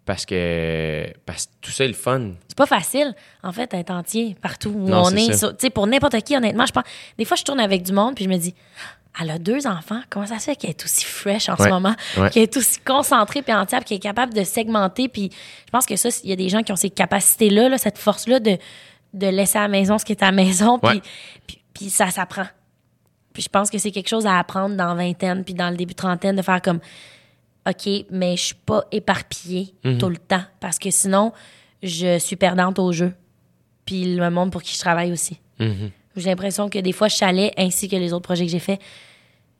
Parce que, parce que tout ça est le fun. C'est pas facile, en fait, d'être entier partout où Non, on est. Tu sais, pour n'importe qui, honnêtement, je pense. Des fois, je tourne avec du monde, puis je me dis, elle a deux enfants. Comment ça se fait qu'elle est aussi fresh en Ouais. ce moment? Ouais. Qu'elle est aussi concentrée puis entière, qu'elle est capable de segmenter. Puis je pense que ça, il y a des gens qui ont ces capacités-là, là, cette force-là de, de laisser à la maison ce qui est à la maison, puis, Ouais. puis, puis ça s'apprend. Puis je pense que c'est quelque chose à apprendre dans vingtaine, puis dans le début trentaine, de faire comme, OK, mais je suis pas éparpillée Mhm. tout le temps, parce que sinon, je suis perdante au jeu. Puis le monde pour qui je travaille aussi. Mhm. J'ai l'impression que des fois, je chalais, ainsi que les autres projets que j'ai faits,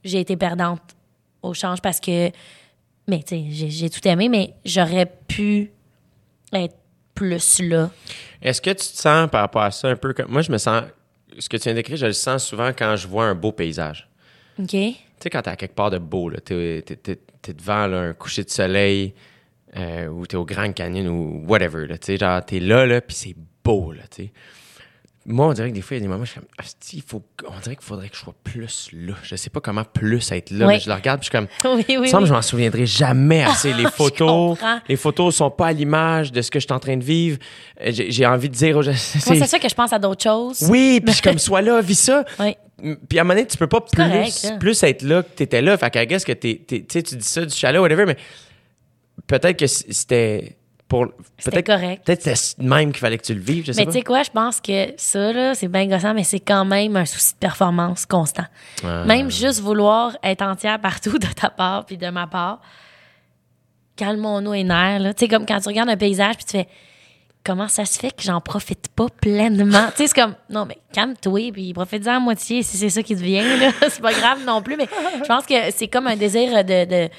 j'ai été perdante au change parce que, mais tu sais, j'ai, j'ai tout aimé, mais j'aurais pu être plus là. Est-ce que tu te sens par rapport à ça un peu comme. Moi, je me sens. Ce que tu viens d'écrire, je le sens souvent quand je vois un beau paysage. OK? Tu sais, quand t'es à quelque part de beau, là, t'es, devant là, un coucher de soleil euh, ou t'es au Grand Canyon ou whatever, là, tu sais, genre, t'es là, là, puis c'est beau, là, tu sais. Moi, on dirait que des fois, il y a des moments, je suis comme, il faut, on dirait qu'il faudrait que je sois plus là. Je sais pas comment plus être là. Oui. mais Je le regarde, puis je suis comme, Oui, oui, semble que je m'en souviendrai jamais assez. Les photos, les photos sont pas à l'image de ce que je suis en train de vivre. Euh, J'ai, envie de dire, c'est ça que je pense à d'autres choses. oui, puis je suis comme, sois là, vis ça. Puis à un moment donné, tu peux pas plus, correct, là. plus être là que t'étais là. Fait qu'à guess que t'es, tu dis ça du chalet, whatever, mais peut-être que c'était pour. Peut-être, correct. peut-être que c'était même qu'il fallait que tu le vives, je sais Mais tu sais quoi, je pense que ça, là, c'est bien gossant, mais c'est quand même un souci de performance constant. Même juste vouloir être entière partout de ta part puis de ma part, calmons-nous les nerfs. là. Tu sais, comme quand tu regardes un paysage puis tu fais comment ça se fait que j'en profite pas pleinement? tu sais, c'est comme non, mais calme-toi puis profite-en à moitié si c'est ça qui te vient. là. c'est pas grave non plus, mais je pense que c'est comme un désir de, de,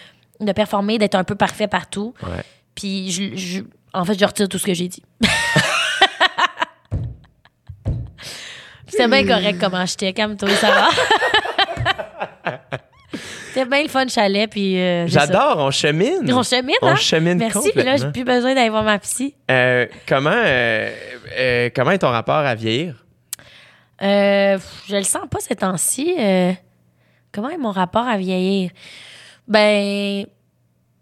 de performer, d'être un peu parfait partout. Ouais. Puis, je, je- en fait, je retire tout ce que j'ai dit. C'était bien correct comment j'étais, calme-toi, ça va. C'était bien le fun chalet, puis euh. J'adore, on chemine. On chemine, On hein? chemine Merci, puis là, j'ai plus besoin d'aller voir ma psy. Euh, comment, euh, comment est ton rapport à vieillir? Je le sens pas ces temps-ci. comment est mon rapport à vieillir? Ben,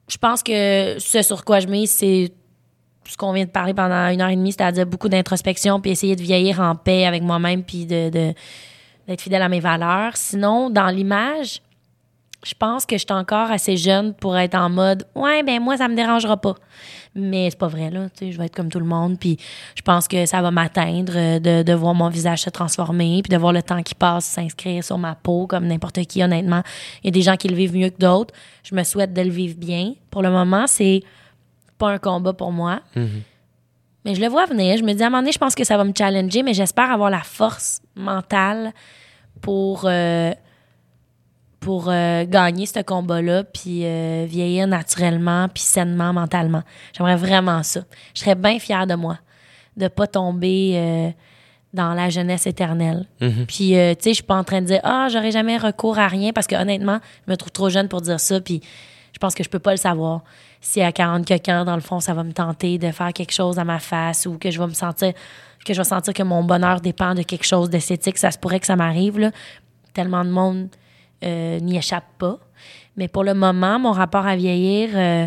je pense que ce sur quoi je mise, c'est ce qu'on vient de parler pendant une heure et demie, c'est-à-dire beaucoup d'introspection, puis essayer de vieillir en paix avec moi-même, puis de, de- d'être fidèle à mes valeurs. Sinon, dans l'image, je pense que je suis encore assez jeune pour être en mode ouais ben moi ça me dérangera pas. Mais c'est pas vrai là tu sais je vais être comme tout le monde puis je pense que ça va m'atteindre euh, de, de voir mon visage se transformer puis de voir le temps qui passe s'inscrire sur ma peau comme n'importe qui honnêtement. Il y a des gens qui le vivent mieux que d'autres. Je me souhaite de le vivre bien. Pour le moment c'est pas un combat pour moi. Mais je le vois venir. Je me dis à un moment donné je pense que ça va me challenger mais j'espère avoir la force mentale pour euh, pour euh, gagner ce combat-là, puis euh, vieillir naturellement, puis sainement, mentalement. J'aimerais vraiment ça. Je serais bien fière de moi, de pas tomber euh, dans la jeunesse éternelle. Puis, euh, tu sais, je suis pas en train de dire « Ah, j'aurais jamais recours à rien », parce que honnêtement, je me trouve trop jeune pour dire ça, puis je pense que je peux pas le savoir. Si à 40 quelques ans, dans le fond, ça va me tenter de faire quelque chose à ma face ou que je vais me sentir que je vais sentir que mon bonheur dépend de quelque chose d'esthétique, ça se pourrait que ça m'arrive, là. Tellement de monde euh, n'y échappe pas. Mais pour le moment, mon rapport à vieillir, euh,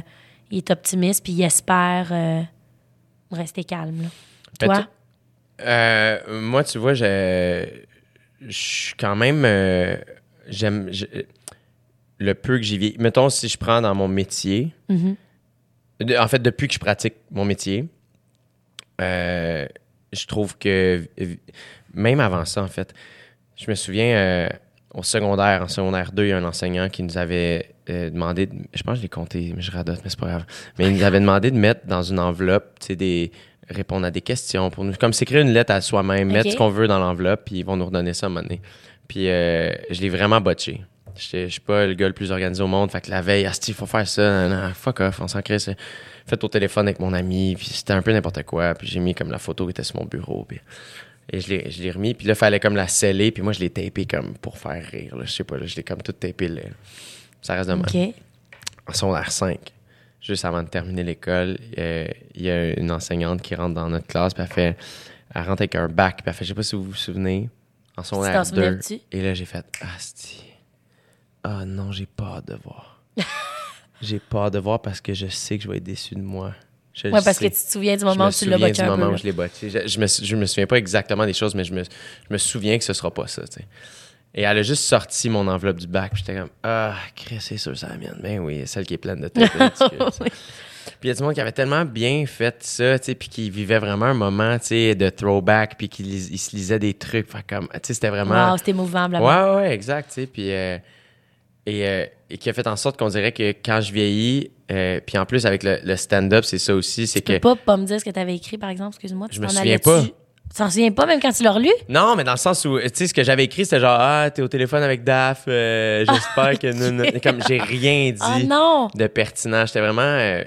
il est optimiste, puis il espère euh, rester calme. là. Toi? Euh, moi, tu vois, je, je suis quand même. J'aime. le peu que j'y vis. Mettons, si je prends dans mon métier. Mhm. de- en fait, depuis que je pratique mon métier, je trouve que. Même avant ça, en fait, je me souviens. Au secondaire, en secondaire 2, il y a un enseignant qui nous avait euh, demandé, de- je pense que je l'ai compté, mais je radote, mais c'est pas grave. Mais il nous avait demandé de mettre dans une enveloppe, tu sais, des répondre à des questions pour nous, comme s'écrire une lettre à soi-même, mettre ce qu'on veut dans l'enveloppe, puis ils vont nous redonner ça à un moment donné. Puis euh, je l'ai vraiment botché. Je suis pas le gars le plus organisé au monde, fait que la veille, asti, il faut faire ça, non, non, fuck off, on s'en crée. c'est Fait au téléphone avec mon ami, puis c'était un peu n'importe quoi, puis j'ai mis comme la photo qui était sur mon bureau, puis et je l'ai, je l'ai remis, puis là, il fallait comme la sceller, puis moi, je l'ai tapé comme pour faire rire, là, je sais pas, là, je l'ai comme tout tapé, là. Ça reste de même. OK. En secondaire 5, juste avant de terminer l'école, euh, il y a une enseignante qui rentre dans notre classe, puis elle fait, elle rentre avec un bac, puis elle fait, je sais pas si vous vous souvenez, en secondaire t'en 2. souviens-tu? Et là, j'ai fait Asti. Ah non, j'ai peur de voir. j'ai peur de voir parce que je sais que je vais être déçu de moi. Je Ouais, parce sais. que tu te souviens du Je moment me où tu l'as souviens botché du un moment peu. où là. je l'ai botché. Je, je me, je me souviens pas exactement des choses, mais je me, je me souviens que ce sera pas ça. Et elle a juste sorti mon enveloppe du bac. puis J'étais comme Ah, Chris, c'est sûr, c'est la mienne. Ben oui, celle qui est pleine de tu sais. Oui. Puis il y a du monde qui avait tellement bien fait ça, tu sais, puis qui vivait vraiment un moment, tu sais, de throwback, puis qui il se lisait des trucs. Fait comme, tu sais, c'était vraiment. Wow, c'était mouvant, blablabla. Ouais, ouais, exact, tu sais. Puis. euh, et, euh, et qui a fait en sorte qu'on dirait que quand je vieillis, euh, puis en plus avec le, le stand-up, c'est ça aussi, c'est Tu que. peux pas, pas me dire ce que tu avais écrit, par exemple, excuse-moi. tu Je me souviens pas. Tu t'en souviens pas, même quand tu l'as relu? Non, mais dans le sens où, tu sais, ce que j'avais écrit, c'était genre, ah, t'es au téléphone avec Daph, euh, j'espère que. non, non. Comme j'ai rien dit Oh non! de pertinent. J'étais vraiment euh,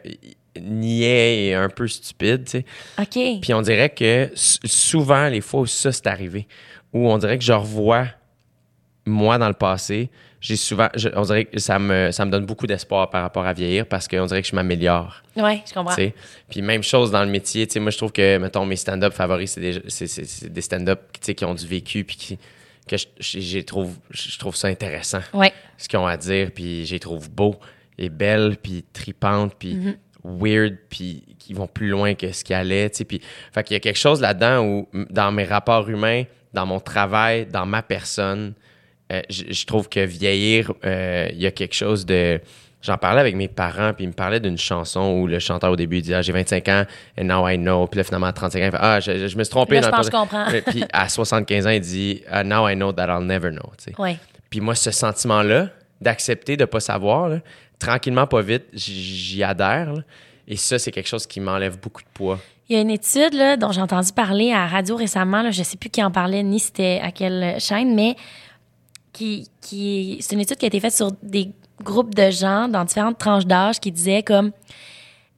niais et un peu stupide, tu sais. OK. Puis on dirait que souvent, les fois où ça c'est arrivé, où on dirait que je revois moi dans le passé, j'ai souvent, je- on dirait que ça me, ça me donne beaucoup d'espoir par rapport à vieillir parce qu'on dirait que je m'améliore. Ouais, je comprends. tu sais? Puis même chose dans le métier, tu sais, moi je trouve que, mettons, mes stand-up favoris, c'est des, c'est, c'est- c'est des stand-up qui ont du vécu puis qui, que je, trouve, je trouve ça intéressant Ouais. ce qu'ils ont à dire, puis je les trouve beaux et belles, puis tripantes, puis weird, puis qui vont plus loin que ce qui allait, tu sais. Puis, fait qu'il y a quelque chose là-dedans où, dans mes rapports humains, dans mon travail, dans ma personne, euh, je je trouve que vieillir, euh, il y a quelque chose de... J'en parlais avec mes parents, puis ils me parlaient d'une chanson où le chanteur au début il dit ah, j'ai 25 ans and now I know. Puis là finalement à 35 ans il fait ah je, je me suis trompé Là, dans je pense je comprends. Puis à 75 ans il dit ah, now I know that I'll never know. Ouais. Puis moi, ce sentiment-là, d'accepter de pas savoir, là, tranquillement, pas vite, j'y adhère. là. Et ça, c'est quelque chose qui m'enlève beaucoup de poids. Il y a une étude là, dont j'ai entendu parler à la radio récemment. Là, je sais plus qui en parlait ni c'était à quelle chaîne, mais qui, qui c'est une étude qui a été faite sur des groupes de gens dans différentes tranches d'âge qui disaient comme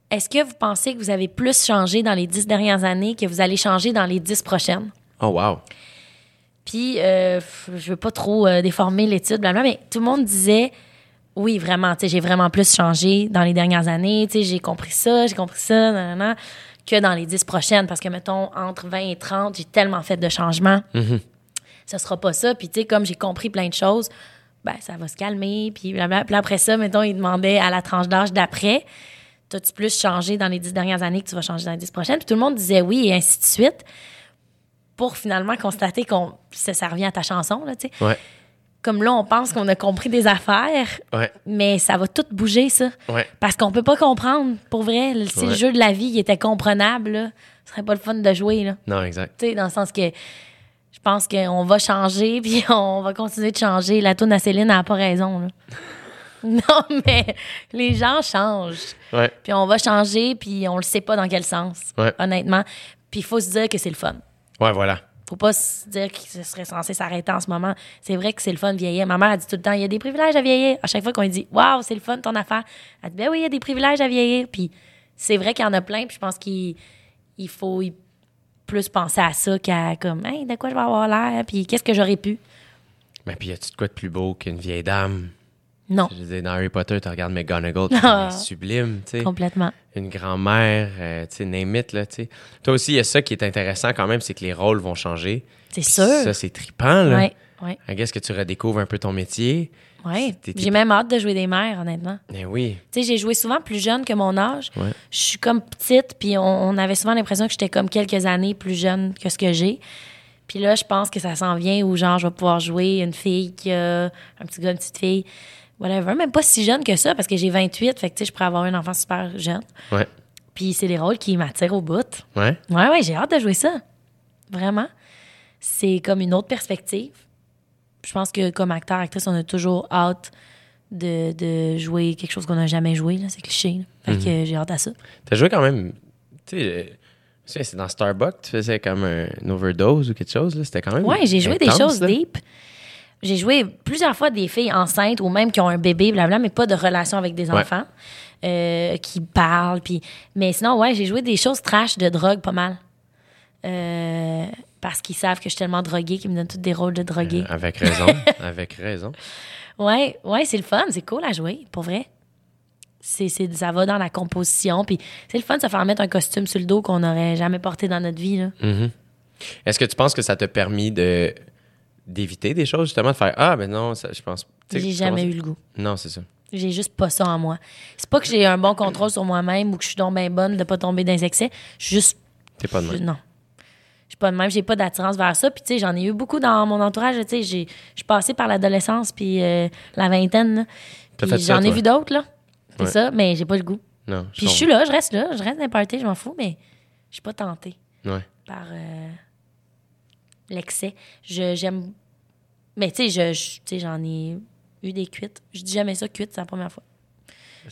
est-ce que vous pensez que vous avez plus changé dans les dix dernières années que vous allez changer dans les dix prochaines? Oh, wow. Puis, euh, je veux pas trop euh, déformer l'étude, blablabla, mais tout le monde disait oui, vraiment, tu sais, j'ai vraiment plus changé dans les dernières années, tu sais, j'ai compris ça, j'ai compris ça, nanana, que dans les dix prochaines, parce que, mettons, entre 20 et 30, j'ai tellement fait de changements, ce sera pas ça. Puis, tu sais, comme j'ai compris plein de choses, ben, ça va se calmer, puis. Puis après ça, mettons, il demandait à la tranche d'âge d'après, t'as-tu plus changé dans les dix dernières années que tu vas changer dans les dix prochaines? Puis tout le monde disait oui, et ainsi de suite, pour finalement constater qu'on ça, ça revient à ta chanson, là, tu sais. Ouais, Comme là, on pense qu'on a compris des affaires, ouais, mais ça va tout bouger, ça. ouais. Parce qu'on peut pas comprendre, pour vrai. Si le jeu de la vie il était comprenable, là, ce serait pas le fun de jouer, là. Non, exact. Tu sais, dans le sens que je pense qu'on va changer, puis on va continuer de changer. La toune à Céline n'a pas raison, là. non, mais les gens changent. Ouais, Puis on va changer, puis on le sait pas dans quel sens, Ouais. honnêtement. Puis il faut se dire que c'est le fun. ouais, voilà. Faut pas se dire que ce serait censé s'arrêter en ce moment. C'est vrai que c'est le fun de vieillir. Ma mère a dit tout le temps, il y a des privilèges à vieillir. À chaque fois qu'on lui dit, waouh, c'est le fun ton affaire, elle dit, ben oui, il y a des privilèges à vieillir. Puis c'est vrai qu'il y en a plein. Puis je pense qu'il il faut y- plus penser à ça qu'à comme, hey, de quoi je vais avoir l'air, puis qu'est-ce que j'aurais pu? Mais puis, y a-tu de quoi de plus beau qu'une vieille dame? Non, Je dire, dans Harry Potter, tu regardes McGonagall, Ah. elle est sublime, tu sais. complètement. Une grand-mère, euh, tu sais, name it, là, tu sais. Toi aussi, il y a ça qui est intéressant quand même, c'est que les rôles vont changer. C'est sûr. Ça, c'est trippant, là. Ouais, ouais, I guess que tu redécouvres un peu ton métier. T'es- J'ai même hâte de jouer des mères, honnêtement. Mais oui. Tu sais, j'ai joué souvent plus jeune que mon âge. Ouais. Je suis comme petite, puis on, on avait souvent l'impression que j'étais comme quelques années plus jeune que ce que j'ai. Puis là, je pense que ça s'en vient où, genre, je vais pouvoir jouer une fille qui a un petit gars, une petite fille, whatever. Même pas si jeune que ça, parce que j'ai 28, fait que, tu sais, je pourrais avoir un enfant super jeune. Ouais. Puis c'est des rôles qui m'attirent au bout. Ouais. Ouais, ouais, j'ai hâte de jouer ça. Vraiment. C'est comme une autre perspective. Je pense que comme acteur, actrice, on a toujours hâte de, de jouer quelque chose qu'on n'a jamais joué. C'est cliché. là. Fait Mhm. que j'ai hâte à ça. T'as joué quand même. Tu sais, c'est dans Starbucks, tu faisais comme un, une overdose ou quelque chose, là. C'était quand même. Ouais, j'ai joué des choses là. deep. J'ai joué plusieurs fois des filles enceintes ou même qui ont un bébé, blabla, mais pas de relation avec des Ouais. enfants, euh, qui parlent. Puis... Mais sinon, ouais, j'ai joué des choses trash de drogue pas mal. Euh, parce qu'ils savent que je suis tellement droguée qu'ils me donnent tous des rôles de droguée. Euh, avec raison. avec raison. Ouais, ouais, c'est le fun, c'est cool à jouer, pour vrai. C'est, c'est, ça va dans la composition, puis c'est le fun de se faire mettre un costume sur le dos qu'on n'aurait jamais porté dans notre vie. Là. Mhm. Est-ce que tu penses que ça t'a permis de d'éviter des choses, justement, de faire Ah, ben non, ça, je pense. J'ai jamais eu le goût. Non, c'est ça. J'ai juste pas ça en moi. C'est pas que j'ai un bon contrôle sur moi-même ou que je suis donc bien bonne de pas tomber dans les excès. Je suis juste. T'es pas de je- non. Je suis pas de même. J'ai pas d'attirance vers ça. Puis, tu sais, j'en ai eu beaucoup dans mon entourage. Tu sais, j'ai- je suis passée par l'adolescence puis euh, la vingtaine. là. Puis j'en ai vu d'autres, là. C'est Ouais. ça, mais j'ai pas le goût. Non. Puis je suis là, je reste là. Je reste dans les parties, je m'en fous, mais je suis pas tentée Ouais. par euh, l'excès. Je- J'aime. Mais tu sais, je- je- tu sais, j'en ai eu des cuites. Je dis jamais ça, cuite, c'est la première fois.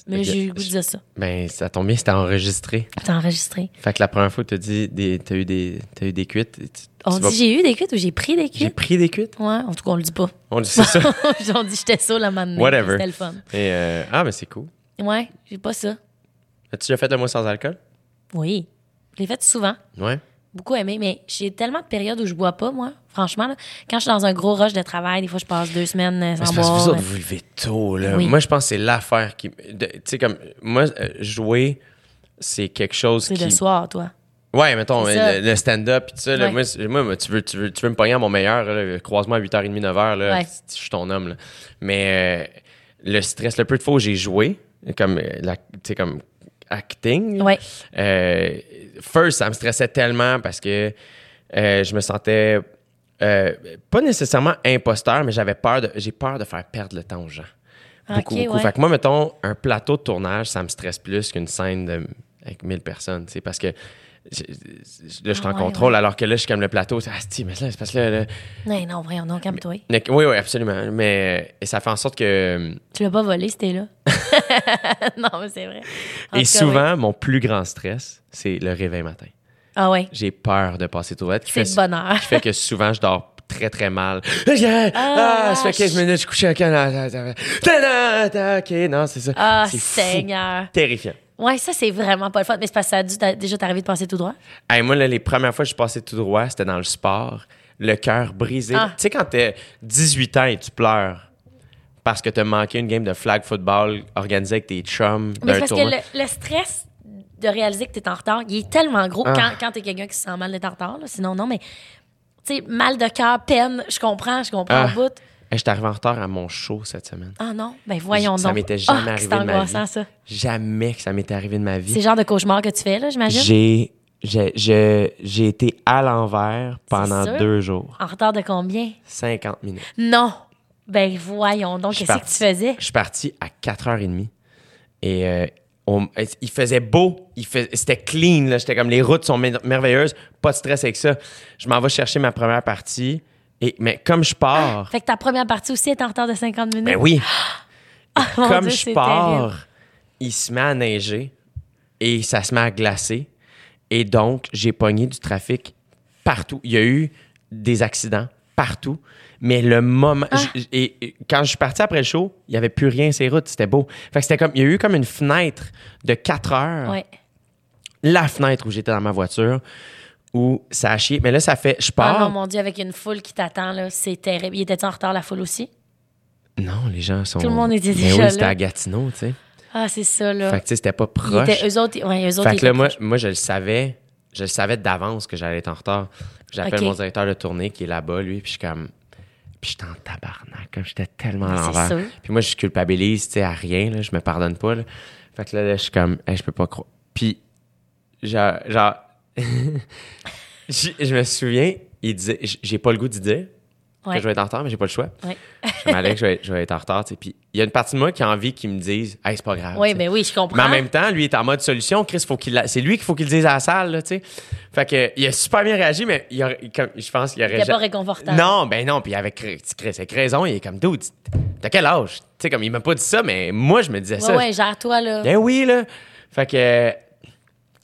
Mais j'ai eu le goût de dire ça. Ben, ça tombe bien, c'était enregistré. C'est enregistré. Fait que la première fois t'as dit, des, t'as eu des, t'as eu des cuites. tu- On vas- dit j'ai eu des cuites ou j'ai pris des J'ai cuites? pris des cuites. Ouais, en tout cas, on le dit pas. On dit c'est ça. on dit j'étais saoule à moment Whatever. C'était le fun. Et, euh, ah, ben c'est cool. Ouais, j'ai pas ça. As-tu déjà fait un mois sans alcool? Oui. Je l'ai fait souvent. Ouais. Beaucoup aimé, mais j'ai tellement de périodes où je bois pas, moi. Franchement, là. quand je suis dans un gros rush de travail, des fois, je passe deux semaines euh, sans c'est parce que boire. vous autres, vous levez tôt, là. Oui. Moi, je pense que c'est l'affaire qui. Tu sais, comme. Moi, euh, jouer, c'est quelque chose C'est qui. le soir, toi. Ouais, mettons, C'est le, le stand-up, pis tout ça, là, moi, c'est- tu, veux, tu, veux, tu veux me pogner à mon meilleur, là, croise-moi à 8h30, 9h, là, Ouais. je suis ton homme, là. Mais euh, le stress, le peu de fois où j'ai joué, comme, euh, la- comme acting, Ouais. euh, first, ça me stressait tellement parce que euh, je me sentais euh, pas nécessairement imposteur, mais j'avais peur de, j'ai peur de faire perdre le temps aux gens. Beaucoup, Ok, beaucoup. ouais. Fait que moi, mettons, un plateau de tournage, ça me stresse plus qu'une scène de, avec 1000 personnes, tu sais, parce que je- je- là, je suis Ah en ouais, contrôle, alors que là, je suis comme le plateau, c'est, ah, mais là, c'est parce que là, là- Non, non, voyons donc, calme-toi. Oui, oui, absolument. Mais et ça fait en sorte que. Tu l'as pas volé, c'était là. non, mais c'est vrai. En et cas, souvent, mon plus grand stress, c'est le réveil matin. Ah ouais. J'ai peur de passer tout droit. qui C'est le bonheur. qui fait que souvent, je dors très, très mal. Ah, ça fait 15 minutes, je suis couché à canal. OK, non, c'est ça. Ah, fou. Seigneur. Terrifiant. Ouais, ça, c'est vraiment pas le fun. Mais c'est parce que ça a dû t'a- déjà t'arriver de passer tout droit? Hey, moi, là, les premières fois que je passé tout droit, c'était dans le sport. Le cœur brisé. Ah. Tu sais, quand t'as 18 ans et tu pleures parce que t'as manqué une game de flag football organisée avec tes chums Mais d'un parce tournoi. que le, le stress de réaliser que t'es en retard, il est tellement gros Ah. quand, quand t'es quelqu'un qui se sent mal d'être en retard. là. Sinon, non, mais tu sais, mal de cœur, peine, je comprends, je comprends Ah. au bout. Hey, J'étais arrivé en retard à mon show cette semaine. Ah non, ben voyons Ça donc. m'était jamais Ah, arrivé de ma vie. ça. Jamais que ça m'était arrivé de ma vie. C'est le genre de cauchemar que tu fais, là, j'imagine? J'ai j'ai- été à l'envers pendant deux jours. En retard de combien? 50 minutes. Non. Ben voyons donc, Je suis qu'est-ce que tu faisais? Je suis parti à 4h30. Et euh, on- il faisait beau. Il fais- C'était clean. là. J'étais comme les routes sont mer- merveilleuses. Pas de stress avec ça. Je m'en vais chercher ma première partie. Et, mais comme je pars. Fait que ta première partie aussi est en retard de 50 minutes? Ben oui. Ah, comme Dieu, je pars, terrible. il se met à neiger et ça se met à glacer. Et donc, j'ai pogné du trafic partout. Il y a eu des accidents partout. Mais le moment. Ah. Et, et quand je suis parti après le show, il n'y avait plus rien les routes. C'était beau. Fait que c'était comme. Il y a eu comme une fenêtre de 4 heures. Ouais. La fenêtre où j'étais dans ma voiture, où ça a chié. Mais là, ça fait. Je Ah pars. non, mon Dieu, avec une foule qui t'attend, là, c'est terrible. Il était en retard, la foule aussi? Non, les gens sont. Tout le monde était Mais déjà oui, là. c'était à Gatineau, tu sais. Ah, c'est ça, là. Fait que, tu sais, c'était pas Ils proche. étaient- eux autres, ouais, eux autres, Fait ils que là, moi, moi, je le savais. Je le savais d'avance que j'allais être en retard. J'appelle mon directeur de tournée qui est là-bas, lui, puis je suis comme. Puis j'étais en tabarnak, comme j'étais tellement à Mais c'est l'envers. Puis moi, je culpabilise, tu sais, à rien, là, je me pardonne pas, là. Fait que là, là, je suis comme, Hey, je peux pas croire. Puis, genre, genre je je me souviens, il disait, j'ai pas le goût d'y dire Ouais. que je vais être en retard, mais j'ai pas le choix. Ouais. Je m'allais que je vais, je vais être en retard. Puis il y a une partie de moi qui a envie qu'ils me disent, hey, c'est pas grave. Oui, mais oui, je comprends. Mais en même temps, lui est en mode solution. Chris, faut qu'il la- c'est lui qu'il faut qu'il le dise à la salle, là, tu sais. Fait que, il a super bien réagi, mais il comme, je pense qu'il aurait. C'était pas ja- réconfortant. Non, ben non. Puis avec Chris, Chris, avec raison, il est comme, dude, t'as quel âge? Tu sais, comme, il m'a pas dit ça, mais moi, je me disais Ouais, ça. ouais, gère-toi, là. Ben oui, là. Fait que.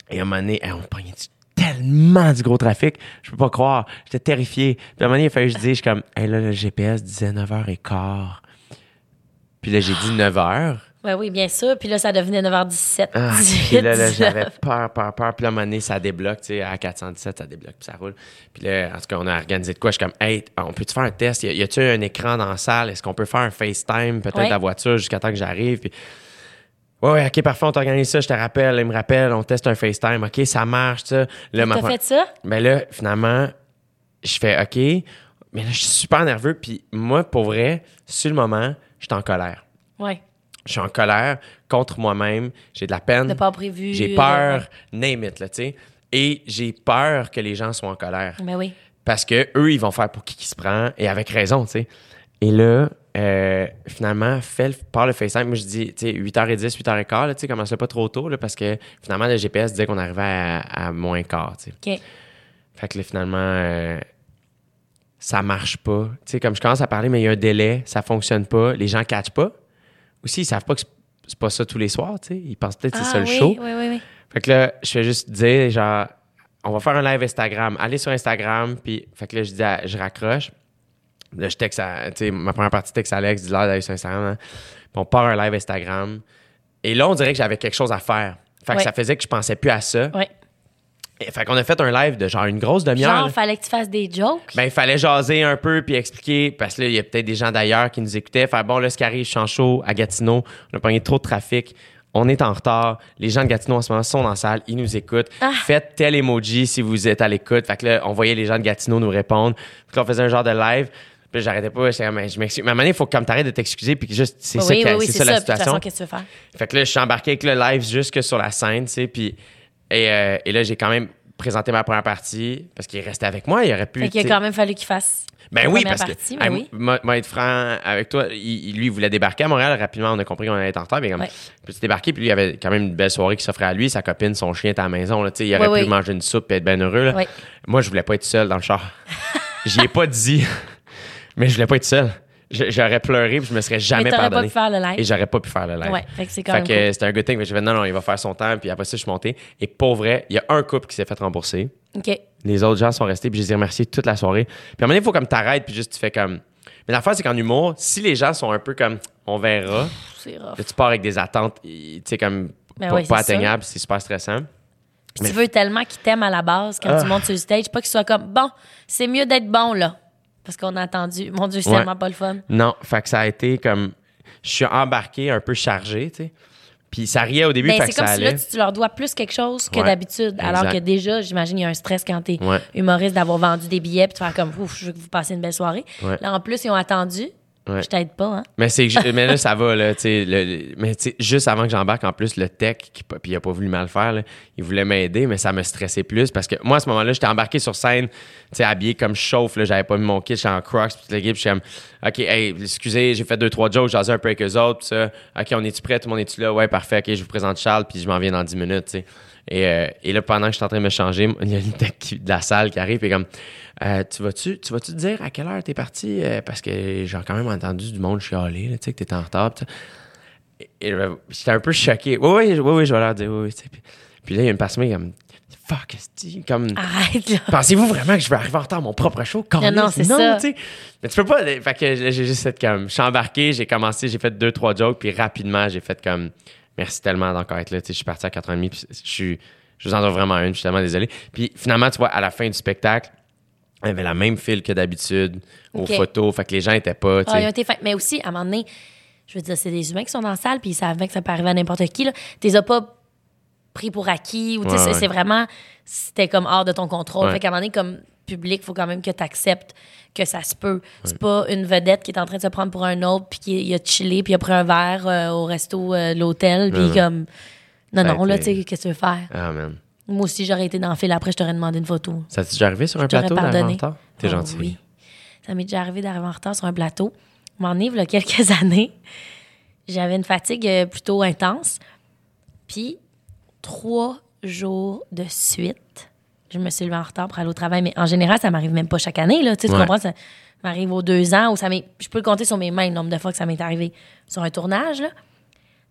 Et à un moment donné, hey, on pognait du- tellement du gros trafic. Je peux pas croire. J'étais terrifié. Puis à un moment donné, il a fallu que je dise, je suis comme, hey, là, le GPS disait 9h15. Puis là, j'ai dit 9h. Ouais, oui, bien sûr. Puis là, ça devenait 9h17. Ah, 18, puis là, là, 19. j'avais peur, peur, peur. Puis là, à un moment donné, ça débloque, tu sais, à 417, ça débloque, puis ça roule. Puis là, en tout cas, on a organisé de quoi? Je suis comme, hey, on peut-tu faire un test? Y a-tu un écran dans la salle? Est-ce qu'on peut faire un FaceTime, peut-être Ouais. la voiture, jusqu'à temps que j'arrive? Puis, ouais, ouais, OK, parfait, on t'organise ça, je te rappelle, il me rappelle, on teste un FaceTime. OK, ça marche, ça. Là, ma fait ça? ben là, finalement, je fais OK. Mais là, je suis super nerveux. Puis moi, pour vrai, sur le moment, je suis en colère. Ouais. Je suis en colère contre moi-même. J'ai de la peine. De pas prévu. J'ai euh, peur, name it, là, tu sais. Et j'ai peur que les gens soient en colère. ouais. Ben oui. Parce que eux, ils vont faire pour qui qui se prend, et avec raison, tu sais. Et là, euh, finalement, fait le- par le FaceTime, moi je dis, tu sais, 8h10, 8h15, là, tu sais, commence pas trop tôt, là, parce que finalement, le GPS disait qu'on arrivait à, à moins quart, tu sais. OK. Fait que là, finalement, euh, ça marche pas. Tu sais, comme je commence à parler, mais il y a un délai, ça fonctionne pas, les gens catchent pas. Aussi, ils savent pas que c'est- pas ça tous les soirs, tu sais. Ils pensent peut-être que c'est ça Ah, le show. Oui, oui, oui. Fait que là, je fais juste dire, genre, on va faire un live Instagram. Allez sur Instagram, puis, fait que là, je dis, à- je raccroche. Là, je texte à, ma première partie texte à Alex, dis là d'aller sur Instagram. hein. Puis on part un live Instagram. Et là, on dirait que j'avais quelque chose à faire. Fait que Ouais. ça faisait que je pensais plus à ça. Ouais. Et fait qu'on a fait un live de genre une grosse demi-heure. Genre, fallait que tu fasses des jokes? Ben, il fallait jaser un peu puis expliquer, parce que là, il y a peut-être des gens d'ailleurs qui nous écoutaient. Faire bon, là, ce qui arrive, je suis en show à Gatineau, on a pogné trop de trafic, on est en retard. Les gens de Gatineau en ce moment sont dans la salle, ils nous écoutent. Ah. Faites tel emoji si vous êtes à l'écoute. Fait que là, on voyait les gens de Gatineau nous répondre. Fait que là, on faisait un genre de live. Puis j'arrêtais pas, j'étais comme, Mais je m'excuse. Mais à un moment donné, il faut comme t'arrêtes de t'excuser puis que juste, c'est ça, oui, oui, c'est ça, ça. la situation. façon, qu'est-ce que tu veux faire? Fait que là, je suis embarqué avec le live jusque sur la scène, tu sais, puis... Et, euh, et là, j'ai quand même présenté ma première partie parce qu'il restait avec moi. Il aurait pu... Fait qu'il a quand même fallu qu'il fasse. ben la oui, première parce partie, que, mais oui. moi, moi, être franc avec toi, il, lui, il voulait débarquer à Montréal rapidement. On a compris qu'on allait être en retard. Mais comme, Ouais. puis il débarqué, puis lui, il avait quand même une belle soirée qui s'offrait à lui. Sa copine, son chien était à la maison. Là, tu sais, il aurait Ouais, pu ouais. manger une soupe et être bien heureux. Là. Moi, je voulais pas être seul dans le char. J'y ai pas dit, mais je voulais pas être seul. J'aurais pleuré, puis je me serais jamais Mais t'aurais pas pardonné. pu faire le live. Et j'aurais pas pu faire le live. Ouais, fait que c'est quand Fait même que cool. c'était un good thing. mais J'ai fait non, non, il va faire son temps. Puis après ça, je suis monté. Et pour vrai, il y a un couple qui s'est fait rembourser. OK. Les autres gens sont restés, puis je les ai remerciés toute la soirée. Puis à un moment donné, il faut comme t'arrêtes, puis juste tu fais comme. Mais l'affaire, c'est qu'en humour, si les gens sont un peu comme on verra, là, tu pars avec des attentes, tu sais, comme Ben pas, ouais, pas atteignables, c'est super stressant. Puis tu veux tellement qu'il t'aime à la base quand Ah. tu montes sur le stage, pas qu'il soit comme bon, c'est mieux d'être bon là. Parce qu'on a attendu. Mon Dieu, c'est Ouais. tellement pas le fun. Non, fait que ça a été comme. Je suis embarqué un peu chargé, tu sais. Puis ça riait au début, Ben, fait c'est que ça comme si là, tu, tu leur dois plus quelque chose que Ouais. d'habitude. Alors que déjà, j'imagine, il y a un stress quand t'es Ouais. humoriste d'avoir vendu des billets puis de faire comme ouf, je veux que vous passiez une belle soirée. Ouais. Là, en plus, ils ont attendu. Ouais. Je t'aide pas, hein. Mais c'est mais là ça va là, tu sais le- mais tu sais juste avant que j'embarque en plus le tech qui puis il a pas voulu mal faire là, il voulait m'aider mais ça me stressait plus parce que moi à ce moment-là, j'étais embarqué sur scène, tu sais habillé comme chauffe là, j'avais pas mis mon kit, j'étais en Crocs puis l'équipe, je suis comme OK, hey, excusez, j'ai fait deux trois jokes, j'asais un peu avec eux autres, puis ça. OK, on est-tu prêt, tout le monde est-tu là? Ouais, parfait. OK, je vous présente Charles puis je m'en viens dans 10 minutes, tu sais. Et, euh, et là, pendant que je suis en train de me changer, il y a une tech qui- de la salle qui arrive et comme euh, tu vas-tu tu vas-tu te dire à quelle heure t'es parti? Euh, parce que j'ai quand même entendu du monde chialer tu sais que t'étais en retard euh, j'étais un peu choqué oui oui oui oui je vais leur dire oui, oui tu puis, puis là il y a une personne comme fuck comme Arrête. Pensez-vous vraiment que je vais arriver en retard à mon propre show? Non, non, c'est ça. tu. Mais tu peux pas. Fait que j'ai juste fait comme. Je suis embarqué, j'ai commencé, j'ai fait deux, trois jokes, puis rapidement, j'ai fait comme. Merci tellement d'encore être là. Tu je suis parti à 4h30, puis je suis. Je vous en dois vraiment une, je suis tellement désolé. Puis finalement, tu vois, à la fin du spectacle, y avait la même file que d'habitude aux photos. Fait que les gens étaient pas. Ah, ils sais. ont été. Mais aussi, à un moment donné, je veux dire, c'est des humains qui sont dans la salle, puis ils savent bien que ça peut arriver à n'importe qui. Tu les as pas pris pour acquis, ou Ouais, c'est- ouais. c'est vraiment, c'était comme hors de ton contrôle. Ouais. Fait qu'à un moment donné, comme public, il faut quand même que tu acceptes que ça se peut. C'est pas une vedette qui est en train de se prendre pour un autre, puis qui il a chillé, puis il a pris un verre euh, au resto euh, de l'hôtel, puis Non, non. comme. Non, non, là, tu sais, qu'est-ce que tu veux faire? Ah, man. Moi aussi, j'aurais été dans le fil après, je t'aurais demandé une photo. Ça t'est déjà arrivé sur un Je plateau d'arriver en retard? T'es Oh, gentil. Oui. Ça m'est déjà arrivé d'arriver en retard sur un plateau. M'en il y a quelques années, j'avais une fatigue euh, plutôt intense. Puis, trois jours de suite, je me suis levée en retard pour aller au travail. Mais en général, ça m'arrive même pas chaque année. Là, tu sais, tu comprends? Ça m'arrive aux deux ans. Ou ça je peux le compter sur mes mains le nombre de fois que ça m'est arrivé sur un tournage. Là.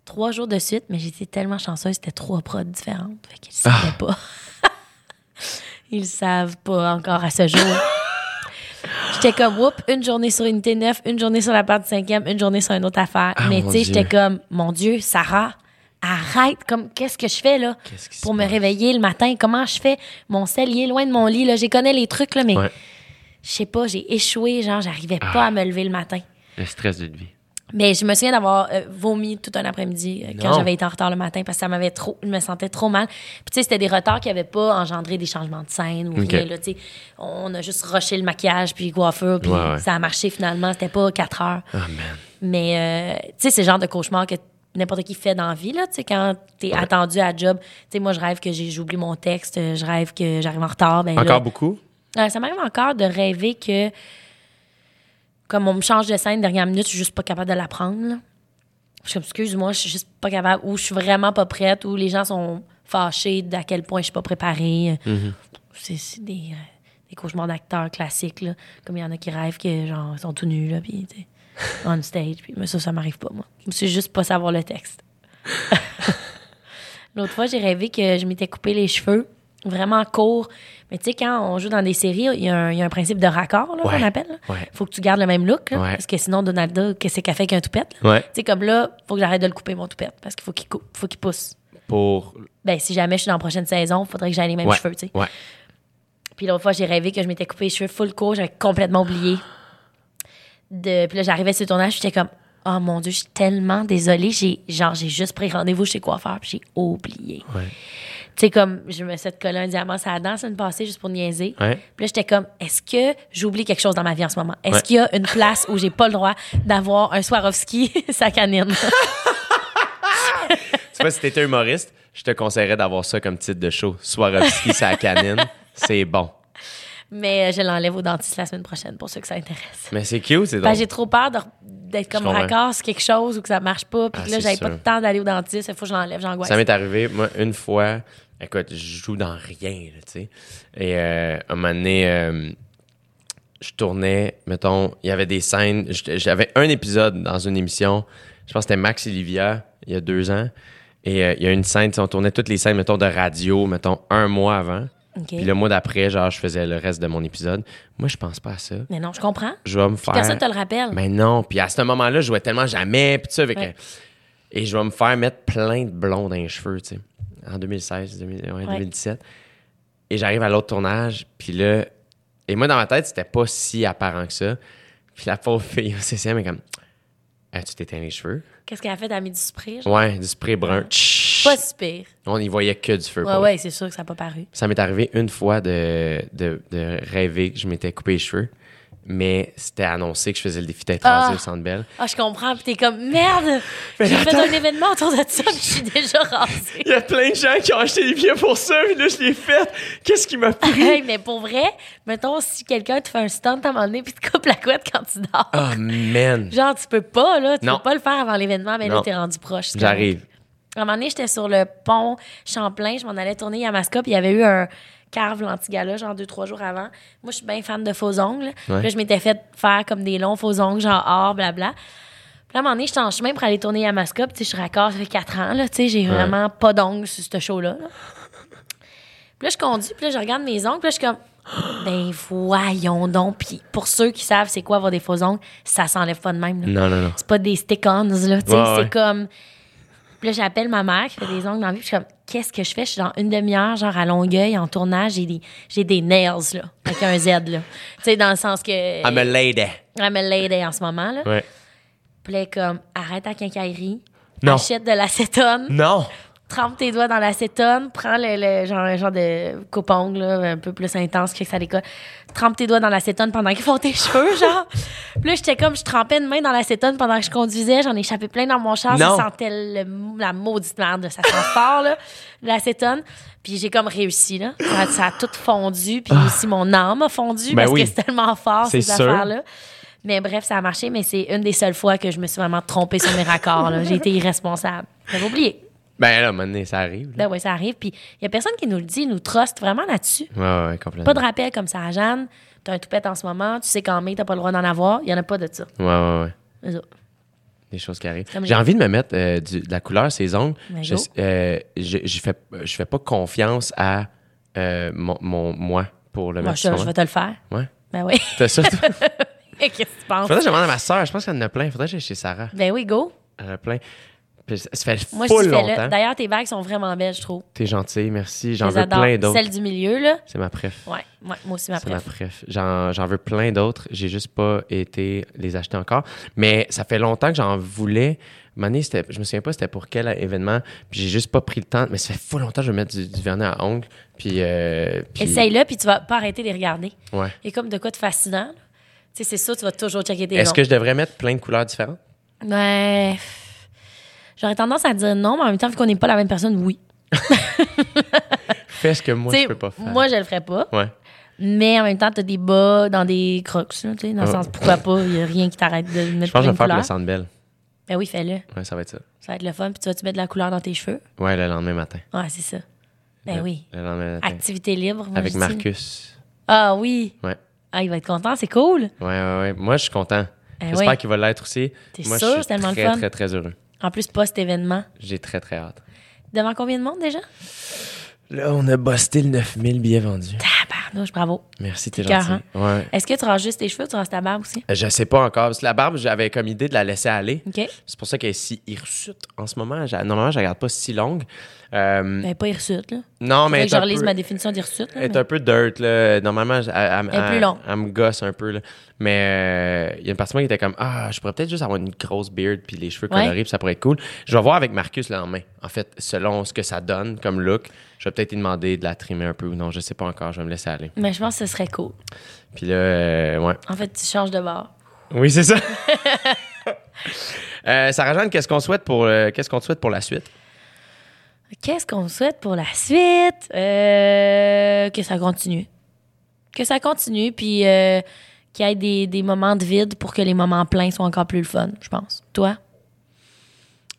Trois jours de suite, mais j'étais tellement chanceuse, c'était trois prods différentes. Fait qu'ils ne savaient pas. Ils savent pas encore à ce jour. J'étais comme, whoop, une journée sur Unité 9, une journée sur la part du cinquième, une journée sur une autre affaire. Ah, Mais tu sais, j'étais comme, mon Dieu, Sarah, arrête, comme, qu'est-ce que je fais là? Pour me passe? réveiller le matin? Comment je fais? Mon sel, il est loin de mon lit, là. J'ai connais les trucs, là, mais Ouais. je sais pas, j'ai échoué, genre, j'arrivais Ah. pas à me lever le matin. Le stress d'une vie. Mais je me souviens d'avoir euh, vomi tout un après-midi euh, quand j'avais été en retard le matin parce que ça m'avait trop, je me sentais trop mal. Puis tu sais, c'était des retards qui n'avaient pas engendré des changements de scène ou rien. Là, tu sais. on a juste rushé le maquillage puis coiffure puis Ouais, ouais. ça a marché finalement. C'était pas quatre heures. Ah, man. Mais euh, tu sais, c'est le genre de cauchemar que n'importe qui fait dans la vie, là, tu sais, quand t'es attendu à job. Tu sais, moi, je rêve que j'ai- j'oublie mon texte, je rêve que j'arrive en retard. Ben, là, Encore beaucoup? ça m'arrive encore de rêver que, comme on me change de scène dernière minute, je suis juste pas capable de l'apprendre. là. Je suis comme, excuse-moi, je suis juste pas capable, ou je suis vraiment pas prête, ou les gens sont fâchés d'à quel point je suis pas préparée. C'est c'est des, euh, des cauchemars d'acteurs classiques, là. Comme il y en a qui rêvent que, genre, ils sont tout nus, là, puis, on stage. Puis, mais ça, ça m'arrive pas, moi. C'est juste pas savoir le texte. L'autre fois, j'ai rêvé que je m'étais coupé les cheveux vraiment courts. Mais tu sais, quand on joue dans des séries, il y, a un- il y a un principe de raccord, là, Ouais. qu'on appelle. Ouais. Faut que tu gardes le même look, là, Ouais. parce que sinon, Donalda, qu'est-ce qu'elle fait qu'un toupette? Tu sais, comme là, faut que j'arrête de le couper, mon toupette, parce qu'il faut qu'il coupe, faut qu'il pousse. Pour. Ben, si jamais je suis dans la prochaine saison, il faudrait que j'aille les mêmes cheveux, tu sais. Puis l'autre fois, j'ai rêvé que je m'étais coupé les cheveux full court, j'avais complètement oublié. De... Puis là, j'arrivais sur le tournage, j'étais comme, oh mon Dieu, je suis tellement désolée. J'ai, genre, j'ai juste pris rendez-vous chez coiffeur, puis j'ai oublié. Tu sais, comme, je me suis collé un diamant sur la dent semaine passée juste pour niaiser. Ouais. Puis là, j'étais comme, est-ce que j'oublie quelque chose dans ma vie en ce moment? Est-ce Ouais. qu'il y a une place où j'ai pas le droit d'avoir un Swarovski sa canine? Tu vois, si t'étais humoriste, je te conseillerais d'avoir ça comme titre de show. Swarovski, sa canine. C'est bon. Mais euh, je l'enlève au dentiste la semaine prochaine pour ceux que ça intéresse. Mais c'est cute, c'est drôle. j'ai trop peur d'être comme raccord quelque chose ou que ça marche pas, puis Ah, là, j'avais pas le temps d'aller au dentiste, il faut que je l'enlève, j'angoisse. Ça m'est arrivé, moi, une fois. Écoute, je joue dans rien, tu sais. Et euh, un moment donné, euh, je tournais, mettons, il y avait des scènes. J'avais un épisode dans une émission. Je pense que c'était Max et Livia, il y a deux ans. Et euh, il y a une scène, tu sais, on tournait toutes les scènes, mettons, de radio, mettons, un mois avant. OK. Puis le mois d'après, genre, je faisais le reste de mon épisode. Moi, je pense pas à ça. Mais non, je comprends. Je vais me faire. Personne te le rappelle. Mais non. Puis à ce moment-là, je jouais tellement jamais. Puis tout ça, avec Ouais. Et je vais me faire mettre plein de blonds dans les cheveux, tu sais. En 2016, 2000 ouais, 2017. Et j'arrive à l'autre tournage. Puis là... Et moi, dans ma tête, c'était pas si apparent que ça. Puis la pauvre fille au CCM est comme... Ah, tu t'éteins les cheveux? Qu'est-ce qu'elle a fait? Elle a mis du spray? genre? Ouais, du spray brun. Pas si pire. On y voyait que du feu. Ouais, ouais, c'est sûr que ça n'a pas paru. Ça m'est arrivé une fois de, de, de rêver que je m'étais coupé les cheveux. Mais c'était annoncé que je faisais le défi d'être Ah! au Centre Bell. Ah, je comprends, puis t'es comme, merde! J'ai fait un événement autour de ça, puis je suis déjà rasée. Il y a plein de gens qui ont acheté des billets pour ça, puis là, je l'ai fait. Qu'est-ce qui m'a pris? Hey, mais pour vrai, mettons, si quelqu'un te fait un stunt à un moment donné, puis te coupe la couette quand tu dors. Oh, man. Genre, tu peux pas, là. Tu Non. peux pas le faire avant l'événement, mais là, t'es rendu proche. J'arrive. À un moment donné, j'étais sur le pont Champlain, je m'en allais tourner Yamaska, puis il y avait eu un carve l'antigala, genre deux, trois jours avant. Moi, je suis bien fan de faux ongles. Puis là, je m'étais fait faire comme des longs faux ongles, genre or, blabla. Puis là, à un moment donné, j'étais en chemin pour aller tourner Yamaska, puis tu sais, je suis raccord, ça fait quatre ans, là, tu sais, j'ai vraiment pas d'ongles sur ce show-là. là. Puis là, je conduis, puis là, je regarde mes ongles, puis là, je suis comme, ben voyons donc. Puis pour ceux qui savent c'est quoi avoir des faux ongles, ça s'enlève pas de même. là. Non, non, non. C'est pas des stick-ons, là. Tu sais, Ouais, c'est ouais. comme. Puis là, j'appelle ma mère qui fait des ongles dans la vie. Puis je suis comme, qu'est-ce que je fais? Je suis dans une demi-heure, genre à Longueuil, en tournage. J'ai des, j'ai des nails, là, avec un Z, là. tu sais, dans le sens que. I'm a lady. I'm a lady en ce moment, là. Ouais. Puis là, comme, arrête ta quincaillerie. Non. Achète de l'acétone. Non. Trempe tes doigts dans l'acétone. Prends le, le- genre, un genre de coupe-ongle, là, un peu plus intense que ça décolle. Trempe tes doigts dans l'acétone pendant qu'ils font tes cheveux, genre. Puis là, j'étais comme, je trempais une main dans l'acétone pendant que je conduisais. J'en ai échappé plein dans mon char. Non. Ça sentait le- la maudite merde. Ça sent fort, là, l'acétone. Puis j'ai comme réussi, là. Ça, ça a tout fondu. Puis aussi, mon âme a fondu Ben parce oui. que c'est tellement fort, C'est ces affaires-là. Mais bref, ça a marché, mais c'est une des seules fois que je me suis vraiment trompée sur mes raccords. là. J'ai été irresponsable. J'avais oublié. Ben là, à un moment donné, ça arrive. là. Ben oui, ça arrive. Puis il y a personne qui nous le dit, nous truste vraiment là-dessus. Ouais, complètement. Pas de rappel comme ça à Jeanne. T'as un toupette en ce moment, tu sais qu'en mai, t'as pas le droit d'en avoir. Il y en a pas de ça. Ouais, ouais, ouais. C'est ça. Des choses qui arrivent. J'ai envie de me mettre euh, du- de la couleur ses ongles. Ben, Je, euh, je, je fais, je fais pas confiance à euh, mon, mon- moi pour le Moi, mettre. je, tu je vais te le faire. Ouais. Ben oui. T'as ça? toi? Qu'est-ce que tu penses? Faudrait que je demande à ma soeur. Je pense qu'elle en a plein. Faudrait que j'aille chez Sarah. Ben oui, go. Elle en a plein. Puis ça ça fait Moi, je full fais-le. longtemps. D'ailleurs, tes bagues sont vraiment belles, je trouve. T'es gentil, merci. Je J'en veux adore. plein d'autres. Celle du milieu, là. C'est ma préf. Ouais, ouais, moi aussi, ma C'est ma préf. préf. J'en, j'en veux plein d'autres. J'ai juste pas été les acheter encore. Mais ça fait longtemps que j'en voulais. Mané, c'était, je me souviens pas c'était pour quel événement. Puis j'ai juste pas pris le temps. Mais ça fait full longtemps que je vais mettre du, du vernis à ongles. Puis. euh, puis- Essaye-le, puis tu vas pas arrêter de les regarder. Ouais. A comme de quoi de fascinant. Tu sais, c'est ça, tu vas toujours checker tes Est-ce que je devrais mettre plein de couleurs différentes? Ouais. J'aurais tendance à dire non, mais en même temps, vu qu'on n'est pas la même personne, oui. Fais ce que moi, Tu sais, je peux pas faire. Moi, je le ferais pas. Ouais. Mais en même temps, t'as des bas dans des crocs, tu sais, dans le sens pourquoi pas, il y a rien qui t'arrête de mettre Je pense que je vais faire pour le Centre Bell. Ben oui, fais-le. Ouais, ça va être ça. Ça va être le fun. Puis tu vas-tu mettre de la couleur dans tes cheveux? Ouais, le lendemain matin. Ouais, c'est ça. Ben Le- oui. Le lendemain matin. Activité libre. moi, Avec je dis. Marcus. Ah oui. Ouais. Ah, il va être content, c'est cool. Ouais, ouais, ouais. Moi, je suis content. Ben J'espère oui. qu'il va l'être aussi. T'es sûr? je suis C'est tellement le très, fun? très, très heureux. En plus, post-événement. J'ai très, très hâte. Devant combien de monde déjà? Là, on a busté le 9000 billets vendus. Tabarnouche, bravo. Merci, t'es gentil. cœur, Ouais. Est-ce que tu rases juste tes cheveux ou tu rases ta barbe aussi? Je sais pas encore. Parce que la barbe, j'avais comme idée de la laisser aller. OK. C'est pour ça qu'elle est si hirsute en ce moment. Normalement, je la garde pas si longue. Euh, Ben, pas hirsute, là. non, mais que je relise peu- ma définition d'hirsute. là, Elle est mais- un peu dirt, là. Normalement, elle, elle- Elle plus me gosse un peu, là. Mais euh, il y a une partie de moi qui était comme Ah, je pourrais peut-être juste avoir une grosse beard puis les cheveux Ouais. colorés, puis ça pourrait être cool. Je vais voir avec Marcus le lendemain. En fait, selon ce que ça donne comme look, je vais peut-être lui demander de la trimer un peu ou non. Je sais pas encore. Je vais me laisser aller. Mais je pense que ce serait cool. Puis là, euh, ouais. En fait, tu changes de bord. Oui, c'est ça. euh, Sarah Jeanne, qu'est-ce qu'on souhaite pour euh, qu'est-ce qu'on te souhaite pour la suite? Qu'est-ce qu'on souhaite pour la suite? Euh, que ça continue. Que ça continue, puis euh, qu'il y ait des, des moments de vide pour que les moments pleins soient encore plus le fun, je pense. Toi?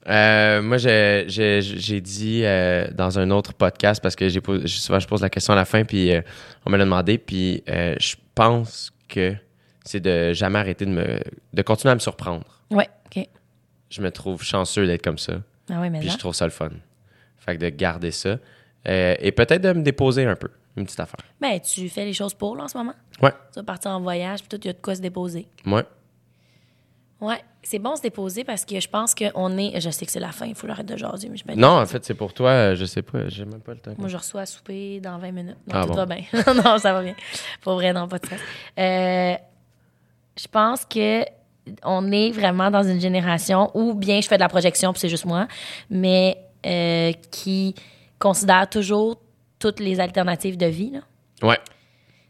Euh, moi, j'ai- dit euh, dans un autre podcast, parce que j'ai souvent je pose la question à la fin, puis on me l'a demandé, puis je pense que c'est de jamais arrêter de me de continuer à me surprendre. Ouais, OK. Je me trouve chanceux d'être comme ça, Ah oui, mais puis là. je trouve ça le fun. Fait que de garder ça euh, et peut-être de me déposer un peu, une petite affaire. Ben, tu fais les choses pour, là, en ce moment? Ouais, Tu vas partir en voyage, puis tout, il y a de quoi se déposer. ouais. Ouais, c'est bon se déposer parce que je pense qu'on est. Je sais que c'est la fin, il faut l'arrêter de jaser, mais je Non, en fait, c'est pour toi, je sais pas, j'ai même pas le temps. Moi, je reçois à souper dans 20 minutes. Non, Ah tout bon? va bien. non, ça va bien. Pour vrai, non, pas de stress. Euh, je pense que on est vraiment dans une génération où, bien, je fais de la projection, puis c'est juste moi, mais euh, qui considère toujours toutes les alternatives de vie. Là. Ouais,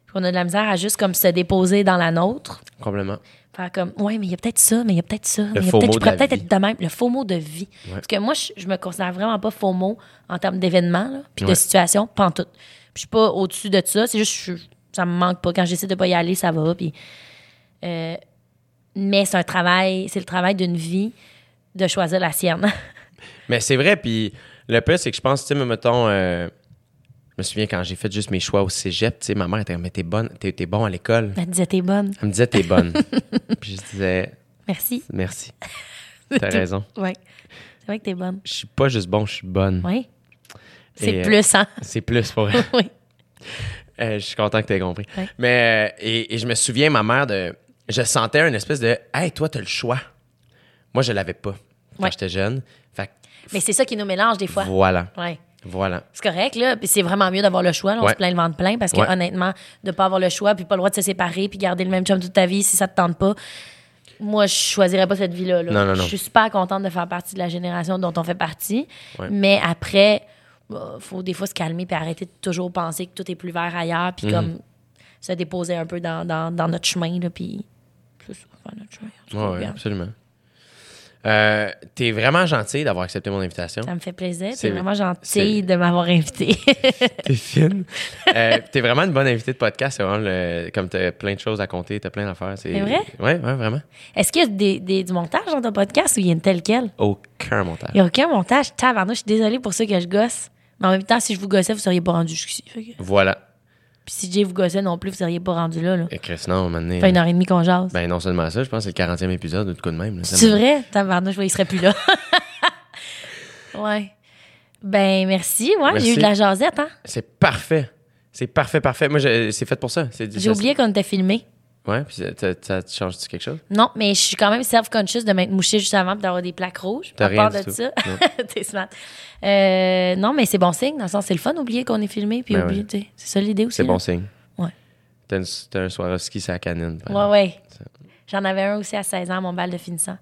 Puis on a de la misère à juste comme se déposer dans la nôtre. complètement. Faire comme, ouais, mais il y a peut-être ça, mais il y a peut-être ça. mais a faux peut-être- mot je de pourrais la peut-être vie. être de même. Le faux mot de vie. Parce que moi, je, je me considère vraiment pas faux mot en termes d'événements, puis Ouais. de situation, pas en tout. Puis je suis pas au-dessus de ça. C'est juste, je- ça me manque pas. Quand j'essaie de pas y aller, ça va. Puis, euh, mais c'est un travail, c'est le travail d'une vie de choisir la sienne. Mais c'est vrai, puis le pire, c'est que je pense, tu sais, mettons, euh, je me souviens quand j'ai fait juste mes choix au cégep, tu sais, ma mère était comme, mais t'es bonne, t'es, t'es bon à l'école. Elle disait, t'es bonne. Elle me disait, t'es bonne. puis je disais, Merci. merci. T'as raison. Ouais. C'est vrai que t'es bonne. Je suis pas juste bon, je suis bonne. Oui. C'est euh, plus, hein? C'est plus pour elle. oui. Euh, je suis content que tu aies compris. Mais, euh, et, et je me souviens, ma mère, de, je sentais une espèce de, hey, toi, t'as le choix. Moi, je l'avais pas quand j'étais jeune. Mais c'est ça qui nous mélange des fois. voilà. Ouais. Voilà. C'est correct, là. Puis c'est vraiment mieux d'avoir le choix. là. On Ouais. se plaint le ventre plein parce que, Ouais. honnêtement, de pas avoir le choix puis pas le droit de se séparer puis garder le même chum toute ta vie si ça te tente pas. Moi, je choisirais pas cette vie-là. là. Non, non, non. Je suis super contente de faire partie de la génération dont on fait partie. Ouais. Mais après, bah, faut des fois se calmer puis arrêter de toujours penser que tout est plus vert ailleurs Mhm. puis comme se déposer un peu dans, dans, dans notre chemin. Là, puis c'est ça, faire notre chemin. Regarde. absolument. Euh, T'es vraiment gentil d'avoir accepté mon invitation. Ça me fait plaisir. C'est vraiment gentil de m'avoir invité. T'es fine. Euh, t'es vraiment une bonne invitée de podcast. C'est vraiment le- comme t'as plein de choses à compter, t'as plein d'affaires. C'est vrai? Ouais, ouais, vraiment. Est-ce qu'il y a des, des- du montage dans ton podcast ou il y a une telle quelle? Aucun montage. Il n'y a aucun montage. Tabarnouche, je suis désolée pour ceux que je gosse. Mais en même temps, si je vous gossais, vous seriez pas rendu jusqu'ici. Que- Voilà. Puis si Jay vous gossait non plus, vous seriez pas rendu là. là. Et Chris, non, maintenant. Fait une heure et demie qu'on jase. Ben, non seulement ça, je pense que c'est le 40e épisode ou de coup de même. C'est vrai? Tabarnouche, il serait plus là. ouais. Ben, merci. Ouais, j'ai eu de la jasette, hein? C'est parfait. C'est parfait, parfait. Moi, c'est fait pour ça. J'ai oublié qu'on était filmé. Ouais, puis ça, ça, ça te change-tu quelque chose? Non, mais je suis quand même self-conscious de m'être mouchée juste avant puis d'avoir des plaques rouges. T'as rien part du de tout. ça. Non. T'es smart. Euh, non, mais c'est bon signe, dans le sens, c'est le fun d'oublier qu'on est filmé puis Ben oublier, ouais. C'est ça l'idée aussi. C'est là. bon signe. Ouais. T'as, une- un Swarovski, c'est la canine. Ouais, exemple. ouais. J'en avais un aussi à 16 ans, mon bal de finissant.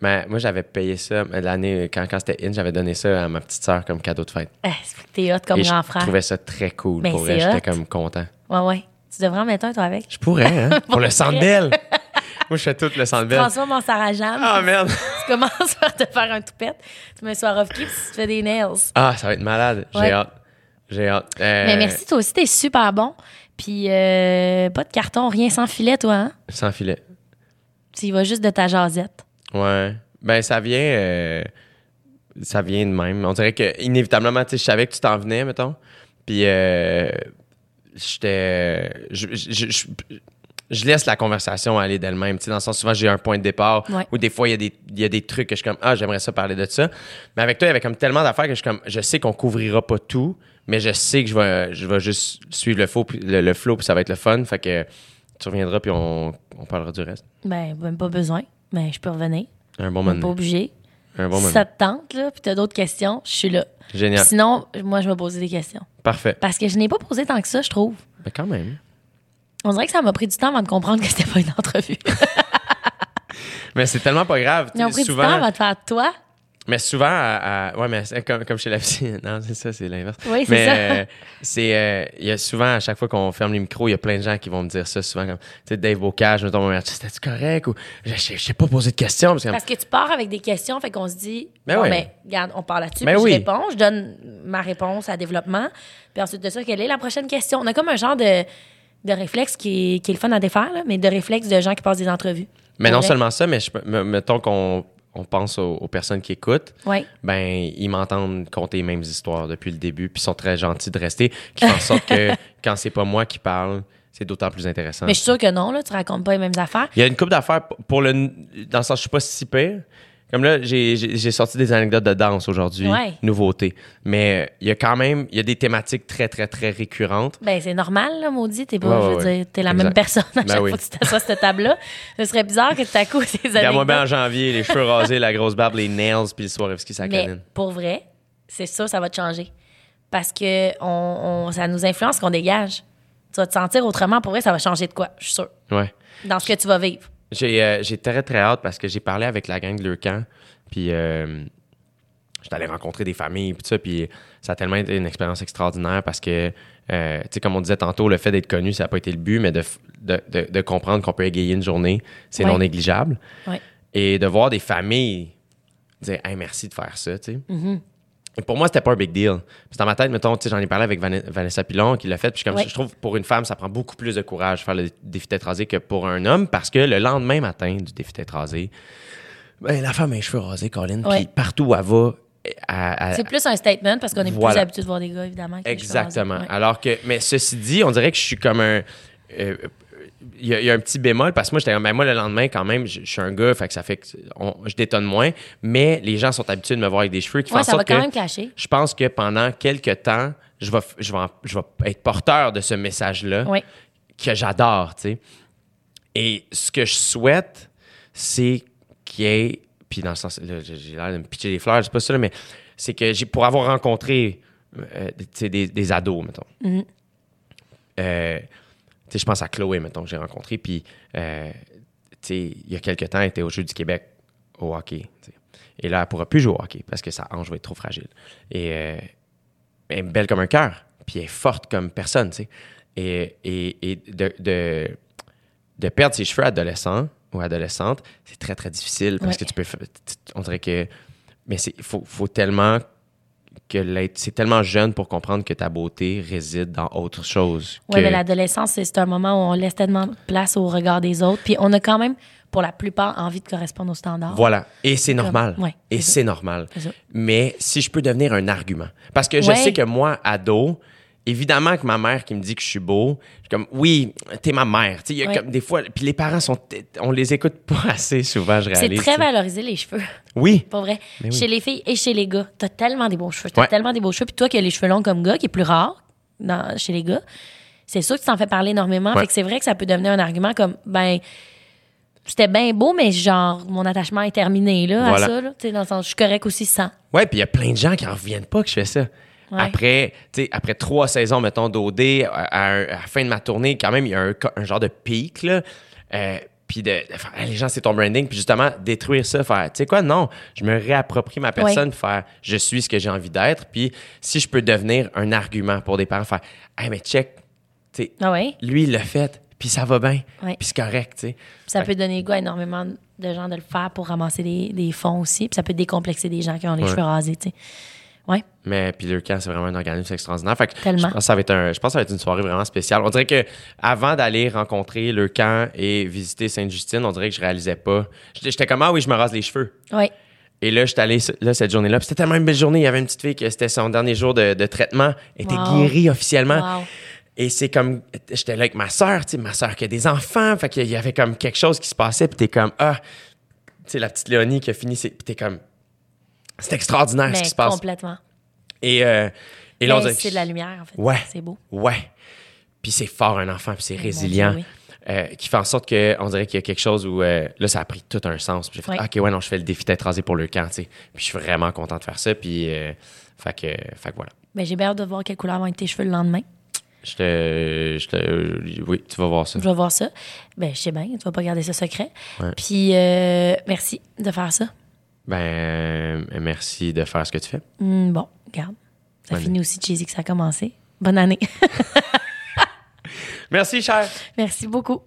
Mais moi, j'avais payé ça l'année, quand, quand c'était in, j'avais donné ça à ma petite sœur comme cadeau de fête. Eh, c'est que t'es hot comme Et grand je frère. trouvais ça très cool. Ben, pour j'étais comme content. Ouais, ouais. Tu devrais en mettre un, toi, avec. Je pourrais, hein? pour le belle. moi, je fais tout le belle. Transforme en Sarah Jam. Ah, merde. Tu commences par te faire un toupette. Tu mets un Swarovski puis tu te fais des nails. Ah, ça va être malade. J'ai Ouais. hâte. J'ai hâte. Euh, Mais merci, toi aussi, t'es super bon. Puis euh, pas de carton, rien sans filet, toi, hein? Sans filet. Tu y vas juste de ta jasette. Ouais. Ben, ça vient. euh, ça vient de même. On dirait que, inévitablement, tu sais, je savais que tu t'en venais, mettons. Puis, euh, j'étais. Je, je- je- je laisse la conversation aller d'elle-même. Dans le sens, souvent, j'ai un point de départ. Ouais. Ou des fois, il y, a des- il y a des trucs que je suis comme, ah, j'aimerais ça parler de ça. Mais avec toi, il y avait comme tellement d'affaires que je suis comme, je sais qu'on couvrira pas tout, mais je sais que je vais, je vais juste suivre le, flow, le, le flow, puis ça va être le fun. Fait que tu reviendras, puis on, on parlera du reste. Ben, même pas besoin. Mais je peux revenir. Un bon Pas moment. obligé. Un bon si ça te tente, là, puis t'as d'autres questions, je suis là. Génial. Sinon, moi, je vais poser des questions. Parfait. Parce que je n'ai pas posé tant que ça, je trouve. Mais quand même. On dirait que ça m'a pris du temps avant de comprendre que c'était pas une entrevue. Mais c'est tellement pas grave. Ils ont pris souvent, du temps avant de faire toi. Mais souvent, à- à- ouais, mais comme, comme chez la psy. Non, c'est ça, c'est l'inverse. Oui, c'est mais, ça. euh, c'est, euh, il y a souvent, à chaque fois qu'on ferme les micros, il y a plein de gens qui vont me dire ça souvent. Comme, tu sais, Dave Bocage, me tombe, c'était-tu correct? Ou, je sais pas poser de questions. Parce que, Parce que tu pars avec des questions, fait qu'on se dit, Ben bon, ouais. ben, regarde, on parle là-dessus, Ben puis oui. je réponds, je donne ma réponse à développement, puis ensuite de ça, quelle est la prochaine question? On a comme un genre de, de réflexe qui est, qui est le fun à défaire, là, mais de réflexe de gens qui passent des entrevues. mais non vrai. seulement ça, mais je, me- mettons qu'on on pense aux, aux personnes qui écoutent. Ouais. ben ils m'entendent conter les mêmes histoires depuis le début, puis ils sont très gentils de rester, qui font en sorte que quand c'est pas moi qui parle, c'est d'autant plus intéressant. Mais je suis sûre que non, là, tu racontes pas les mêmes affaires. Il y a une couple d'affaires pour le. Dans le sens, je suis pas si pire. Comme là, j'ai sorti des anecdotes de danse aujourd'hui, Ouais. nouveauté. Mais euh, il y a quand même, il y a des thématiques très, très, très récurrentes. Ben, c'est normal, là, maudit. T'es pas, Ouais, je ouais, veux ouais. dire, t'es la Exact. même personne à Ben chaque oui. fois que tu t'assois à cette table-là. Ce serait bizarre que tout à coup, ces Regarde-moi bien en anecdotes. janvier, les cheveux rasés, la grosse barbe, les nails, puis le Swarovski, ça Mais canine? pour vrai, c'est ça, ça va te changer. Parce que on, on- ça nous influence qu'on dégage. Tu vas te sentir autrement. Pour vrai, ça va changer de quoi, je suis sûre. Ouais. Dans ce que tu vas vivre. J'ai euh, j'ai très, très hâte parce que j'ai parlé avec la gang de leur camp, puis euh, j'étais allé rencontrer des familles, puis tout ça, puis ça a tellement été une expérience extraordinaire parce que, euh, tu sais, comme on disait tantôt, le fait d'être connu, ça n'a pas été le but, mais de, de, de- de comprendre qu'on peut égayer une journée, c'est Ouais. non négligeable. Ouais. Et de voir des familles dire, hey, merci de faire ça, tu sais. Mm-hmm. Pour moi, c'était pas un big deal. Puis dans ma tête, mettons, j'en ai parlé avec Van- Vanessa Pilon qui l'a fait. Puis comme, Ouais. je trouve pour une femme, ça prend beaucoup plus de courage de faire le défi tête rasée que pour un homme parce que le lendemain matin du défi tête rasée, ben, la femme a les cheveux rasés, Colin. Puis partout où elle va, C'est plus un statement parce qu'on est Voilà. plus habitué de voir des gars, évidemment. Exactement. Ouais. Alors que, mais ceci dit, on dirait que je suis comme un. euh, Il y, a- il y a un petit bémol parce que moi, j'étais comme, ben, moi, le lendemain, quand même, je, je suis un gars, fait que ça fait que on- je détonne moins, mais les gens sont habitués de me voir avec des cheveux qui font Ouais, en ça va sorte quand que même clasher. je pense que pendant quelques temps, je vais, je vais, je vais être porteur de ce message-là Oui. que j'adore, tu sais. Et ce que je souhaite, c'est qu'il y ait, puis dans le sens, là, j'ai l'air de me pitcher des fleurs, c'est pas ça, là, mais c'est que j'ai, pour avoir rencontré euh, des, des ados, mettons. Mhm. Euh, je pense à Chloé, mettons, que j'ai rencontré, puis, euh, tu sais, il y a quelques temps, elle était au Jeu du Québec au hockey. Et là, elle pourra plus jouer au hockey parce que sa hanche va être trop fragile. Et euh, elle est belle comme un cœur, puis elle est forte comme personne, tu sais. Et, et, et de, de, de perdre ses cheveux adolescents ou adolescente, c'est très, très difficile parce Ouais. que tu peux... On dirait que... Mais il faut, faut tellement que. C'est tellement jeune pour comprendre que ta beauté réside dans autre chose. Oui, que- mais l'adolescence, c'est un moment où on laisse tellement de place au regard des autres. Puis on a quand même, pour la plupart, envie de correspondre aux standards. Voilà. Et c'est normal. ouais, Et c'est normal. Mais si je peux devenir un argument. Parce que je Ouais. sais que moi, ado, évidemment que ma mère qui me dit que je suis beau, je suis comme, oui, t'es ma mère. Tu sais, comme des fois, puis les parents sont, on les écoute pas assez souvent, je C'est réalise. très tu sais. valorisé, les cheveux. Oui. Pas vrai. Oui. Chez les filles et chez les gars, t'as tellement des beaux cheveux. T'as Ouais. tellement des beaux cheveux. Puis toi qui as les cheveux longs comme gars, qui est plus rare dans, chez les gars, c'est sûr que tu t'en fais parler énormément. Ouais. Fait que c'est vrai que ça peut devenir un argument comme, ben, c'était bien beau, mais genre, mon attachement est terminé, là, Voilà. à ça, là. Dans le sens, je suis correct aussi sans. Ouais, puis il y a plein de gens qui en reviennent pas que je fais ça. Ouais. Après, après trois saisons, mettons, d'OD, à, à- à la fin de ma tournée, quand même, il y a un, genre de pic, là. Euh, puis de, de faire, les gens, c'est ton branding. Puis justement, détruire ça, faire, tu sais quoi, non, je me réapproprie ma personne, faire, je suis ce que j'ai envie d'être. Puis si je peux devenir un argument pour des parents, faire, hey, mais check, tu sais, Ah ouais? lui, il l'a fait, puis ça va bien, Ouais. puis c'est correct, tu sais. Ça Fait- peut donner goût à énormément de gens de le faire pour ramasser des, des fonds aussi. Puis ça peut décomplexer des gens qui ont les Ouais. cheveux rasés, tu sais. Ouais. Mais puis le camp, c'est vraiment un organisme extraordinaire. Fait que Tellement. Je pense, que ça va être un, je pense que ça va être une soirée vraiment spéciale. On dirait que avant d'aller rencontrer le camp et visiter Sainte-Justine, on dirait que je réalisais pas. J'étais comme, ah oui, je me rase les cheveux. Ouais. Et là, j'étais allé là, cette journée-là. C'était tellement une belle journée. Il y avait une petite fille que c'était son dernier jour de, de traitement. Elle était Wow. guérie officiellement. Wow. Et c'est comme, j'étais là avec ma soeur, tu sais, ma soeur qui a des enfants. Fait qu'il y avait comme quelque chose qui se passait. Puis t'es comme, ah, tu sais, la petite Léonie qui a fini. Puis t'es comme, c'est extraordinaire ce qui se passe. complètement. Et, euh, et là, on Mais dirait que c'est de la lumière, en fait. Ouais. C'est beau. Ouais. Puis c'est fort un enfant, puis c'est mon résilient. Dieu, euh, qui fait en sorte que on dirait qu'il y a quelque chose où euh, là ça a pris tout un sens. Puis j'ai fait OK ouais non, je fais le défi d'être rasé pour le camp, tu sais. Puis je suis vraiment content de faire ça puis euh, fait que fait que voilà. Mais j'ai bien hâte de voir quelle couleur vont être tes cheveux le lendemain. Je te, je te oui, tu vas voir ça. Je vais voir ça. Ben, je sais bien, tu vas pas garder ça secret. Ouais. Puis, euh, merci de faire ça. Ben euh, merci de faire ce que tu fais. Hum, bon, regarde. Ça Bonne finit aussi cheesy que ça a commencé. Bonne année. Merci cher. merci beaucoup.